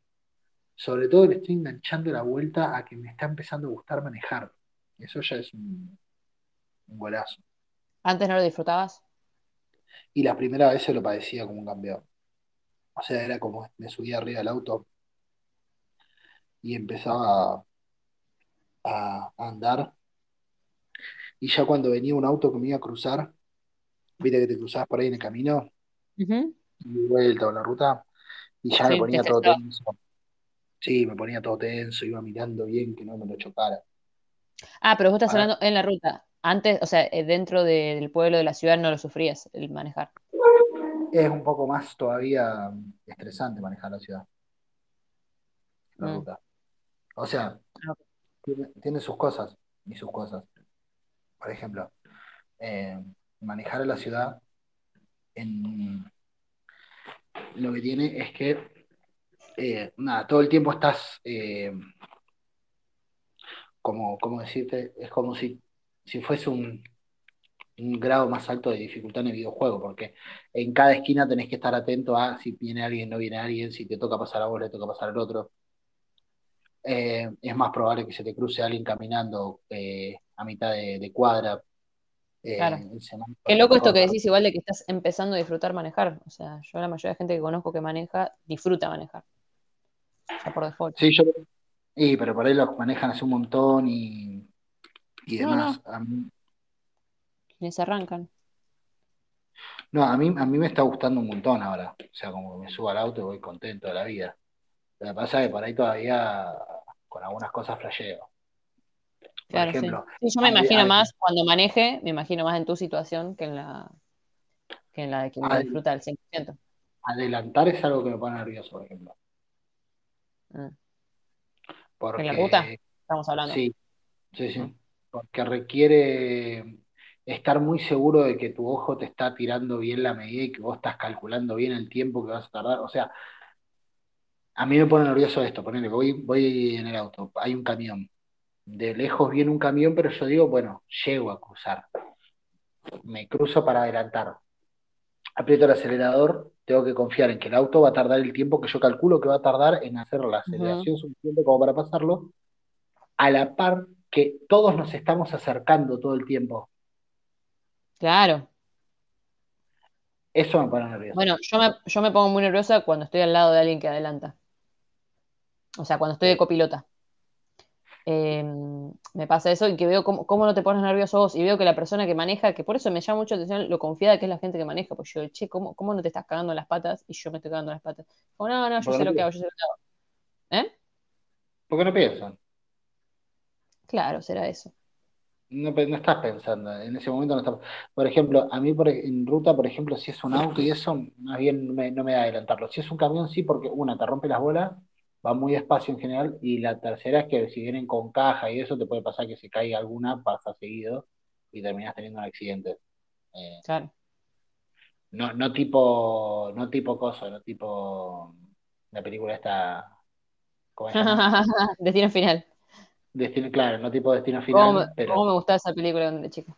C: sobre todo le estoy enganchando la vuelta a que me está empezando a gustar manejar. Eso ya es un, un golazo.
B: ¿Antes no lo disfrutabas?
C: Y la primera vez se lo padecía como un campeón. O sea, era como me subía arriba del auto y empezaba a, a andar. Y ya cuando venía un auto que me iba a cruzar, viste que te cruzabas por ahí en el camino,
B: Ujú.
C: de vuelta o la ruta, y ya me ponía todo tenso. Sí, me ponía todo tenso, iba mirando bien que no me lo chocara.
B: Ah, pero vos estás
C: Ahora,
B: hablando en la ruta. Antes, o sea, eh, dentro de- del pueblo, de la ciudad, no lo sufrías el manejar.
C: es un poco más todavía estresante manejar la ciudad, la
B: Mm.
C: ruta. O sea,
B: Ah.
C: Tiene, sus cosas y sus cosas. Por ejemplo, eh, manejar en la ciudad en, lo que tiene es que eh, nada, todo el tiempo estás eh, como, ¿cómo decirte? Es como si, si fuese un, un grado más alto de dificultad en el videojuego, porque en cada esquina tenés que estar atento a si viene alguien, no viene alguien, si te toca pasar a vos, le toca pasar al otro. Eh, es más probable que se te cruce alguien caminando eh, a mitad de, de cuadra. eh,
B: Claro. Qué loco esto que decís, igual de que estás empezando a disfrutar manejar. O sea, yo la mayoría de gente que conozco que maneja, disfruta manejar. Ya por default.
C: Sí, yo, y, pero por ahí los manejan hace un montón y, y demás.
B: no,
C: mí,
B: quienes arrancan.
C: no, a mí, a mí me está gustando un montón ahora. O sea, como que me subo al auto y voy contento de la vida. Lo que pasa es que por ahí todavía con algunas cosas flasheo. Por
B: Claro,
C: ejemplo,
B: Sí, yo me imagino más cuando maneje, me imagino más en tu situación que en la, que en la de quien disfruta al 100%.
C: adelantar es algo que me pone nervioso, por ejemplo.
B: Mm. ¿En la
C: Porque
B: ruta? Estamos hablando.
C: sí, sí, sí. Porque requiere estar muy seguro de que tu ojo te está tirando bien la medida y que vos estás calculando bien el tiempo que vas a tardar. O sea, a mí me pone nervioso esto. Ponele, voy, voy en el auto, hay un camión. De lejos viene un camión, pero yo digo, bueno, llego a cruzar. Me cruzo para adelantar. Aprieto el acelerador, tengo que confiar en que el auto va a tardar el tiempo que yo calculo que va a tardar en hacer la aceleración suficiente como para pasarlo, a la par que todos nos estamos acercando todo el tiempo.
B: Claro.
C: Eso me pone nervioso.
B: Bueno, yo me, yo me pongo muy nerviosa cuando estoy al lado de alguien que adelanta. O sea, cuando estoy de copilota. Eh, me pasa eso y que veo cómo, cómo no te pones nervioso vos y veo que la persona que maneja, que por eso me llama mucho la atención lo confiada que es la gente que maneja, pues yo, che, ¿cómo, cómo no te estás cagando en las patas? Y yo me estoy cagando en las patas. Como, no, no, yo sé
C: no
B: lo que hago, yo sé lo que hago. ¿Eh?
C: Porque no piensan.
B: Claro, será eso.
C: No, no estás pensando, en ese momento no estás. Por ejemplo, a mí por, en ruta, por ejemplo, si es un auto y eso, más bien no me, no me da adelantarlo. Si es un camión, sí, porque una, te rompe las bolas, va muy despacio en general, y la tercera es que si vienen con caja y eso, te puede pasar que se caiga alguna, pasa seguido, y terminas teniendo un accidente. Eh,
B: Claro.
C: no, no tipo, no tipo cosa, no tipo la película esta.
B: Destino final.
C: Destino, claro, no tipo Destino
B: ¿Cómo me,
C: Final, pero
B: cómo me gustaba esa película era chica?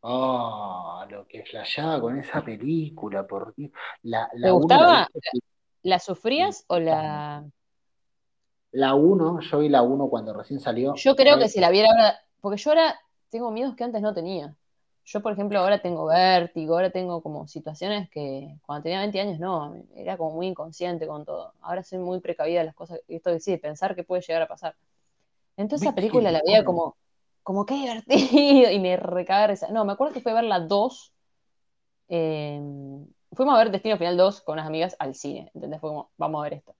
C: Oh, lo que flasheaba con esa película, por Dios. La,
B: ¿Te
C: la la
B: gustaba?
C: viste,
B: ¿La sufrías o la...?
C: La uno, yo vi la uno cuando recién salió.
B: Yo creo que si la viera ahora... Porque yo ahora tengo miedos que antes no tenía. Yo, por ejemplo, ahora tengo vértigo, ahora tengo como situaciones que cuando tenía 20 años no, era como muy inconsciente con todo. Ahora soy muy precavida de las cosas, esto sí, de pensar que puede llegar a pasar. Entonces esa película la veía como, como qué divertido y me recagaba de risa. No, me acuerdo que fue a ver la 2. eh, fuimos a ver Destino Final 2 con unas amigas al cine, ¿entendés? Fue como, vamos a ver esto.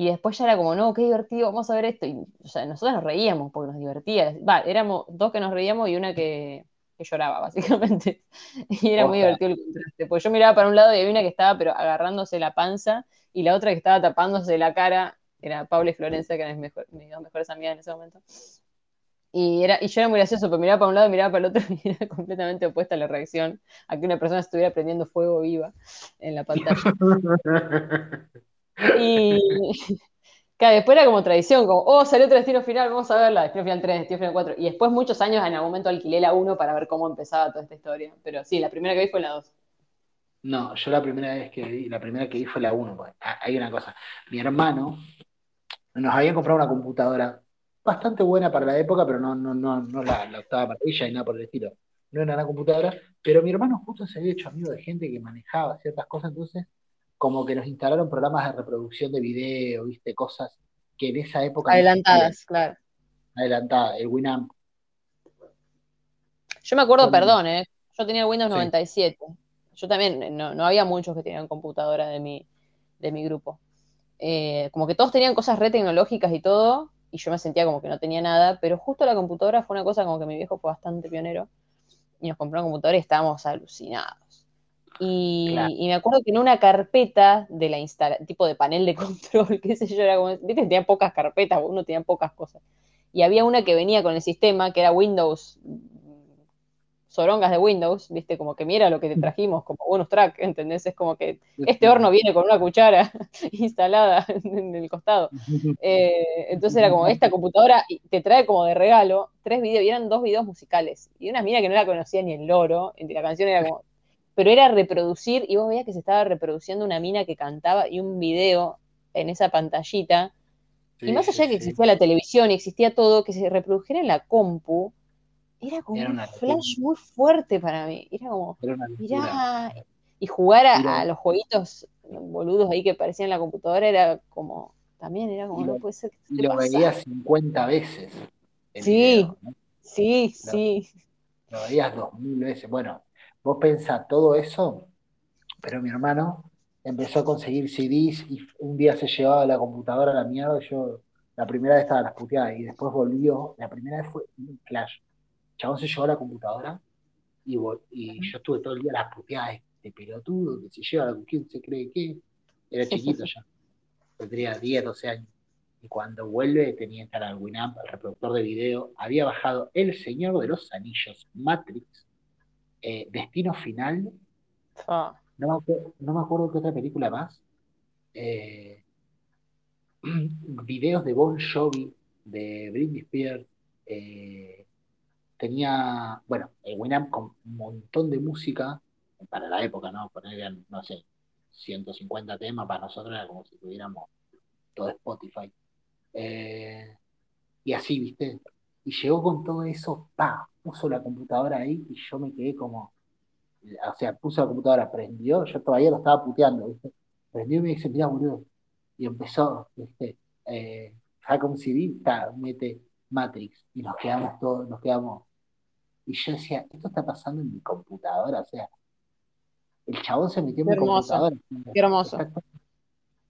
B: Y después ya era como, no, qué divertido, vamos a ver esto. Y o sea, nosotros nos reíamos porque nos divertía. Va, éramos dos que nos reíamos y una que, que lloraba, básicamente. Y era muy divertido el contraste. Porque yo miraba para un lado y había una que estaba pero agarrándose la panza y la otra que estaba tapándose la cara. Era Paula y Florencia, que eran mis, mejor- mis dos mejores amigas en ese momento. Y, era, y yo era muy gracioso, pero miraba para un lado y miraba para el otro y era completamente opuesta la reacción a que una persona estuviera prendiendo fuego viva en la pantalla. Y después era como tradición, como, oh, salió otro Destino Final, vamos a verla, Destino Final 3, Destino Final 4. Y después muchos años en algún momento alquilé la 1 para ver cómo empezaba toda esta historia. Pero sí, la primera que vi fue la 2.
C: No, yo la primera vez que vi, la primera que vi fue la 1. porque, ah, Hay una cosa. Mi hermano nos había comprado una computadora bastante buena para la época, pero no, no, no, no la, la optaba para ella y nada por el estilo. No era una computadora, pero mi hermano justo se había hecho amigo de gente que manejaba ciertas cosas, entonces como que nos instalaron programas de reproducción de video, viste, cosas que en esa época no.
B: Adelantadas, claro.
C: Adelantada, el Winamp.
B: Yo me acuerdo, perdón, ¿eh? Yo tenía el Windows
C: Sí.
B: 97. Yo también, no, no había muchos que tenían computadora de mi, de mi grupo. Eh, como que todos tenían cosas re tecnológicas y todo, y yo me sentía como que no tenía nada, pero justo la computadora fue una cosa como que mi viejo fue bastante pionero, y nos compró una computadora y estábamos alucinados. Y,
C: Claro.
B: y me acuerdo que en una carpeta de la instala tipo de panel de control, qué sé yo, era como, viste, tenía pocas carpetas, uno tenía pocas cosas. Y había una que venía con el sistema, que era Windows, sorongas de Windows, viste, como que mira lo que te trajimos, como bonus track, ¿entendés? Es como que este horno viene con una cuchara instalada en el costado. Eh, entonces era como esta computadora te trae como de regalo tres videos, y eran dos videos musicales. Y una mina que no la conocía ni el loro, y la canción era como. Pero era reproducir, y vos veías que se estaba reproduciendo una mina que cantaba y un video en esa pantallita. y más allá de que
C: sí.
B: existía la televisión y existía todo, que se reprodujera en la compu, era como
C: Era
B: un flash muy fuerte para mí. Era como,
C: Era
B: mirá, y jugar a, los jueguitos boludos ahí que aparecían en la computadora era como, también era como,
C: Y lo-
B: no puede ser que
C: Y lo veías 50 veces.
B: Sí.
C: video, ¿no?
B: Sí,
C: Lo-
B: sí.
C: Lo veías dos mil veces. Bueno, vos pensás todo eso, pero mi hermano empezó a conseguir CDs y un día se llevaba la computadora a la mierda. y Yo la primera vez estaba a las puteadas y después volvió. La primera vez fue un flash. El chabón se llevó la computadora y, yo estuve todo el día las puteadas de pelotudo que se lleva la ¿quién se cree que? Era chiquito ya. Tendría 10, 12 años. Y cuando vuelve tenía que estar al Winamp, el reproductor de video. Había bajado El Señor de los Anillos, Matrix, eh, Destino Final.
B: Fa.
C: No me acuerdo, no me acuerdo qué otra película más. Eh, videos de Bon Jovi, de Britney Spears. eh, tenía, bueno, Winamp con un montón de música para la época, ¿no? Poner, no sé, 150 temas para nosotros era como si tuviéramos todo Spotify. Eh, y así, ¿viste? Y llegó con todo eso, pa, puso la computadora ahí y yo me quedé como, o sea, puso la computadora, prendió, yo todavía lo estaba puteando, ¿viste? Prendió y me dice, mira, boludo. Y empezó, ¿viste? Eh, CD, ta, mete Matrix y nos quedamos todos, nos quedamos. Y yo decía, esto está pasando en mi computadora, o sea, el chabón se metió en mi
B: hermoso,
C: computadora.
B: Qué hermoso.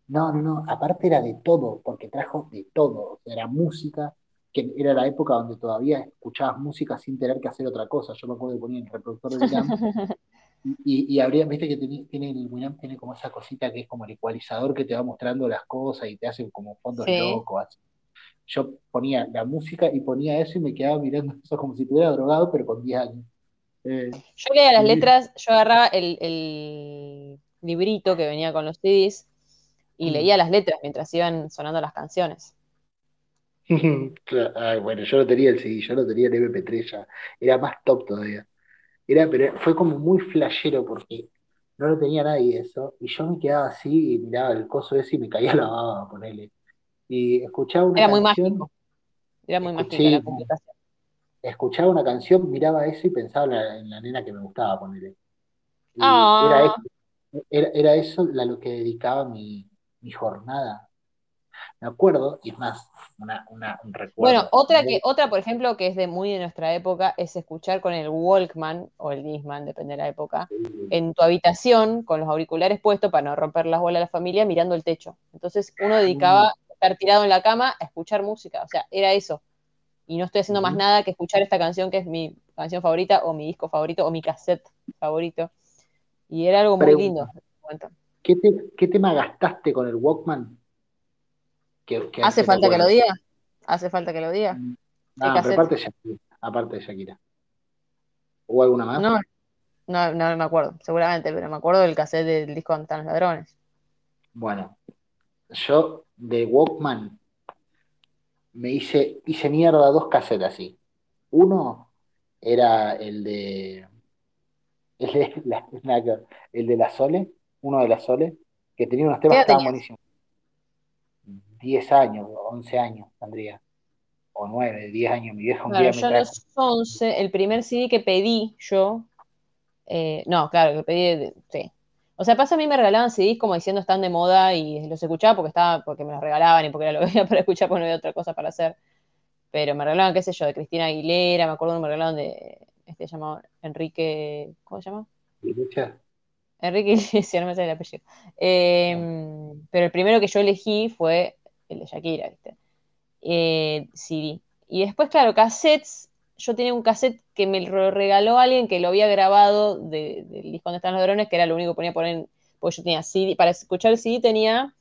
C: No, no, no, aparte era de todo, porque trajo de todo. Era música, que era la época donde todavía escuchabas música sin tener que hacer otra cosa. Yo me acuerdo que ponía el reproductor de Winamp y, y habría, viste que tiene, tiene el Winamp tiene como esa cosita que es como el ecualizador que te va mostrando las cosas y te hace como fondos
B: Sí.
C: locos. así. Yo ponía la música y ponía eso y me quedaba mirando eso como si estuviera drogado, pero con 10 años. Eh,
B: Yo leía las letras, yo agarraba el, el librito que venía con los CDs y
C: Mm.
B: leía las letras mientras iban sonando las canciones.
C: Ay, bueno, yo no tenía el CD, yo no tenía el MP3 ya. Era más top todavía. Era, pero fue como muy flashero porque no lo tenía nadie eso. Y yo me quedaba así y miraba el coso ese y me caía la baba, ponele. Y escuchaba una
B: Era muy
C: canción,
B: mágico, era muy
C: escuché,
B: mágica la comunicación.
C: escuchaba una canción, miraba eso y pensaba en la, en la nena que me gustaba, ponele. Y era
B: Ah,
C: eso, era, era eso a lo que dedicaba mi, mi jornada. Me acuerdo, y es más, una, una, un
B: bueno,
C: recuerdo
B: otra
C: muy
B: que, otra, por ejemplo, que es de muy de nuestra época, es escuchar con el Walkman o el Discman, depende de la época, en tu habitación con los auriculares puestos para no romper las bolas a la familia mirando el techo. Entonces uno dedicaba a estar tirado en la cama a escuchar música, o sea, era eso. Y no estoy haciendo más nada que escuchar esta canción que es mi canción favorita o mi disco favorito o mi cassette favorito. Y era algo muy lindo.
C: ¿Qué, te- qué tema gastaste con el Walkman? Que, que-
B: ¿Hace falta que lo diga? ¿Hace falta que lo diga?
C: Mm, Ah, pero aparte de Shakira, aparte de Shakira. ¿Hubo alguna más?
B: No, no, no me acuerdo, seguramente, pero me acuerdo del cassette del disco donde están los ladrones.
C: Bueno, yo de Walkman me hice, hice mierda dos cassettes así. Uno era el de, el de la, el de la Sole, uno de la Sole, que tenía unos
B: ¿Qué
C: temas que estaban buenísimos. 10 años, 11 años tendría, o 9, 10 años. Mi vieja un
B: Claro,
C: día me
B: yo a los 11, el primer CD que pedí yo, eh, no, claro, que pedí, sí. O sea, pasa a mí me regalaban CDs como diciendo están de moda y los escuchaba porque estaba, porque me los regalaban y porque era lo que había para escuchar porque no había otra cosa para hacer. Pero me regalaban, qué sé yo, de Cristina Aguilera, me acuerdo que me regalaban de, este llamado Enrique, ¿cómo se llama? Enrique Iglesias, no me sale el apellido. Eh, pero el primero que yo elegí fue el de Shakira, ¿viste? Eh, CD. Y después, claro, cassettes. Yo tenía un cassette que me lo regaló alguien que lo había grabado de- del disco donde están los drones, que era lo único que ponía por en. Porque yo tenía CD. Para escuchar el CD tenía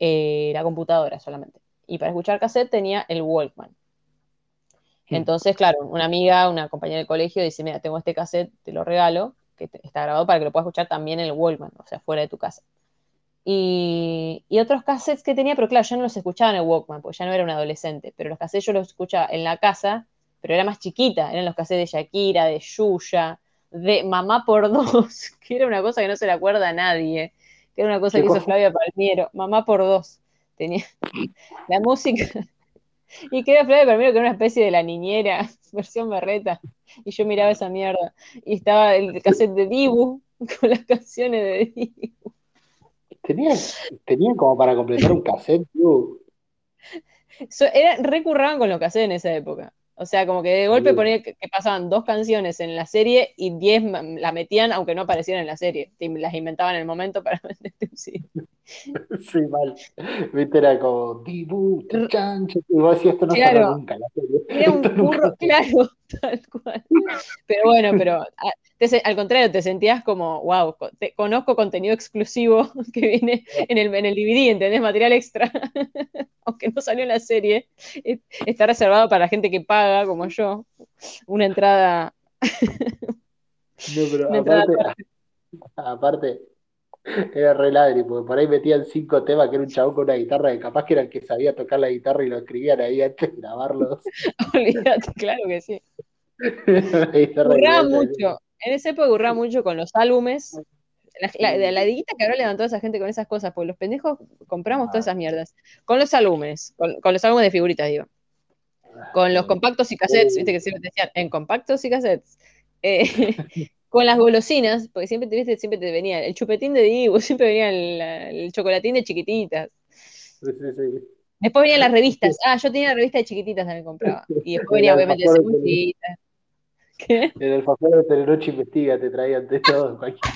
B: eh, la computadora solamente. Y para escuchar cassette tenía el Walkman.
C: Hmm.
B: Entonces, claro, una amiga, una compañera del colegio dice, mira, tengo este cassette, te lo regalo, que te- está grabado para que lo puedas escuchar también en el Walkman, o sea, fuera de tu casa. Y, y otros cassettes que tenía, pero claro, yo no los escuchaba en el Walkman, porque ya no era un adolescente, pero los cassettes yo los escuchaba en la casa, pero era más chiquita, eran los cassettes de Shakira, de Yuya, de Mamá por Dos, que era una cosa que no se le acuerda a nadie, que era una cosa
C: ¿Qué
B: que hizo? Flavia Palmiero, Mamá por Dos, tenía la música, y que era Flavia Palmiero, que era una especie de la niñera, versión berreta, y yo miraba esa mierda, y estaba el cassette de Dibu, con las canciones de Dibu.
C: Tenía, tenía como para completar un cassette, tío.
B: So- era, recurraban con los cassettes en esa época. O sea, como que de golpe
C: Sí.
B: ponía que, que pasaban dos canciones en la serie y diez ma- la metían aunque no aparecieran en la serie. Las inventaban en el momento para venderte un.
C: Sí, mal. Viste, era como Dibu, chancho. Y vos decías, esto no
B: Claro.
C: salió nunca la serie.
B: Era un
C: nunca
B: curro, claro, tal cual. Pero bueno, pero a- te se- al contrario, te sentías como, wow, te- conozco contenido exclusivo que viene en el, en el DVD, ¿entendés? Material extra, aunque no salió en la serie, eh, está reservado para la gente que paga, como yo, una entrada,
C: No, pero
B: una entrada
C: aparte, aparte, era re ladri, porque por ahí metían cinco temas que era un chabón con una guitarra, que capaz que era el que sabía tocar la guitarra y lo escribían ahí antes de grabarlos.
B: olvídate, claro que sí.
C: Igual,
B: mucho, en esa época curraba mucho con los álbumes. La, la, la diguita que habrá levantado esa gente con esas cosas, porque los pendejos compramos todas esas mierdas. Con los álbumes, con, con los álbumes de figuritas, digo. Con los compactos y cassettes, viste que siempre te decían, en compactos y cassettes. Eh, con las golosinas, porque siempre te viste, siempre te venía el chupetín de Dibu, siempre venía el, el chocolatín de chiquititas.
C: Sí, sí, sí.
B: Después venían las revistas. Ah, yo tenía la revista de chiquititas también compraba. Y después venía obviamente
C: de.
B: ¿Qué?
C: En el alfajor de Telenoche investiga, te traían de todo. cualquier-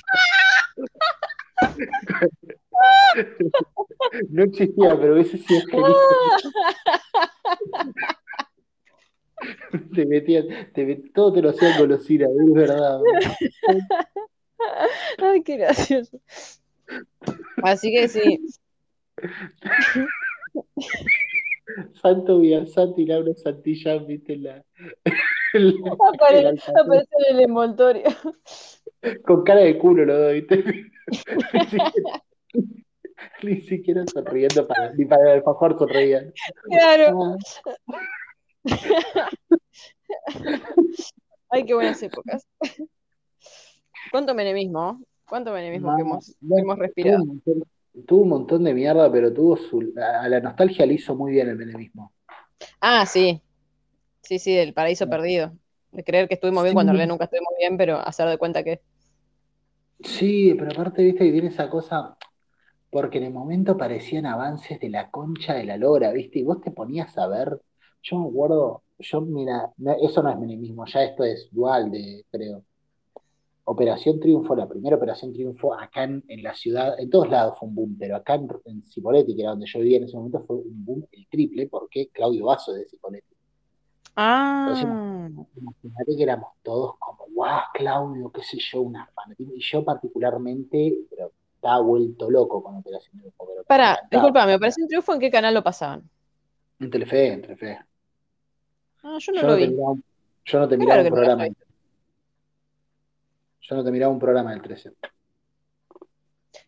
C: No existía, pero hubiese sido. Te metían, te met- todo te lo hacían golosina, es verdad.
B: Ay, qué gracioso. Así que sí,
C: Santo Villansanti y Laura Santillán, viste la,
B: apare- aparece en el envoltorio.
C: Con cara de culo lo doy, ¿viste? Ni siquiera, ni siquiera sonriendo para, ni para el alfajor sonreían.
B: Claro.
C: Ah,
B: Ay, qué buenas épocas. ¿Cuánto menemismo? ¿Cuánto menemismo que hemos,
C: tuvo
B: respirado?
C: un montón, tuvo un montón de mierda, pero tuvo su, a la nostalgia le hizo muy bien el menemismo.
B: Ah, sí. Sí, sí, el paraíso perdido. De creer que estuvimos bien cuando en realidad nunca estuvimos bien, pero hacer de cuenta que.
C: sí, pero aparte, viste, que tiene esa cosa, porque en el momento parecían avances de la concha de la lora, viste, y vos te ponías a ver, yo me acuerdo, yo, mira, eso no es menemismo, ya esto es dual de, creo. Operación Triunfo, la primera Operación Triunfo acá en, en la ciudad, en todos lados fue un boom, pero acá en, en Cipolletti, que era donde yo vivía en ese momento, fue un boom el triple, porque Claudio Basso es de Cipolletti. Entonces,
B: Ah,
C: imagínate que éramos todos como, wow, Claudio, qué sé yo, una fanatismo. Y yo particularmente, pero estaba vuelto loco con Operación Triunfo, pero encantaba.
B: disculpame, ¿Operación Triunfo en qué canal lo pasaban?
C: En Telefe, en Telefe.
B: Ah, yo no
C: Yo
B: lo
C: no
B: vi.
C: miraba, yo no te miraba un
B: no
C: programa, yo no te miraba un programa del 13.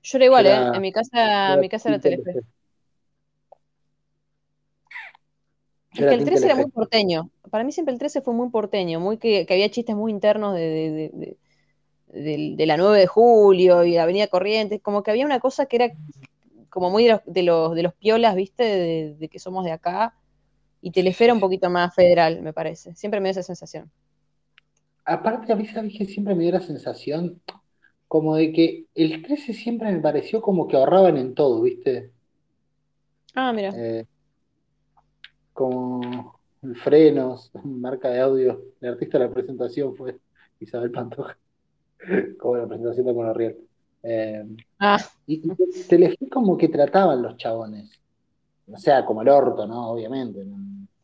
B: Yo era igual, ¿eh? En mi casa,
C: era
B: mi casa era Telefe.
C: Telefe.
B: Es que el
C: Team
B: 13 era muy porteño. Para mí siempre el 13 fue muy porteño, muy que, que había chistes muy internos de, de, de- de- del- de la 9 de julio y Avenida Corrientes, como que había una cosa que era como muy de los, de los, de los piolas, ¿viste? De, de que somos de acá. Y
C: Sí,
B: Telefe era
C: sí,
B: un poquito más federal, me parece. Siempre me dio esa sensación.
C: Aparte, a mí, ¿sabes? Siempre me dio la sensación como de que el 13 siempre me pareció como que ahorraban en todo, ¿viste?
B: Ah, mira.
C: Eh, como frenos, marca de audio. El artista de la presentación fue Isabel Pantoja, como la presentación de Monorriel. Eh,
B: Ah,
C: y, y Telefe como que trataban los chabones. O sea, como el orto, ¿no? Obviamente. ¿no?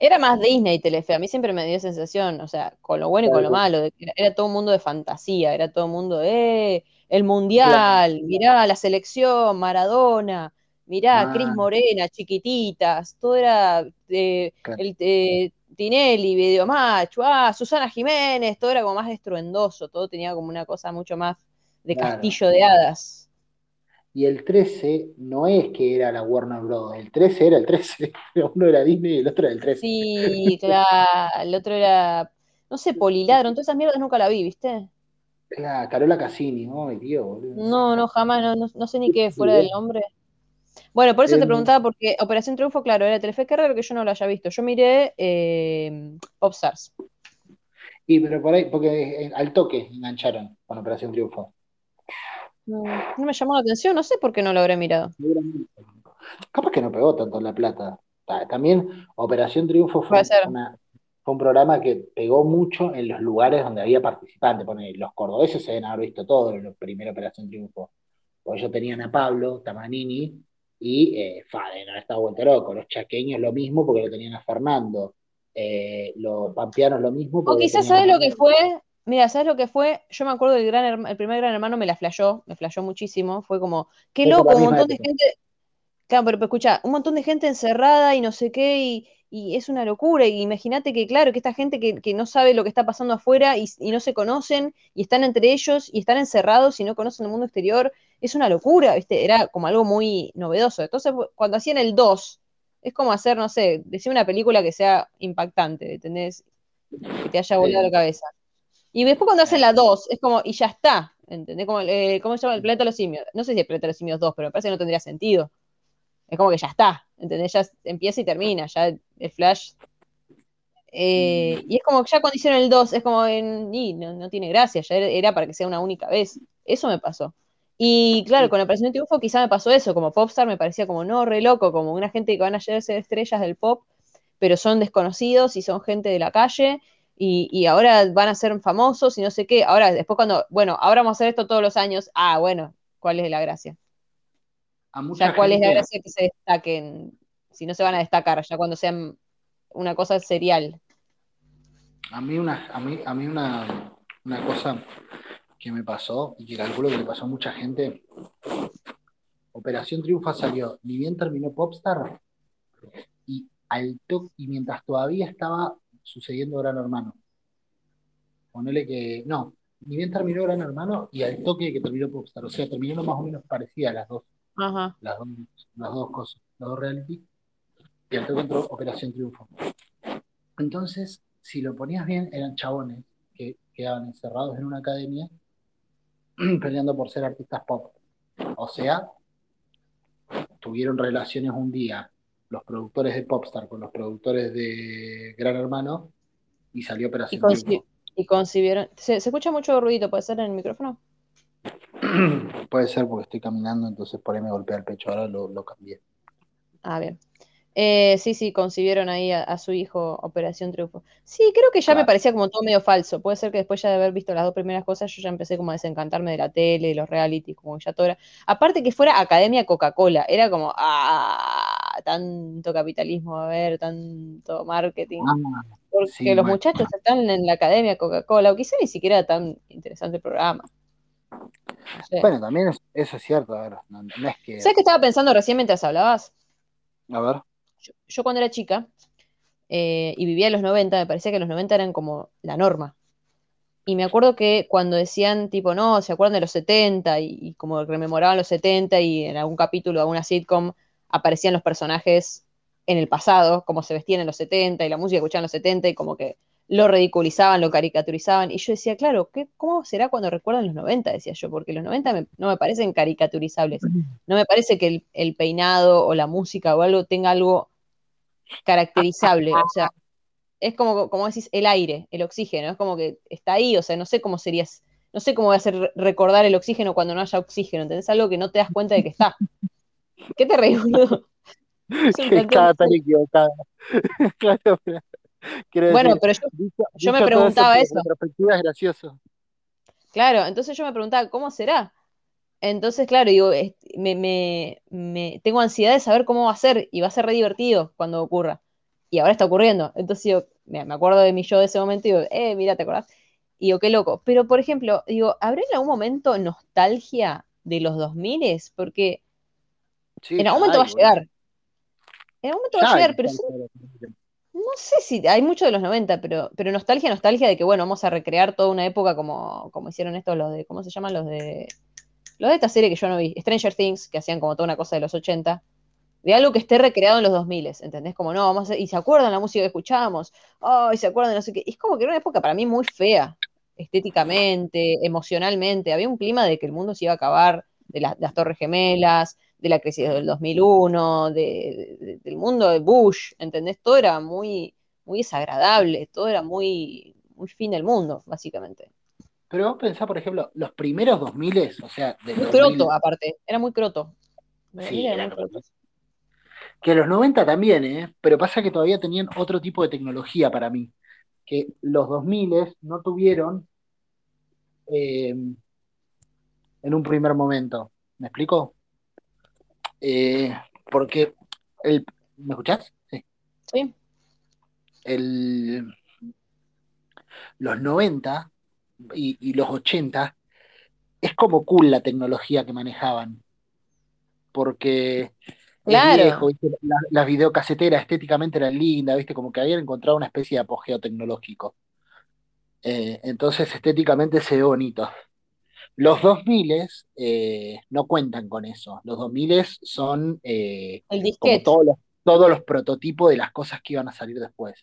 B: Era más Disney Telefe. A mí siempre me dio sensación, o sea, con lo bueno y con lo malo. de que era, todo un mundo de fantasía, era todo un mundo de eh, el mundial, mirá la selección, Maradona, mirá Cris
C: Ah,
B: Morena, chiquititas, todo era eh, el eh, Tinelli, Videomacho, ah, Susana Jiménez, todo era como más estruendoso, todo tenía como una cosa mucho más de
C: Claro.
B: castillo de hadas.
C: Y el 13 no es que era la Warner Bros. El 13 era el 13. Uno era Disney y el otro era el 13.
B: Sí, claro, el otro era, no sé, Poliladron, todas esas mierdas nunca la vi, ¿viste?
C: Claro, Carola Cassini. Ay, Dios, boludo.
B: No, no, jamás, no, no, no sé ni qué fuera del nombre. Bueno, por eso te
C: Em,
B: preguntaba, porque Operación Triunfo, claro, era Telefe, qué raro que yo no lo haya visto. Yo miré eh, Popstars.
C: y pero por ahí, porque eh, al toque engancharon con Operación Triunfo.
B: No, no me llamó la atención, no sé por qué no lo habré mirado.
C: Capaz que no pegó tanto en La Plata. Ta- También Operación Triunfo fue un,
B: ser.
C: una- fue un programa que pegó mucho en los lugares donde había participantes. Pone, los cordobeses se deben haber visto todo en la primera Operación Triunfo. Porque ellos tenían a Pablo Tamanini y eh, fa, deben haber estado vuelto loco. Los chaqueños lo mismo porque lo tenían a Fernando. Eh, los pampeanos lo mismo
B: O quizás, ¿sabes lo que fue? Mira, ¿sabes lo que fue? Yo me acuerdo del gran el primer gran hermano me la flashó, me flashó muchísimo. Fue como, qué loco, un montón de gente. Claro, pero, pero escucha, un montón de gente encerrada y no sé qué, y, y es una locura. Y imagínate que, claro, que esta gente que, que no sabe lo que está pasando afuera y, y no se conocen, y están entre ellos, y están encerrados y no conocen el mundo exterior, es una locura, ¿viste? Era como algo muy novedoso. Entonces, cuando hacían el 2, es como hacer, no sé, decir una película que sea impactante, ¿entendés? Que te haya volado
C: Sí.
B: la cabeza. Y después cuando hacen la 2, es como, y ya está, ¿entendés? Como, eh, ¿Cómo se llama? El planeta de los simios. No sé si el planeta de los simios 2, pero me parece que no tendría sentido. Es como que ya está, ¿entendés? Ya empieza y termina, ya el Flash. Eh, y es como que ya cuando hicieron el 2, es como, en, y no, no tiene gracia, ya era, para que sea una única vez. Eso me pasó. Y claro, con Operación de Triunfo quizá me pasó eso, como Popstar me parecía como no, re loco, como una gente que van a llegar a ser estrellas del pop, pero son desconocidos y son gente de la calle y, y ahora van a ser famosos y no sé qué. Ahora, después cuando, bueno, ahora vamos a hacer esto todos los años, ah, bueno, ¿Cuál es la gracia?
C: A mucha
B: Ya, ¿cuál es la gracia que se destaquen? Si no se van a destacar, ya cuando sean una cosa serial.
C: A mí una, a mí, a mí una, una cosa que me pasó y que calculo que le pasó a mucha gente. Operación Triunfa salió, ni bien terminó Popstar, y al y mientras todavía estaba sucediendo Gran Hermano. Ponele que. No, ni bien terminó Gran Hermano y al toque que terminó Popstar. O sea, terminaron más o menos parecidas las dos,
B: Ajá.
C: las dos, las dos cosas, los dos reality. Y al toque entró Operación Triunfo. Entonces, si lo ponías bien, eran chabones que quedaban encerrados en una academia peleando por ser artistas pop. O sea, tuvieron relaciones un día los productores de Popstar con los productores de Gran Hermano y salió
B: Y,
C: Operación
B: conci-
C: Triunfo.
B: y concibieron. ¿Se, se escucha mucho ruidito? ¿Puede ser en el micrófono?
C: Puede ser porque estoy caminando, entonces por ahí me golpea el pecho. Ahora lo, lo cambié.
B: Ah, bien. Eh, sí, sí, concibieron ahí a, a su hijo Operación Triunfo. Sí, creo que ya me parecía como todo medio falso. Puede ser que después ya de haber visto las dos primeras cosas, yo ya empecé como a desencantarme de la tele, de los reality, como ya todo era. Aparte que fuera Academia Coca-Cola, era como, ah, tanto capitalismo, a ver, tanto marketing.
C: Ah,
B: Porque
C: sí,
B: los
C: bueno.
B: muchachos están en la Academia Coca-Cola, o quizá ni siquiera era tan interesante el programa. No sé.
C: Bueno, también es- eso es cierto. A ver, no, no es que.
B: ¿Sabes qué estaba pensando recién mientras hablabas?
C: A ver.
B: Yo, yo cuando era chica eh, y vivía en los 90, me parecía que los 90 eran como la norma. Y me acuerdo que cuando decían, tipo, no, ¿se acuerdan de los 70? Y, y como rememoraban los 70 y en algún capítulo de alguna sitcom aparecían los personajes en el pasado, como se vestían en los 70 y la música que escuchaban en los 70 y como que lo ridiculizaban, lo caricaturizaban. Y yo decía, claro, ¿qué, ¿cómo será cuando recuerdan los 90? Decía yo, porque los 90 me- no me parecen caricaturizables. No me parece que el, el peinado o la música o algo tenga algo caracterizable. O sea, es como, como decís, el aire, el oxígeno, es como que está ahí, o sea, no sé cómo serías, no sé cómo voy a hacer re- recordar el oxígeno cuando no haya oxígeno, ¿entendés? Algo que no te das cuenta de que está. ¿Qué te reís, boludo?
C: Estaba tan equivocada. Claro, quiero
B: Bueno,
C: decir,
B: pero yo,
C: dicho-
B: yo me preguntaba eso.
C: es gracioso.
B: claro, entonces yo me preguntaba, ¿cómo será? Entonces, claro, digo, me, me- me- tengo ansiedad de saber cómo va a ser y va a ser re divertido cuando ocurra. Y ahora está ocurriendo. Entonces, digo, me, me acuerdo de mi yo de ese momento y digo, eh, mira, ¿te acordás? Y digo, qué loco. Pero, por ejemplo, digo, ¿habrá en algún momento nostalgia de los 2000? Porque
C: Sí,
B: en algún momento va a llegar. En algún momento va a
C: hay
B: llegar, pero no sé si hay mucho de los 90, pero, pero nostalgia, nostalgia de que, bueno, vamos a recrear toda una época como, como hicieron estos los de, ¿cómo se llaman? Los de, los de esta serie que yo no vi, Stranger Things, que hacían como toda una cosa de los 80, de algo que esté recreado en los 2000, ¿entendés? Como, no, vamos a, y se acuerdan la música que escuchábamos, ay, se acuerdan no sé qué, es como que era una época para mí muy fea, estéticamente, emocionalmente, había un clima de que el mundo se iba a acabar, de, de las Torres Gemelas, de la crisis del 2001, de- de- del mundo de Bush, ¿entendés? Todo era muy, muy desagradable, todo era muy, muy fin del mundo, básicamente.
C: Pero vos pensás, por ejemplo, los primeros 2000, o sea, de
B: Muy
C: los
B: croto,
C: 2000,
B: aparte, era muy croto.
C: sí,
B: Era muy croto.
C: que los 90 también, ¿eh? Pero pasa que todavía tenían otro tipo de tecnología para mí. Que los 2000 no tuvieron eh, en un primer momento. ¿Me explico? Eh, porque el, ¿me escuchás? Sí.
B: Sí,
C: El, los 90 y, y los 80 es como cool la tecnología que manejaban. Porque
B: Claro.
C: viejo, las videocaseteras estéticamente eran lindas, ¿viste? Como que habían encontrado una especie de apogeo tecnológico. Eh, entonces estéticamente se ve bonito. Los 2000 eh, no cuentan con eso. Los 2000 son eh,
B: el
C: como todos los, todos los prototipos de las cosas que iban a salir después.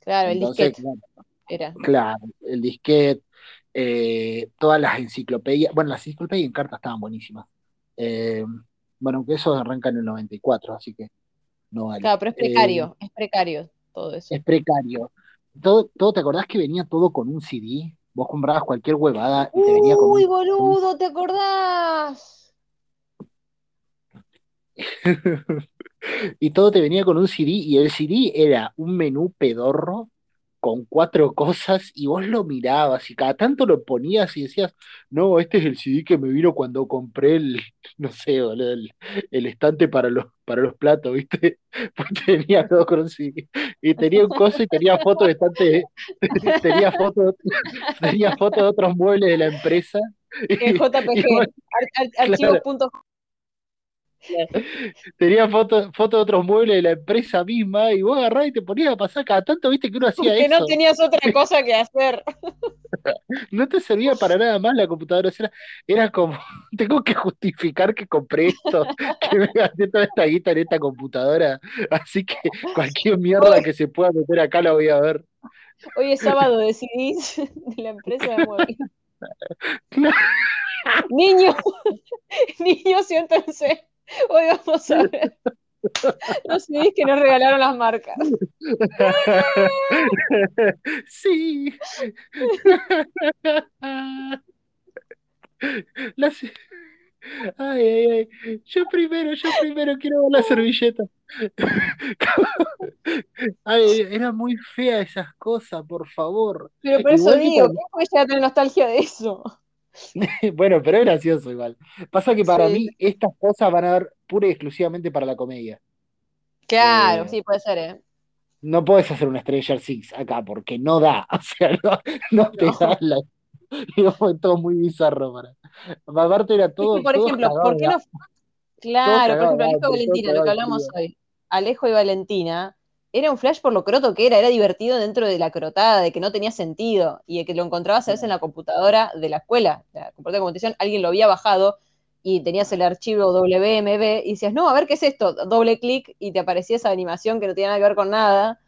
B: claro, el disquete
C: claro,
B: era.
C: claro, el disquete, eh, todas las enciclopedias, bueno, las enciclopedias en carta estaban buenísimas. Eh, bueno, aunque eso arranca en el 94, así que no vale.
B: Claro, pero es
C: Eh,
B: precario, es precario todo eso.
C: es precario. Todo, todo, ¿te acordás que venía todo con un CD? Vos comprabas cualquier huevada y te venía con
B: Uy,
C: un
B: boludo, ¿te acordás?
C: y todo te venía con un CD y el CD era un menú pedorro con cuatro cosas y vos lo mirabas y cada tanto lo ponías y decías, no, este es el CD que me vino cuando compré el, no sé, el, el estante para los, para los platos, ¿viste? Pues tenía todo con CD. Y tenía un coso y tenía fotos de estante, tenía fotos, tenía fotos de otros muebles de la empresa.
B: En
C: Y,
B: JPG,
C: y vos-
B: ar- ar-
C: claro,
B: archivo punto-
C: tenía fotos fotos de otros muebles de la empresa misma y vos agarrás y te ponías a pasar cada tanto, viste que uno hacía
B: porque no
C: eso.
B: tenías otra cosa que hacer.
C: No te servía para nada más la computadora, era, era como, tengo que justificar que compré esto, que me gasté toda esta guita en esta computadora, así que cualquier mierda que se pueda meter acá la voy a ver.
B: hoy es sábado de CDs de la empresa de muebles.
C: Claro,
B: Niños, niños, siéntense. Hoy vamos a ver los CDs que nos regalaron las marcas.
C: Sí. Ay, ay, ay. Yo primero, yo primero quiero ver la servilleta. Ay, era muy fea esas cosas, por favor.
B: Pero por eso
C: Igual que
B: digo,
C: para...
B: ¿qué puede llegar a tener nostalgia de eso?
C: Bueno, pero es gracioso igual. Pasa que para
B: Sí,
C: mí estas cosas van a ver pura y exclusivamente para la comedia.
B: claro,
C: Eh,
B: sí, puede ser, ¿eh?
C: no puedes hacer un Stranger Six acá porque no da. O sea, no, no te
B: No.
C: da la... Fue todo muy bizarro para. Aparte era todo,
B: por
C: todo
B: ejemplo,
C: cagado
B: ¿por qué no? Claro, por ejemplo, Alejo y Valentina, lo que hablamos hoy. Alejo y Valentina era un flash por lo croto que era, era divertido dentro de la crotada, de que no tenía sentido y de que lo encontrabas a veces en la computadora de la escuela, la computadora de computación, alguien lo había bajado y tenías el archivo WMB y decías, no, a ver qué es esto, doble clic y te aparecía esa animación que no tenía nada que ver con nada.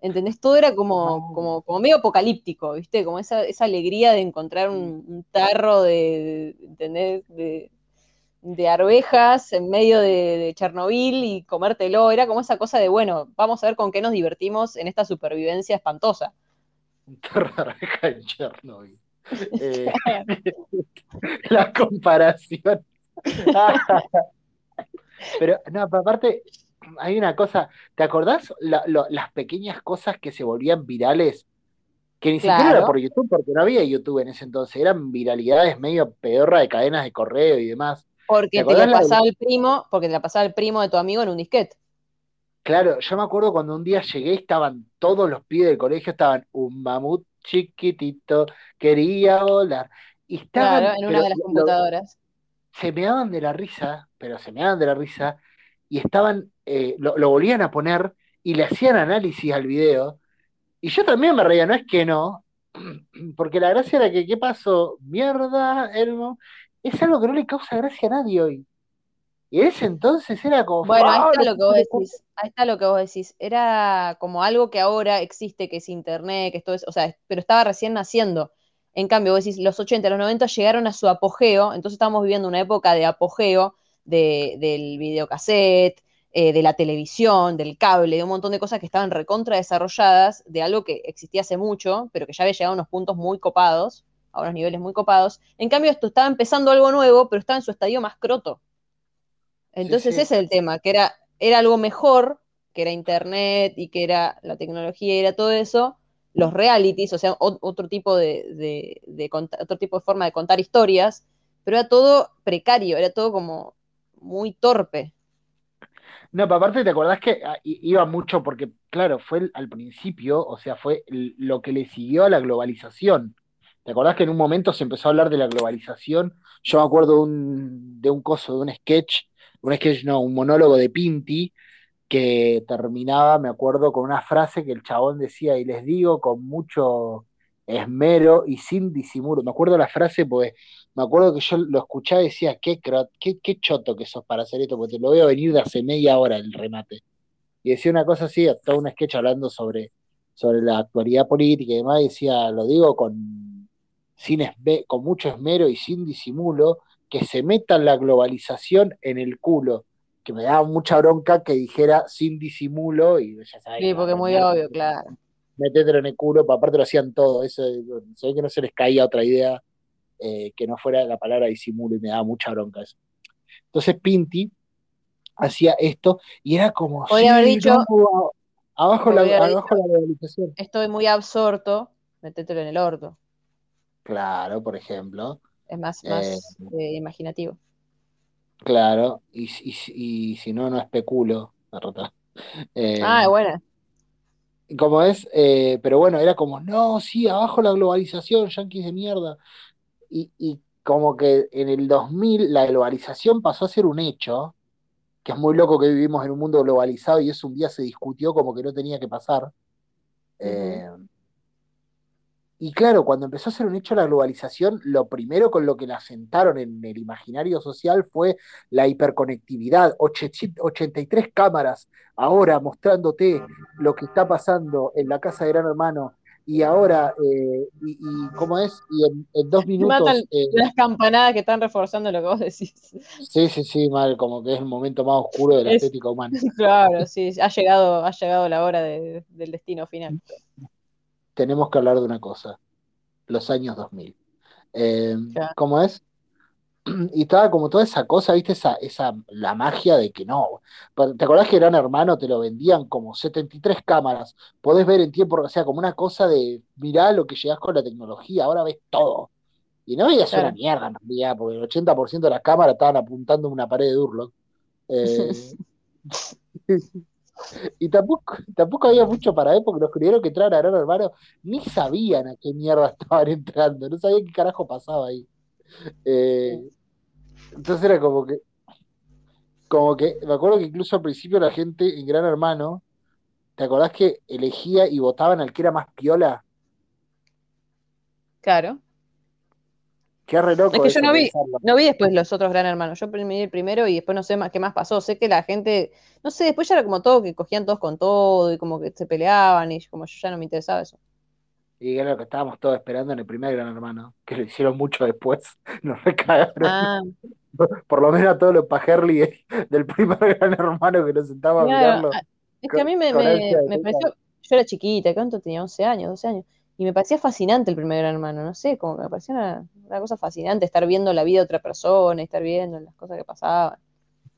B: ¿Entendés? Todo era como, como, como medio apocalíptico, ¿viste? Como esa, esa alegría de encontrar un, un tarro de, de- ¿entendés? De, de arvejas en medio de, de Chernobyl y comértelo. Era como esa cosa de, bueno, vamos a ver con qué nos divertimos en esta supervivencia espantosa.
C: Naranja en Chernobyl. Eh, la comparación. Pero, no, aparte, hay una cosa, ¿te acordás la- lo- las pequeñas cosas que se volvían virales? Que ni siquiera era por YouTube, porque no había YouTube en ese entonces, eran viralidades medio pedorra de cadenas de correo y demás. ¿Te
B: porque te la pasaba el primo, porque te la pasaba el primo de tu amigo en un disquete.
C: Claro, yo me acuerdo cuando un día llegué, estaban todos los pibes del colegio, estaban un mamut chiquitito, quería volar. Y
B: Claro,
C: estaban,
B: en una
C: pero
B: de las
C: lo- lo-
B: computadoras.
C: se me daban de la risa, pero se me daban de la risa, y estaban, eh, lo, lo volvían a poner y le hacían análisis al video, y yo también me reía, no es que no, porque la gracia era que, ¿qué pasó? Mierda, Elmo, es algo que no le causa gracia a nadie hoy. Y en ese entonces era como,
B: Bueno, ahí
C: ¡ah,
B: está
C: lo
B: que vos decís, ahí está lo que vos decís. Era como algo que ahora existe, que es internet, que esto es, o sea, pero estaba recién naciendo. En cambio, vos decís, los 80, los 90 llegaron a su apogeo, entonces estamos viviendo una época de apogeo de, del videocassette, eh, de la televisión, del cable, de un montón de cosas que estaban recontra desarrolladas, de algo que existía hace mucho, pero que ya había llegado a unos puntos muy copados, a unos niveles muy copados. En cambio, esto estaba empezando algo nuevo, pero estaba en su estadio más croto. Entonces
C: sí.
B: ese es el tema, que era, era algo mejor, que era internet y que era la tecnología y era todo eso, los realities, o sea, otro tipo de, de- de cont- otro tipo de forma de contar historias, pero era todo precario, era todo como muy torpe.
C: No, pero aparte te acordás que ah, iba mucho porque, claro, fue el- al principio, o sea, fue lo que le siguió a la globalización. ¿Te acordás que en un momento se empezó a hablar de la globalización? Yo me acuerdo de un, de un coso, de un sketch, un sketch, no, un monólogo de Pinti, que terminaba, me acuerdo, con una frase que el chabón decía, y les digo con mucho esmero y sin disimulo. Me acuerdo la frase, pues, me acuerdo que yo lo escuchaba y decía, qué, qué, qué choto que sos para hacer esto, porque te lo veo venir de hace media hora el remate. Y decía una cosa así, todo un sketch hablando sobre, sobre la actualidad política y demás, y decía, lo digo con, sin con mucho esmero y sin disimulo, que se meta la globalización en el culo que me daba mucha bronca que dijera sin disimulo y ya sabes
B: Sí,
C: que
B: porque es muy obvio, claro.
C: metételo en el culo, aparte lo hacían todo, eso, se ve que no se les caía otra idea eh, que no fuera la palabra disimulo y me daba mucha bronca eso. Entonces Pinti hacía esto y era como,
B: Podría haber dicho,
C: Abajo la, globalización.
B: Estoy muy absorto, metételo en el orto.
C: Claro, por ejemplo.
B: Es más,
C: Eh,
B: más eh, imaginativo.
C: Claro. Y, si- y si- y si no, no especulo. Eh,
B: Ah, bueno.
C: como es, eh, pero bueno, era como, no, sí, abajo la globalización, yanquis de mierda. Y, y como que en el 2000 la globalización pasó a ser un hecho, que es muy loco que vivimos en un mundo globalizado y eso un día se discutió como que no tenía que pasar. Y claro, cuando empezó a ser un hecho la globalización, lo primero con lo que la sentaron en el imaginario social fue la hiperconectividad. Oche- 83 cámaras ahora mostrándote lo que está pasando en la casa de Gran Hermano. Y ahora, eh, y, y ¿cómo es? Y en, en dos
B: Me matan
C: minutos, eh,
B: las campanadas que están reforzando lo que vos decís.
C: sí, sí, sí, mal, como que es el momento más oscuro de la
B: Es-
C: estética humana.
B: Claro, sí, ha llegado, ha llegado la hora de- del destino final.
C: Tenemos que hablar de una cosa, los años 2000. Eh. ¿cómo es? Y estaba como toda esa cosa, ¿viste? Esa, esa, la magia de que no. ¿Te acordás que Gran Hermano te lo vendían como 73 cámaras? Podés ver en tiempo, o sea, como una cosa de, mirá lo que llegás con la tecnología, ahora ves todo. Y no veías
B: Claro.
C: una mierda en realidad, porque el 80% de las cámaras estaban apuntando a una pared de Durlock. Eh, y tampoco, tampoco había mucho para ver, porque los tuvieron que entrar a Gran Hermano ni sabían a qué mierda estaban entrando, no sabían qué carajo pasaba ahí. Eh, entonces era como que, como que, me acuerdo que incluso al principio la gente en Gran Hermano, ¿te acordás que elegía y votaban al que era más piola?
B: Claro.
C: Qué re loco
B: Es que yo no vi,
C: pensarlo.
B: no vi después los otros Gran Hermanos. Yo vi el primero y después no sé más qué más pasó. Sé que la gente, no sé, después ya era como todo, que cogían todos con todo y como que se peleaban y como yo ya no me interesaba eso.
C: Y era lo que estábamos todos esperando en el primer Gran Hermano, que lo hicieron mucho después, nos recagaron.
B: Ah,
C: Por lo menos a todos los pajerli de- del primer Gran Hermano que nos sentaba a
B: claro,
C: mirarlo.
B: ah, es que a mí me, me, me pareció, yo era chiquita, ¿cuánto tenía? 11 años, 12 años. Y me parecía fascinante el primer Gran Hermano, no sé, como que me parecía una, una cosa fascinante estar viendo la vida de otra persona, estar viendo las cosas que pasaban.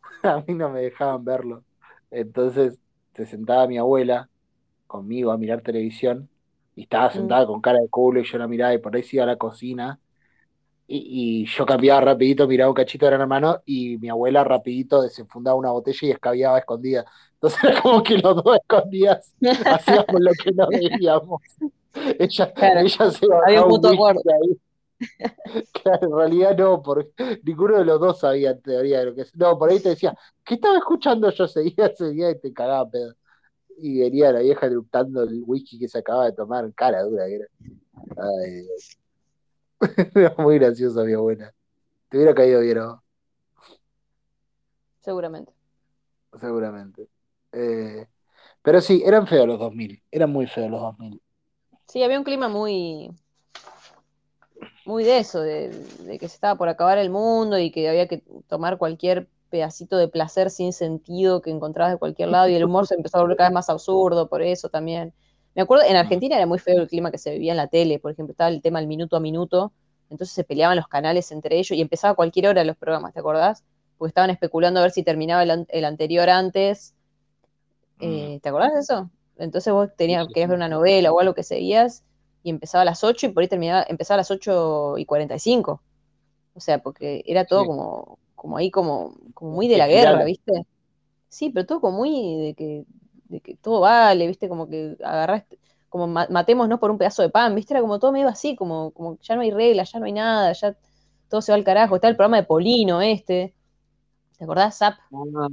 C: A mí no me dejaban verlo. Entonces se sentaba mi abuela conmigo a mirar televisión y estaba sentada con cara de culo y yo la miraba y por ahí se iba a la cocina y, y yo cambiaba rapidito, miraba un cachito de Gran Hermano y mi abuela rapidito desenfundaba una botella y escabiaba escondida. Entonces era como que los dos escondidas hacíamos lo que no veíamos. Ella,
B: Claro,
C: ella se
B: había
C: bajaba
B: un mutuo acuerdo.
C: ahí. Claro, en realidad no, porque ninguno de los dos sabía en teoría de lo que No, por ahí te decía, ¿qué estaba escuchando yo ese día, ese día? Y te cagaba pedo. Y venía la vieja eructando el whisky que se acababa de tomar, cara dura que era. Ay. Era muy graciosa mi abuela. Te hubiera caído bien, ¿no?
B: Seguramente.
C: Seguramente. Eh, pero sí, eran feos los 2000, eran muy feos los 2000.
B: Sí, había un clima muy, muy de eso, de, de que se estaba por acabar el mundo y que había que tomar cualquier pedacito de placer sin sentido que encontrabas de cualquier lado y el humor se empezó a volver cada vez más absurdo por eso también. Me acuerdo, en Argentina era muy feo el clima que se vivía en la tele, por ejemplo, estaba el tema del minuto a minuto, entonces se peleaban los canales entre ellos y empezaba a cualquier hora los programas, ¿te acordás? Porque estaban especulando a ver si terminaba el, an- el anterior antes. Eh, ¿te acordás de eso? Entonces vos tenías, querías ver una novela o algo que seguías y empezaba a las 8 y por ahí terminaba, empezaba a las 8 y 45. O sea, porque era todo
C: Sí.
B: como, como ahí como, como muy de la guerra, ¿viste? Sí, pero todo como muy de que, de que todo vale, ¿viste? Como que agarraste, como ma- matémonos por un pedazo de pan, ¿viste? Era como todo medio así, como, como ya no hay reglas, ya no hay nada, ya todo se va al carajo. Está el programa de Polino este. ¿Te acordás, Zap?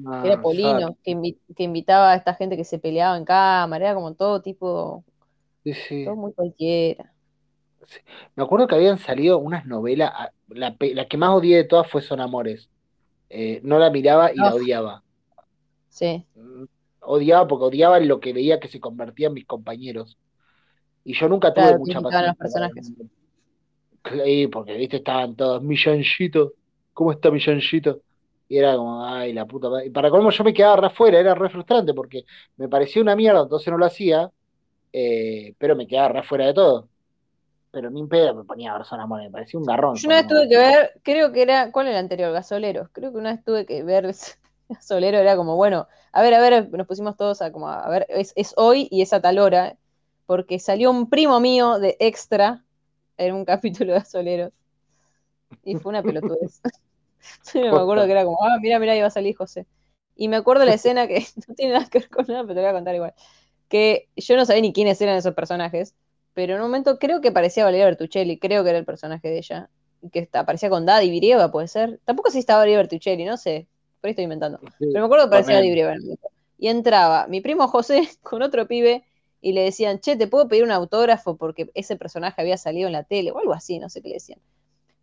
C: Ah,
B: era. Polino, que, invi- que invitaba a esta gente que se peleaba en cámara, era como todo tipo,
C: Sí, sí.
B: todo muy cualquiera.
C: Me acuerdo que habían salido unas novelas, ah, la, que más odié de todas fue Son Amores. Eh, no la miraba y la odiaba.
B: Sí,
C: Mm, Odiaba porque odiaba lo que veía que se convertían mis compañeros. Y yo nunca tuve
B: claro,
C: mucha
B: imitaban a los
C: paciencia.
B: personajes.
C: Sí, porque viste, estaban todos, Milloncito, ¿cómo está Milloncito? Y era como, ay, la puta madre. Y para colmo yo me quedaba re afuera, era re frustrante porque me parecía una mierda, entonces no lo hacía, eh, pero me quedaba re afuera de todo. Pero ni en pedo me ponía a ver Son Amores, me parecía un garrón.
B: Yo una vez tuve que ver, creo que era, ¿cuál era el anterior? Gasoleros. Creo que una vez tuve que ver Solero era como, bueno, a ver, a ver, nos pusimos todos a como, a ver, es, es hoy y es a tal hora, porque salió un primo mío de extra en un capítulo de Soleros. Y fue una pelotudez. Sí, me acuerdo que era como, ah, mira, mira, iba a salir José. Y me acuerdo la escena que no tiene nada que ver con nada, pero te voy a contar igual. Que yo no sabía ni quiénes eran esos personajes, pero en un momento creo que parecía Valeria Bertuccelli, creo que era el personaje de ella, que aparecía con Daddy Virieva, puede ser. Tampoco si estaba Valeria Bertuccelli, no sé, por ahí estoy inventando. pero me acuerdo que parecía Daddy Virieva. Y entraba mi primo José con otro pibe y le decían, che, ¿te puedo pedir un autógrafo porque ese personaje había salido en la tele? O algo así, no sé qué le decían.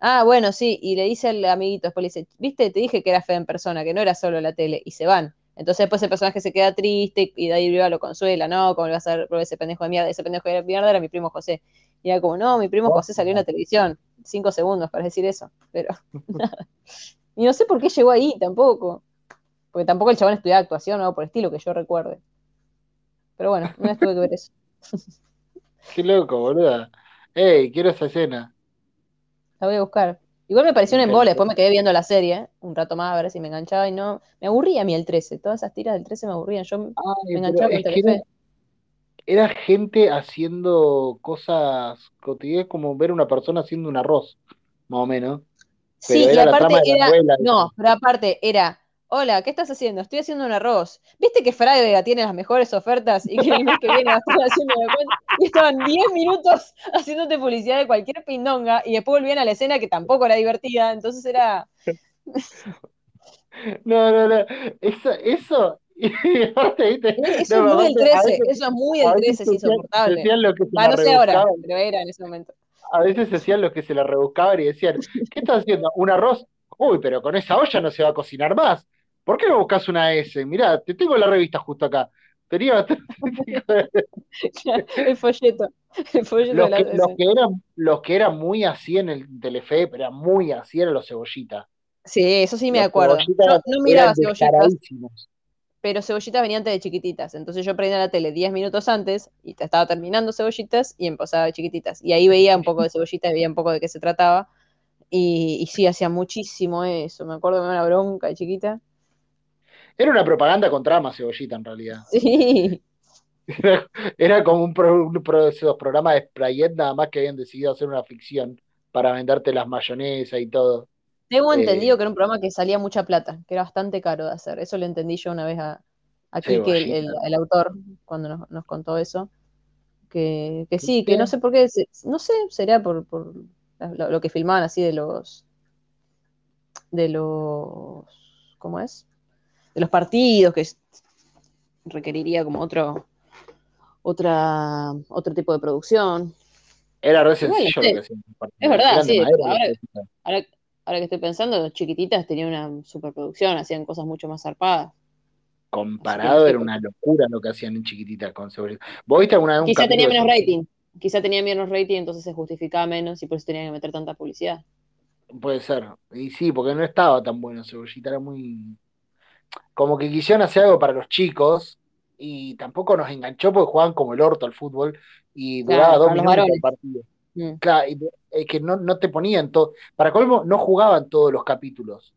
B: Ah, bueno, sí, y le dice al amiguito, después le dice, viste, te dije que era fea en persona, que no era solo la tele, y se van. Entonces después el personaje se queda triste y de ahí lo consuela, ¿no? Como le vas a ver ese pendejo de mierda, ese pendejo de mierda era mi primo José. Y era como, no, mi primo José salió en la televisión, cinco segundos para decir eso, pero nada. Y no sé por qué llegó ahí tampoco, porque tampoco el chabón estudiaba actuación o algo por estilo que yo recuerde. Pero bueno, no tuve que ver eso.
C: Qué loco, boluda. Ey, quiero esa escena.
B: La voy a buscar. Igual me pareció un embole, después me quedé viendo la serie un rato más a ver si me enganchaba y no. Me aburría a mí el 13, todas esas tiras del 13 me aburrían. Yo me enganchaba con Telefe.
C: Era, gente haciendo cosas cotidianas como ver una persona haciendo un arroz, más o menos.
B: sí, y aparte era. no, pero aparte era Hola, ¿qué estás haciendo? Estoy haciendo un arroz. ¿Viste que Frávega tiene las mejores ofertas y que el mes que viene va a estar haciendo cuenta? Y estaban 10 minutos haciéndote publicidad de cualquier pindonga y después volvían a la escena que tampoco era divertida, entonces era.
C: No, no, no. Eso, eso.
B: eso es muy el 13, eso es muy el 13, es insoportable. Ah, no sé ahora, pero era en ese momento.
C: A veces se hacían los que se la rebuscaban y decían, ¿qué estás haciendo? ¿Un arroz? Uy, pero con esa olla no se va a cocinar más. ¿Por qué no buscas una S? Mirá, te tengo la revista justo acá. Tenía
B: el folleto. El folleto
C: los, que, los, que, eran, los que eran muy así en el Telefe, pero eran muy así, eran los cebollitas.
B: Sí, eso sí me acuerdo. No, no, miraba cebollitas. Pero cebollitas venían antes de chiquititas. Entonces yo prendía la tele 10 minutos antes y te estaba terminando cebollitas y empezaba de chiquititas. Y ahí veía un poco de cebollitas, veía un poco de qué se trataba. Y, y sí, hacía muchísimo eso. Me acuerdo que me una bronca de chiquita.
C: Era una propaganda contra trama, Cebollita, en realidad.
B: Sí.
C: Era, como un, programa de Sprayet, nada más que habían decidido hacer una ficción para venderte las mayonesas y todo.
B: Tengo eh, entendido que era un programa que salía mucha plata, que era bastante caro de hacer. Eso lo entendí yo una vez a, aquí, que el, autor, cuando nos, contó eso. Que, sí, que no sé por qué, no sé, sería por, por lo, lo, que filmaban así de los. de los. ¿Cómo es? De los partidos, que requeriría como otro, otra, otro tipo de producción.
C: Era re sencillo lo que
B: Es verdad, sí. Ahora, ahora, que estoy pensando, chiquititas tenían una superproducción, hacían cosas mucho más zarpadas.
C: Comparado era una locura lo que hacían en chiquititas con seguridad. ¿Vos viste alguna vez un
B: Quizá tenía menos rating. Quizá tenía menos rating, entonces se justificaba menos y por eso tenían que meter tanta publicidad.
C: Puede ser. Y sí, porque no estaba tan bueno Cebollita, era muy como que quisieron hacer algo para los chicos y tampoco nos enganchó porque jugaban como el orto al fútbol y duraba dos minutos el partido. Mm. Claro, es que no, no te ponían todo. Para colmo, no jugaban todos los capítulos.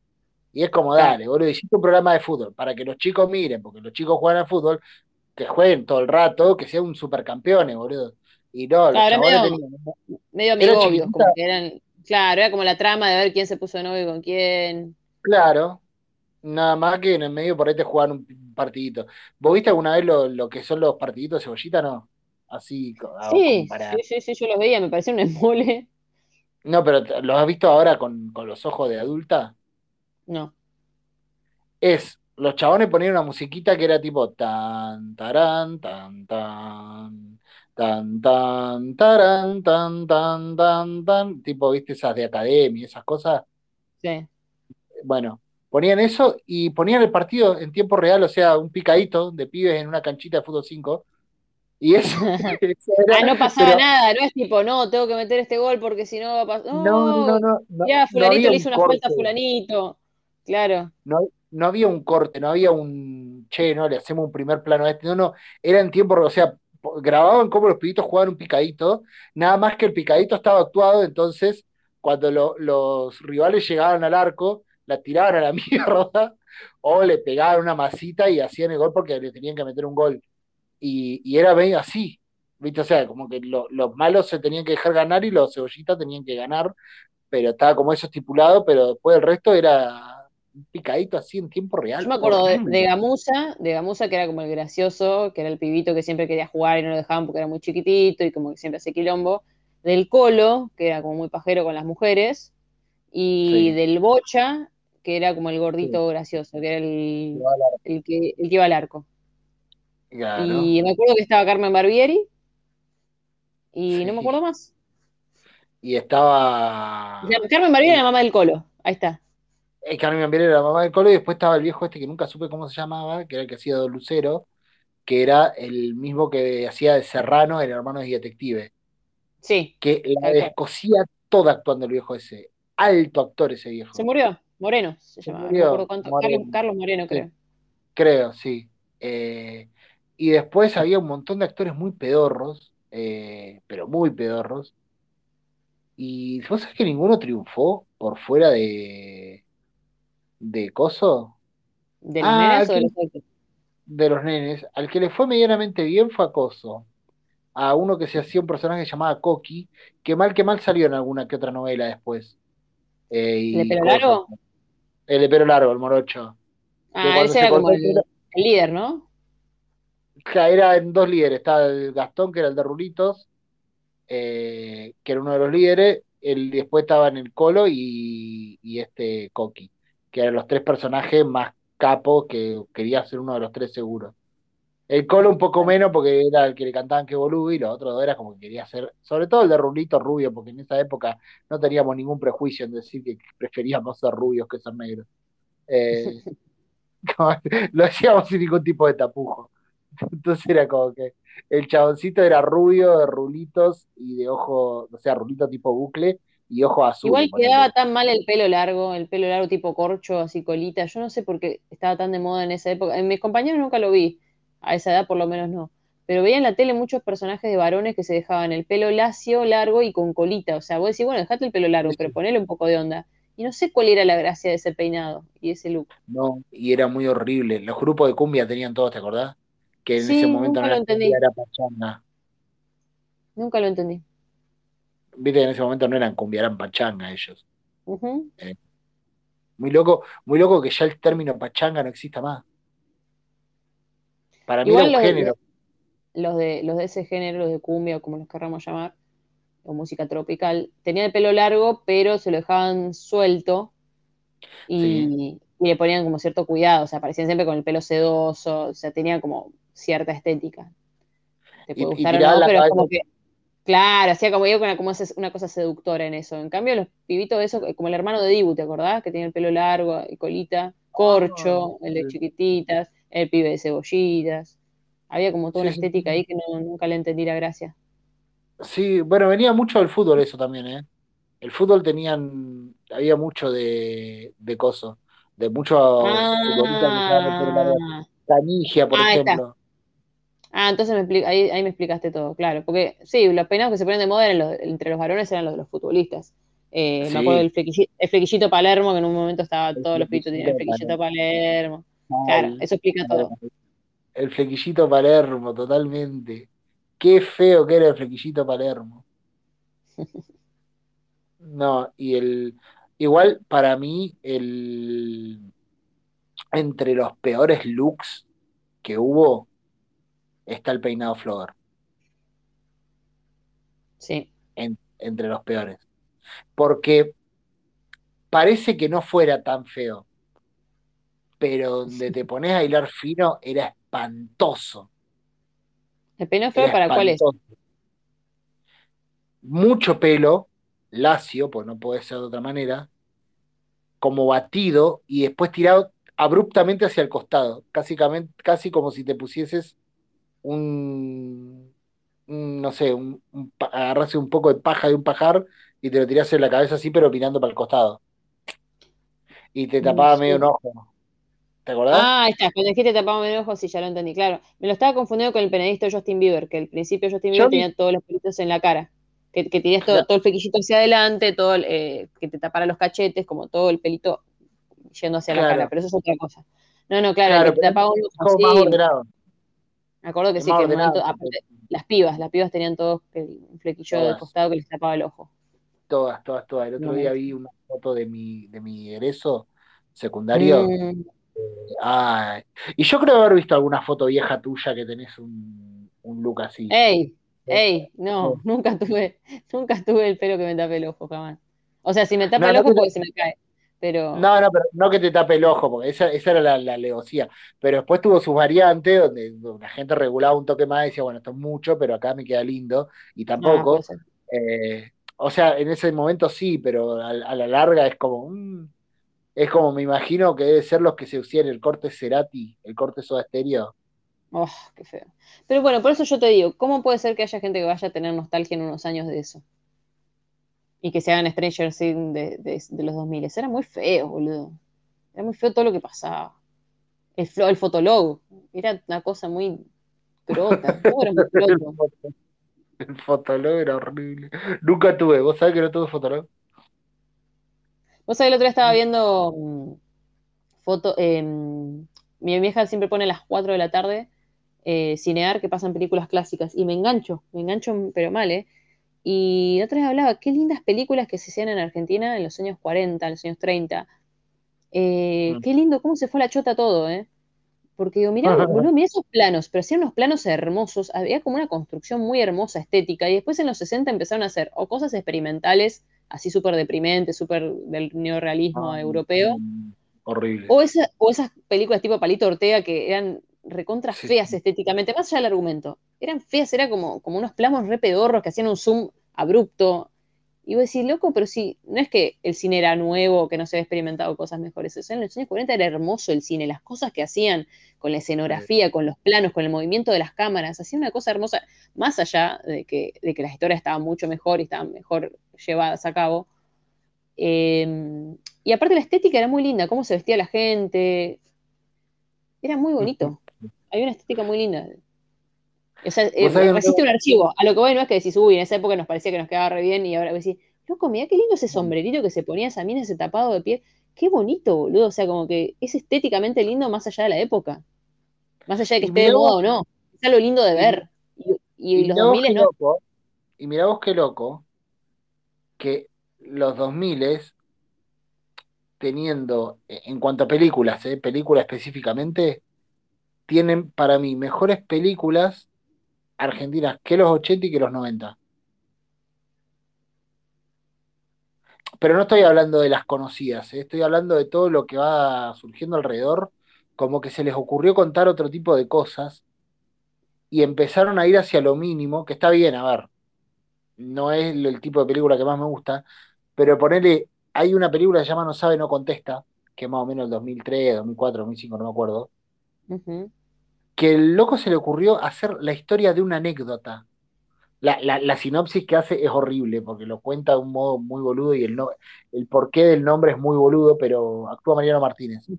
C: Y es como, dale, boludo, hiciste un programa de fútbol para que los chicos miren, porque los chicos juegan al fútbol, que jueguen todo el rato, que sean un supercampeones, boludo. Y no,
B: claro, los medio, tenían, medio como que eran, claro, era como la trama de ver quién se puso de novio con quién.
C: Claro, Nada más que en el medio por ahí te juegan un partidito. ¿Vos viste alguna vez lo, que son los partiditos de cebollita, no? Así,
B: sí, sí, sí, yo los veía, me parecía un embole.
C: No, pero ¿los has visto ahora con, los ojos de adulta?
B: No.
C: Es, los chabones ponían una musiquita que era tipo tan, tarán, tan, tan, tan, tan, tarán, tan, tan, tan, tan, tipo, viste, esas de academia, esas cosas.
B: Sí.
C: Bueno, ponían eso y ponían el partido en tiempo real, o sea, un picadito de pibes en una canchita de fútbol 5. Y eso,
B: ah, no pasaba nada, no es tipo, no, tengo que meter este gol porque si no va a pasar.
C: No, no, no. no
B: ya, Fulanito le hizo una falta a Fulanito. Claro.
C: No, no había un corte, no había un che, no, le hacemos un primer plano a este. No, no, era en tiempo, o sea, grababan como los pibitos jugaban un picadito, nada más que el picadito estaba actuado, entonces cuando los rivales llegaban al arco, la tiraban a la mierda o le pegaban una masita y hacían el gol porque le tenían que meter un gol. Y, y era medio así, ¿viste? O sea, como que lo- los malos se tenían que dejar ganar y los cebollitas tenían que ganar, pero estaba como eso estipulado, pero después el resto era un picadito así en tiempo real.
B: Yo me acuerdo de, de Gamusa, de Gamusa que era como el gracioso, que era el pibito que siempre quería jugar y no lo dejaban porque era muy chiquitito y como que siempre hacía quilombo. Del Colo, que era como muy pajero con las mujeres. Y
C: Sí.
B: del Bocha, que era como el gordito gracioso, que era el, el que, el que iba al arco.
C: Claro.
B: Y me acuerdo que estaba Carmen Barbieri. Y no me acuerdo más.
C: Y estaba.
B: O sea, Carmen Barbieri era la mamá del Colo. Ahí está.
C: Eh, Carmen Ambiel era la mamá del Colo y después estaba el viejo este que nunca supe cómo se llamaba, que era el que hacía de Lucero, que era el mismo que hacía de Serrano en Hermanos y Detective,
B: Sí.
C: que la descosía toda actuando el viejo ese. Alto actor ese viejo.
B: Se murió. Moreno se llamaba. No acuerdo cuánto.
C: Moreno.
B: Carlos, Carlos Moreno,
C: Sí.
B: creo.
C: Creo, sí. Eh, y después había un montón de actores muy pedorros, eh, pero muy pedorros. Y vos sabés que ninguno triunfó por fuera de, de Coso,
B: ¿De los
C: Ah,
B: nenes o de los
C: de los nenes. Al que le fue medianamente bien fue a Coso, a uno que se hacía un personaje llamado Coqui, que mal que mal salió en alguna que otra novela después. Eh, y
B: ¿El de pelo
C: Coso. El de pelo largo, el morocho.
B: Ah, ese
C: se
B: era como
C: el
B: líder, ¿no?
C: Era en dos líderes, estaba el Gastón, que era el de Rulitos, eh, que era uno de los líderes, el, después estaba en el Colo y, y este Coqui, que eran los tres personajes más capos que quería ser uno de los tres seguros. El Colo un poco menos porque era el que le cantaban que boludo y los otros dos era como que quería ser, sobre todo el de Rulitos rubio, porque en esa época no teníamos ningún prejuicio en decir que preferíamos ser rubios que ser negros. Eh, como- lo hacíamos sin ningún tipo de tapujo. Entonces era como que el chaboncito era rubio, de rulitos y de ojo, o sea, rulito tipo bucle y ojo azul.
B: Igual quedaba tan mal el pelo largo, el pelo largo tipo corcho, así colita. Yo no sé por qué estaba tan de moda en esa época. En mis compañeros nunca lo vi, a esa edad por lo menos no. Pero veía en la tele muchos personajes de varones que se dejaban el pelo lacio, largo y con colita. O sea, vos decís, bueno, dejate el pelo largo,
C: Sí,
B: pero ponele un poco de onda. Y no sé cuál era la gracia de ese peinado y ese look.
C: No, y era muy horrible. Los grupos de cumbia tenían todos, ¿te acordás? Que en
B: Sí,
C: ese momento
B: nunca
C: no
B: lo
C: era pachanga.
B: Nunca lo entendí.
C: Viste que en ese momento no eran cumbia, eran pachanga ellos.
B: Ujú.
C: Muy loco, muy loco que ya el término pachanga no exista más. Para mí
B: Igual
C: era un
B: los de-
C: género.
B: los de, los de ese género, los de cumbia o como los querramos llamar, o música tropical, tenían el pelo largo, pero se lo dejaban suelto y, y le ponían como cierto cuidado, o sea, aparecían siempre con el pelo sedoso, o sea, tenía como cierta estética. Te puede
C: y
B: gustar o no, pero es como que, claro, hacía como yo como una cosa seductora en eso. En cambio, los pibitos de eso, como el hermano de Dibu, ¿te acordás? Que tenía el pelo largo y colita, corcho, el de chiquititas, el pibe de cebollitas. Había como toda
C: Sí,
B: una estética ahí que no, nunca le entendí la gracia.
C: Sí, bueno, venía mucho del fútbol eso también, ¿eh? El fútbol tenían, había mucho de, de coso, de muchos.
B: Ah,
C: Canigia, por
B: Ah, está.
C: ejemplo.
B: ah, entonces me ahí, ahí me explicaste todo, claro. Porque sí, los peinados que se ponen de moda eran los- entre los varones eran los de los futbolistas. Eh,
C: Sí.
B: Me acuerdo del flequillito, el flequillito Palermo, que en un momento estaba,
C: El
B: todos los pibitos tenían el
C: flequillito
B: flequillito Palermo. Claro, eso explica todo.
C: El flequillito Palermo, totalmente. Qué feo que era el flequillito Palermo. No, y el. Igual para mí, el. Entre los peores looks que hubo, está el peinado Flower.
B: Sí.
C: en- entre los peores. Porque parece que no fuera tan feo, pero donde te pones a hilar fino era espantoso.
B: ¿El peinado feo
C: Era
B: para cuál es?
C: Mucho pelo, lacio, pues no puede ser de otra manera, como batido y después tirado abruptamente hacia el costado, casi, casi como si te pusieses un, un, no sé, un, un agarrase un poco de paja de un pajar y te lo tirás en la cabeza así, pero mirando para el costado. Y te
B: No
C: tapaba medio un ojo. ¿Te acordás?
B: Ah, ahí está, cuando dijiste tapado medio ojo, sí, ya lo entendí, claro. Me lo estaba confundiendo con el peinadista Justin Bieber, que al principio Justin Bieber tenía todos los pelitos en la cara. Que, que tenías todo,
C: Claro.
B: todo el flequillito hacia adelante, todo el, eh, que te tapara los cachetes, como todo el pelito yendo hacia la cara, pero eso es otra cosa. No, no, claro,
C: Claro,
B: el que te apaga un ojo,
C: más ordenado.
B: me acuerdo que sí, que momento, aparte, las pibas, las pibas tenían todos el- un flequillo
C: Todas.
B: costado que les tapaba el ojo.
C: Todas, todas, todas. El otro día vi una foto de mi, de mi egreso secundario.
B: Mm,
C: Y yo creo haber visto alguna foto vieja tuya que tenés un, un look así.
B: ey, ey, no, nunca tuve, nunca tuve el pelo que me tape el ojo, jamás. O sea, si me tapa
C: No,
B: el
C: no
B: ojo
C: te-
B: porque se me cae, pero
C: No, no, pero no que te tape el ojo, porque esa, esa era la, la. Pero después tuvo sus variantes donde, la gente regulaba un toque más y decía, bueno, esto es mucho, pero acá me queda lindo. Y tampoco. Eh, o sea, en ese momento sí, pero a, a la larga es como, mm, es como me imagino que debe ser los que se usan el corte Cerati, el corte Soda Stereo.
B: Oh, qué feo. Pero bueno, por eso yo te digo, ¿cómo puede ser que haya gente que vaya a tener nostalgia en unos años de eso? Y que se hagan Stranger Things de, de, de los 2000. Era muy feo, boludo. Era muy feo todo lo que pasaba. El, el fotolog era una cosa muy crota. Era muy.
C: El fotolog era horrible. Nunca tuve, ¿vos sabés que no tuve fotolog?
B: Vos sabés, el otro día estaba viendo mm, foto. eh, mi vieja siempre pone a las 4 de la tarde eh, cinear que pasan películas clásicas. Y me engancho, me engancho, pero mal, ¿eh? Y otra vez hablaba, qué lindas películas que se hacían en Argentina en los años 40, en los años 30. Eh,
C: Mm.
B: Qué lindo, cómo se fue la chota todo, ¿eh? Porque digo, mirá, boludo, mirá esos planos, pero hacían unos planos hermosos, había como una construcción muy hermosa, estética, y después en los 60 empezaron a hacer o cosas experimentales, así súper deprimentes, súper del neorrealismo
C: Ah,
B: europeo,
C: Horrible.
B: o, esa- o esas películas tipo Palito Ortega que eran recontra
C: Sí.
B: feas estéticamente, más allá del argumento, eran feas, era como, como unos planos re pedorros que hacían un zoom abrupto. Y vos decís, loco, pero si no es que el cine era nuevo, que no se había experimentado cosas mejores. O sea, en los años 40 era hermoso el cine, las cosas que hacían con la escenografía, con los planos, con el movimiento de las cámaras, hacían una cosa hermosa, más allá de que, de que las historias estaban mucho mejor y estaban mejor llevadas a cabo. Eh, y aparte la estética era muy linda, cómo se vestía la gente. Era muy bonito. Había una estética muy linda. O sea, eh, resiste un archivo. A lo que voy no es que decís, uy, en esa época nos parecía que nos quedaba re bien y ahora decís, loco, mirá qué lindo ese sombrerito que se ponía esa mina, ese tapado de piel. Qué bonito, boludo. O sea, como que es estéticamente lindo más allá de la época. Más allá de que
C: Y
B: esté de moda o no. Es algo lindo de ver. Y, y
C: Y
B: los
C: mirá vos
B: 2000
C: qué
B: no.
C: loco, y mirá vos qué loco, que los 2000 teniendo, eh, en cuanto a películas, eh, películas específicamente, tienen para mí mejores películas argentinas que los 80 y que los 90. Pero no estoy hablando de las conocidas, eh, estoy hablando de todo lo que va surgiendo alrededor, como que se les ocurrió contar otro tipo de cosas y empezaron a ir hacia lo mínimo, que está bien, a ver, no es el, tipo de película que más me gusta, pero ponele, hay una película que se llama No sabe, no contesta, que es más o menos el 2003, 2004, 2005, no me acuerdo,
B: Ujú.
C: Que el loco se le ocurrió hacer la historia de una anécdota. La, la, la sinopsis que hace es horrible, porque lo cuenta de un modo muy boludo y el, no, el porqué del nombre es muy boludo, pero actúa Mariano Martínez.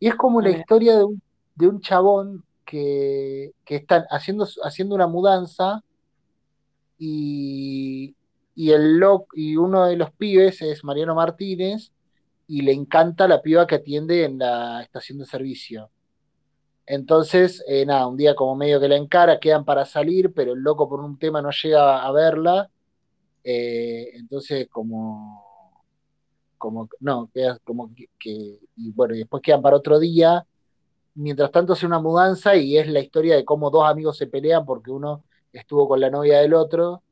C: Y es como la historia de un, de un chabón que, que está haciendo, haciendo una mudanza y, y, el lo- y uno de los pibes es Mariano Martínez y le encanta la piba que atiende en la estación de servicio. Entonces, eh, nada, un día como medio que la encara, quedan para salir, pero el loco por un tema no llega a verla. eh, entonces, como, como, no, queda como que, y bueno, y después quedan para otro día. Mientras tanto, hace una mudanza y es la historia de cómo dos amigos se pelean porque uno estuvo con la novia del otro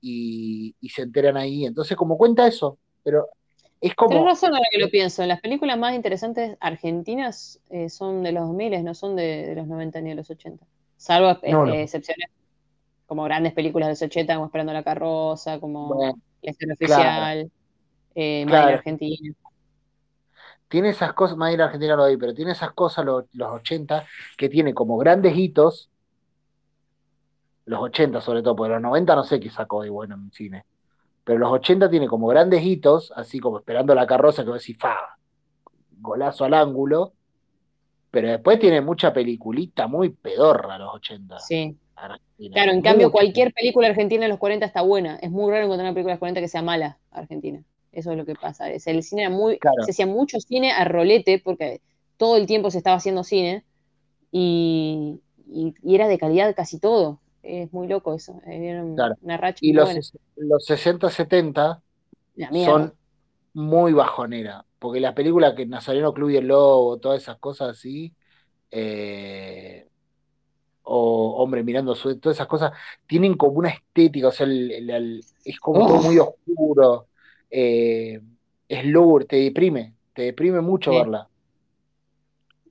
C: y, y se enteran ahí. Entonces, como cuenta eso, pero es como,
B: razón ahora que lo pienso. Las películas más interesantes argentinas eh, son de los 2000, no son de, de los 90 ni de los 80. Salvo eh,
C: No, no.
B: eh, excepciones como grandes películas de los 80, como Esperando la carroza, como
C: bueno,
B: La historia
C: claro,
B: oficial, eh. Argentina.
C: tiene esas cosas, a Argentina lo vi, pero tiene esas cosas los, los 80 que tiene como grandes hitos, los 80 sobre todo, porque los 90 no sé qué sacó de bueno en cine, pero los 80 tiene como grandes hitos, así como esperando la carroza que vos decís, fa, golazo al ángulo, pero después tiene mucha peliculita muy pedorra los 80,
B: Sí.
C: Argentina,
B: Claro, en cambio, cualquier película argentina de los 40 está buena. Es muy raro encontrar una película de los 40 que sea mala argentina. Eso es lo que pasa. Es, el cine era muy,
C: Claro.
B: se hacía mucho cine a rolete porque todo el tiempo se estaba haciendo cine y, y- y era de calidad casi todo. Es muy loco eso.
C: Claro.
B: una racha
C: Y los,
B: buena.
C: los 60-70
B: La mierda.
C: son muy bajonera, porque las películas que Nazareno Club y el Lobo, todas esas cosas así, eh, o Hombre mirando su, todas esas cosas, tienen como una estética, o sea, el- el- el- es como todo muy oscuro, eh, es lúgubre, te deprime, te deprime mucho
B: Sí.
C: verla.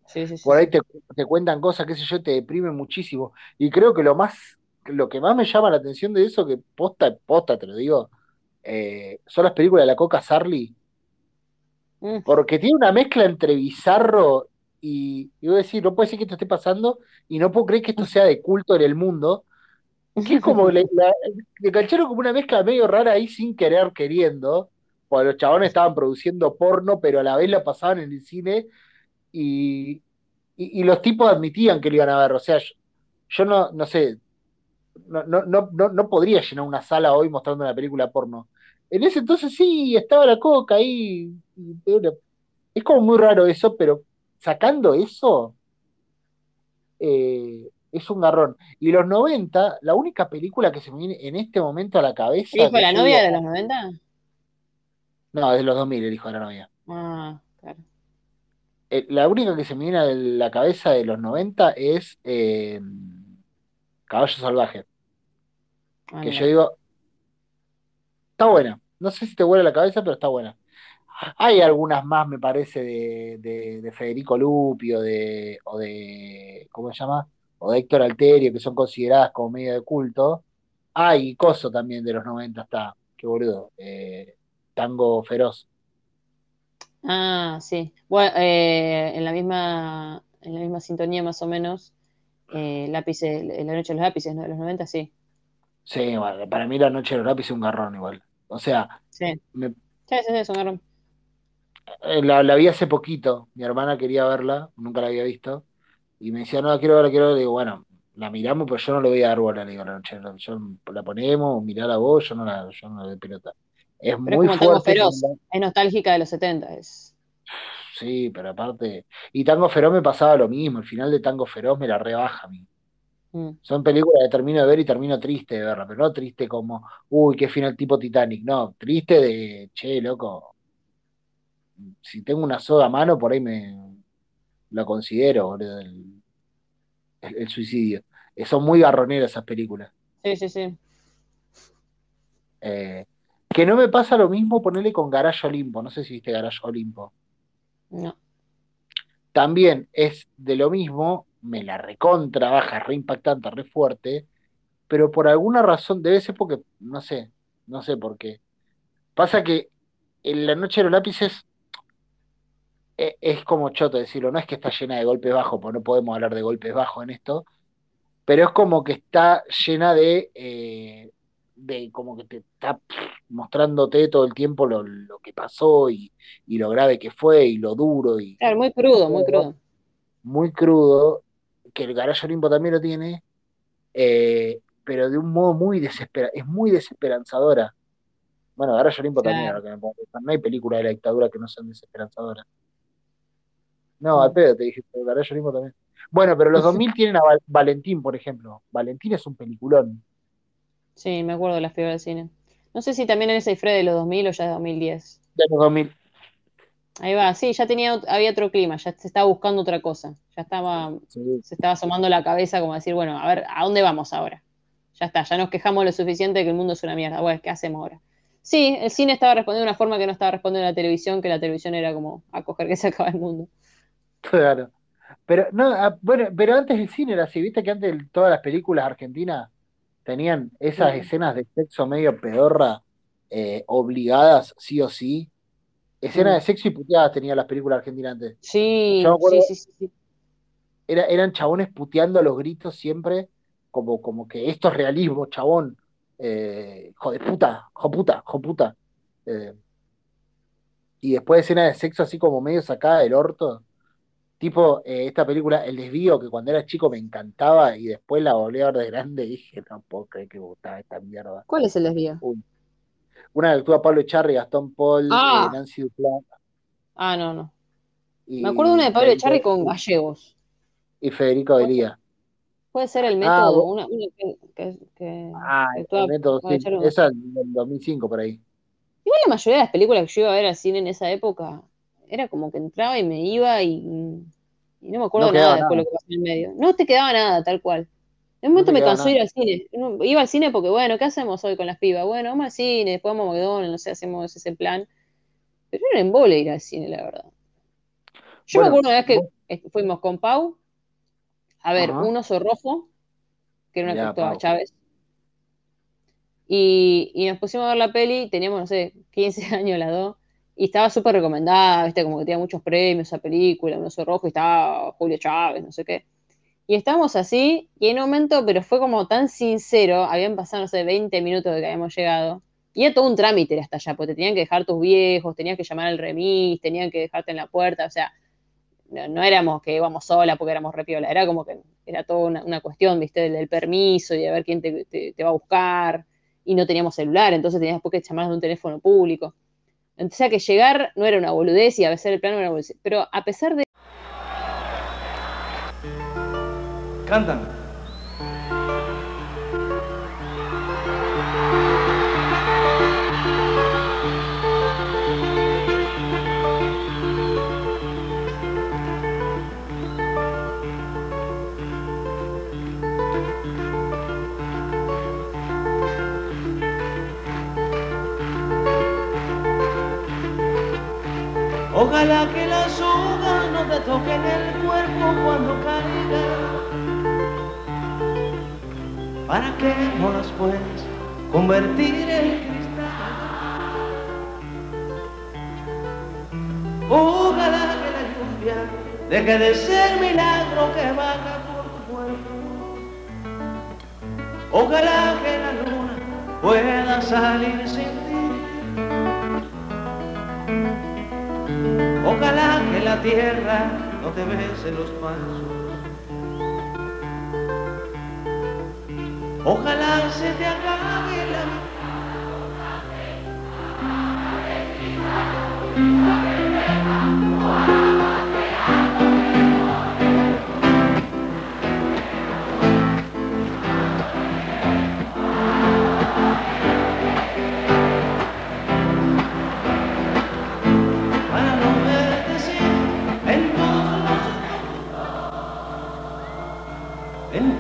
B: Sí, sí, sí,
C: Por ahí te, te cuentan cosas, qué sé yo, te deprime muchísimo. Y creo que lo más, lo que más me llama la atención de eso, que posta, posta, te lo digo, eh, son las películas de la Coca Sarli,
B: Mm.
C: porque tiene una mezcla entre bizarro y, y voy a decir, no puede ser que esto esté pasando y no puedo creer que esto sea de culto en el mundo, que es como, le, cacharon como una mezcla medio rara ahí sin querer, queriendo, cuando los chabones estaban produciendo porno, pero a la vez la pasaban en el cine y, y, y los tipos admitían que lo iban a ver, o sea, yo, yo no, no sé, no, no, no, no, podría llenar una sala hoy mostrando una película porno. En ese entonces sí, estaba la coca ahí. Es como muy raro eso, pero sacando eso, eh, es un garrón. Y los 90, la única película que se me viene en este momento a la cabeza.
B: ¿El hijo de la novia
C: digo,
B: de los 90?
C: No, es de los 2000, el hijo de la novia.
B: Ah, claro.
C: Eh, la única que se me viene a la cabeza de los 90 es eh, Caballo Salvaje.
B: Ah,
C: Que
B: mira.
C: yo digo, está buena. No sé si te vuela la cabeza, pero está buena. Hay algunas más, me parece, de, de- de Federico Lupi o de, o de, ¿cómo se llama? O de Héctor Alterio, que son consideradas como medio de culto. Hay Coso también de los 90 está, qué boludo. eh, Tango Feroz.
B: Ah, sí. Bueno, eh, en la misma, en la misma sintonía más o menos, eh, lápices, La noche de los lápices, ¿no? De los 90, sí.
C: Sí, bueno, para mí La Noche de los Lápices es un garrón igual. O sea,
B: Sí.
C: me-
B: Sí, sí, sí, es un garrón.
C: eh, la, la vi hace poquito. Mi hermana quería verla, nunca la había visto. Y me decía, no, la quiero verla, quiero verla. Le digo, bueno, la miramos, pero yo no le voy a dar bola, le digo, La Noche Yo la ponemos, mirala vos, yo no la, yo no doy pelota. Es
B: Pero es
C: muy
B: como Tango
C: fuerte.
B: Feroz.
C: la-
B: Es nostálgica de los 70. Es...
C: Sí, pero aparte. Y Tango Feroz me pasaba lo mismo. El final de Tango Feroz me la rebaja a mí.
B: Mm.
C: Son películas que termino de ver y termino triste de verla, pero no triste como, uy, qué final tipo Titanic. No, triste de, che, loco, si tengo una soga a mano, por ahí me lo considero, boludo, el, el- el suicidio. Eh, son muy garroneras esas películas.
B: Sí, sí, sí.
C: Eh, que no me pasa lo mismo ponerle con Garage Olimpo. No sé si viste Garage Olimpo.
B: No.
C: También es de lo mismo, me la recontra baja, re impactante, re fuerte, pero por alguna razón, debe ser porque, no sé, no sé por qué. Pasa que en La Noche de los Lápices e- es como choto decirlo, no es que está llena de golpes bajos, porque no podemos hablar de golpes bajos en esto, pero es como que está llena de, eh, de como que te está mostrándote todo el tiempo lo, lo que pasó y, y lo grave que fue y lo duro y
B: Claro, muy crudo, muy crudo.
C: muy crudo, que el Garage Olimpo también lo tiene, eh, pero de un modo muy desespera, es muy desesperanzadora. Bueno, Olimpo también,
B: Claro.
C: ahora que me pongo a pensar, no hay películas de la dictadura que no sean desesperanzadoras. No, al pedo te dije, pero Garage Olimpo también. Bueno, pero los 2000 tienen a Val- Valentín, por ejemplo. Valentín es un peliculón.
B: Sí, me acuerdo de las figuras de cine. No sé si también en ese Fred de los 2000 o ya de 2010.
C: De los 2000.
B: Ahí va, sí, ya tenía, había otro clima, ya se estaba buscando otra cosa. Ya estaba,
C: Sí,
B: se estaba asomando la cabeza como decir, bueno, a ver, ¿a dónde vamos ahora? Ya está, ya nos quejamos lo suficiente de que el mundo es una mierda. Bueno, ¿qué hacemos ahora? Sí, el cine estaba respondiendo de una forma que no estaba respondiendo la televisión, que la televisión era como a coger que se acaba el mundo.
C: claro. Pero, no, ah, bueno, pero antes el cine era así, viste que antes todas las películas argentinas tenían esas escenas de sexo medio pedorra, eh, obligadas, sí o sí. Escenas
B: Mm.
C: de sexo y puteadas tenían las películas argentinas antes.
B: Sí,
C: Yo me acuerdo,
B: sí, sí, sí,
C: era, eran chabones puteando a los gritos siempre, como, como que esto es realismo, chabón. Eh, hijo de puta, hijo puta, hijo puta. Eh, y después escenas de sexo así como medio sacada del orto. Tipo, eh, esta película, El Desvío, que cuando era chico me encantaba y después la volví a ver de grande y dije, no puedo creer que me gustaba esta mierda.
B: ¿Cuál es el desvío?
C: Uy.
A: Una que actúa Pablo Echarri, Gastón Paul,
B: Ah.
A: eh, Nancy Duplat.
B: Ah, no, no.
A: Y
B: Me acuerdo de una de Pablo Echarri con gallegos.
A: Y Federico Delía.
B: Puede ser el
A: Ah,
B: método,
A: vos-
B: una, una que, que- que-
A: Ah, el método, sí. Esa del 2005 por ahí.
B: Igual la mayoría de las películas que yo iba a ver al cine en esa época, era como que entraba y me iba y, y no me acuerdo
A: No
B: nada
A: quedaba
B: después de
A: nada.
B: lo que pasó en el medio. No te quedaba nada, tal cual. En un momento me cansó ir al cine. Iba al cine porque, bueno, ¿qué hacemos hoy con las pibas? Bueno, vamos al cine, después vamos a McDonald's, no sé, hacemos ese plan. Pero era un embole ir al cine, la verdad. Yo
A: Bueno,
B: me acuerdo una vez que
A: vos-
B: fuimos con Pau a ver
A: Ajá.
B: un oso rojo, que era una que actuaba. Chávez. Y, y nos pusimos a ver la peli, teníamos, no sé, 15 años las dos, y estaba súper recomendada, viste, como que tenía muchos premios esa película, un oso rojo, y estaba Julio Chávez, no sé qué. Y estábamos así, y en un momento, pero fue como tan sincero, habían pasado, no sé, 20 minutos de que habíamos llegado, y era todo un trámite hasta allá, porque te tenían que dejar tus viejos, tenías que llamar al remis, tenían que dejarte en la puerta, o sea, no, éramos que íbamos sola porque éramos repiola, era como que era toda una, cuestión, viste, del, permiso y de ver quién te, te- te va a buscar, y no teníamos celular, entonces tenías que llamar de un teléfono público. O sea, que llegar no era una boludez y a veces el plano era una boludez, pero a pesar de
D: Cantan. Ojalá que las sogas no te toquen el cuerpo cuando caiga, para que no las puedas convertir en cristal. Ojalá que la lluvia deje de ser milagro que baja por tu cuerpo. Ojalá que la luna pueda salir sin Ojalá que la tierra no te bese los pasos. Ojalá se te acabe la vida.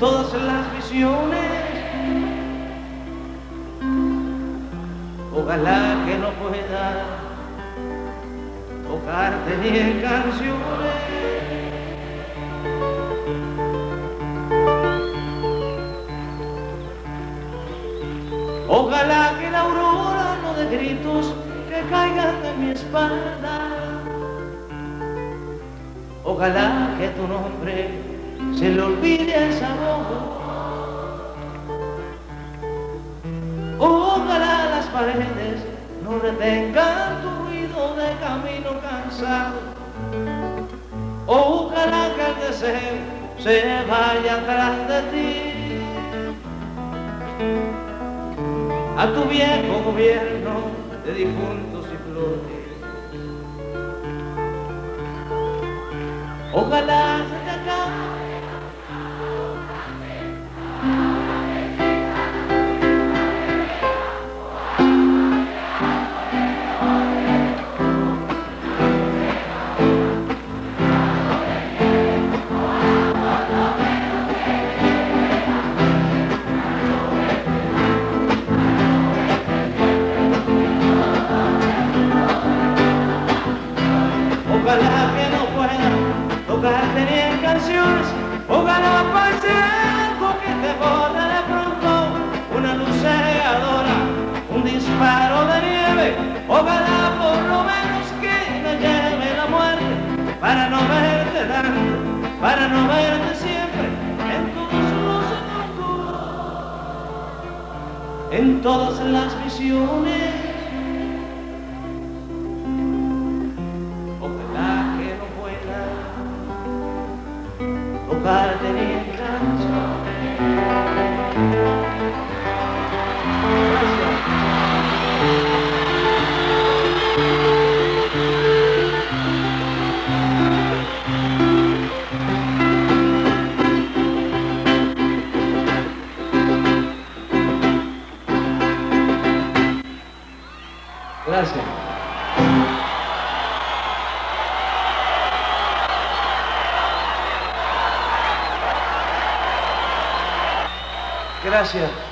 D: Todas las visiones ojalá que no pueda tocarte ni en canciones Ojalá que la aurora no de gritos que caigan de mi espalda. Ojalá que tu nombre se le olvide a esa boca. Ojalá las paredes no retengan tu ruido de camino cansado. Ojalá que el deseo se vaya atrás de ti. a tu viejo gobierno de difuntos y flores. Ojalá se te acabe. En canciones. Ojalá pase algo que te bota de pronto. Una luz cegadora, un disparo de nieve. Ojalá por lo menos que me lleve la muerte. Para no verte tanto, para no verte siempre. En todos los mundos, en todas las visiones. Gracias. Gracias.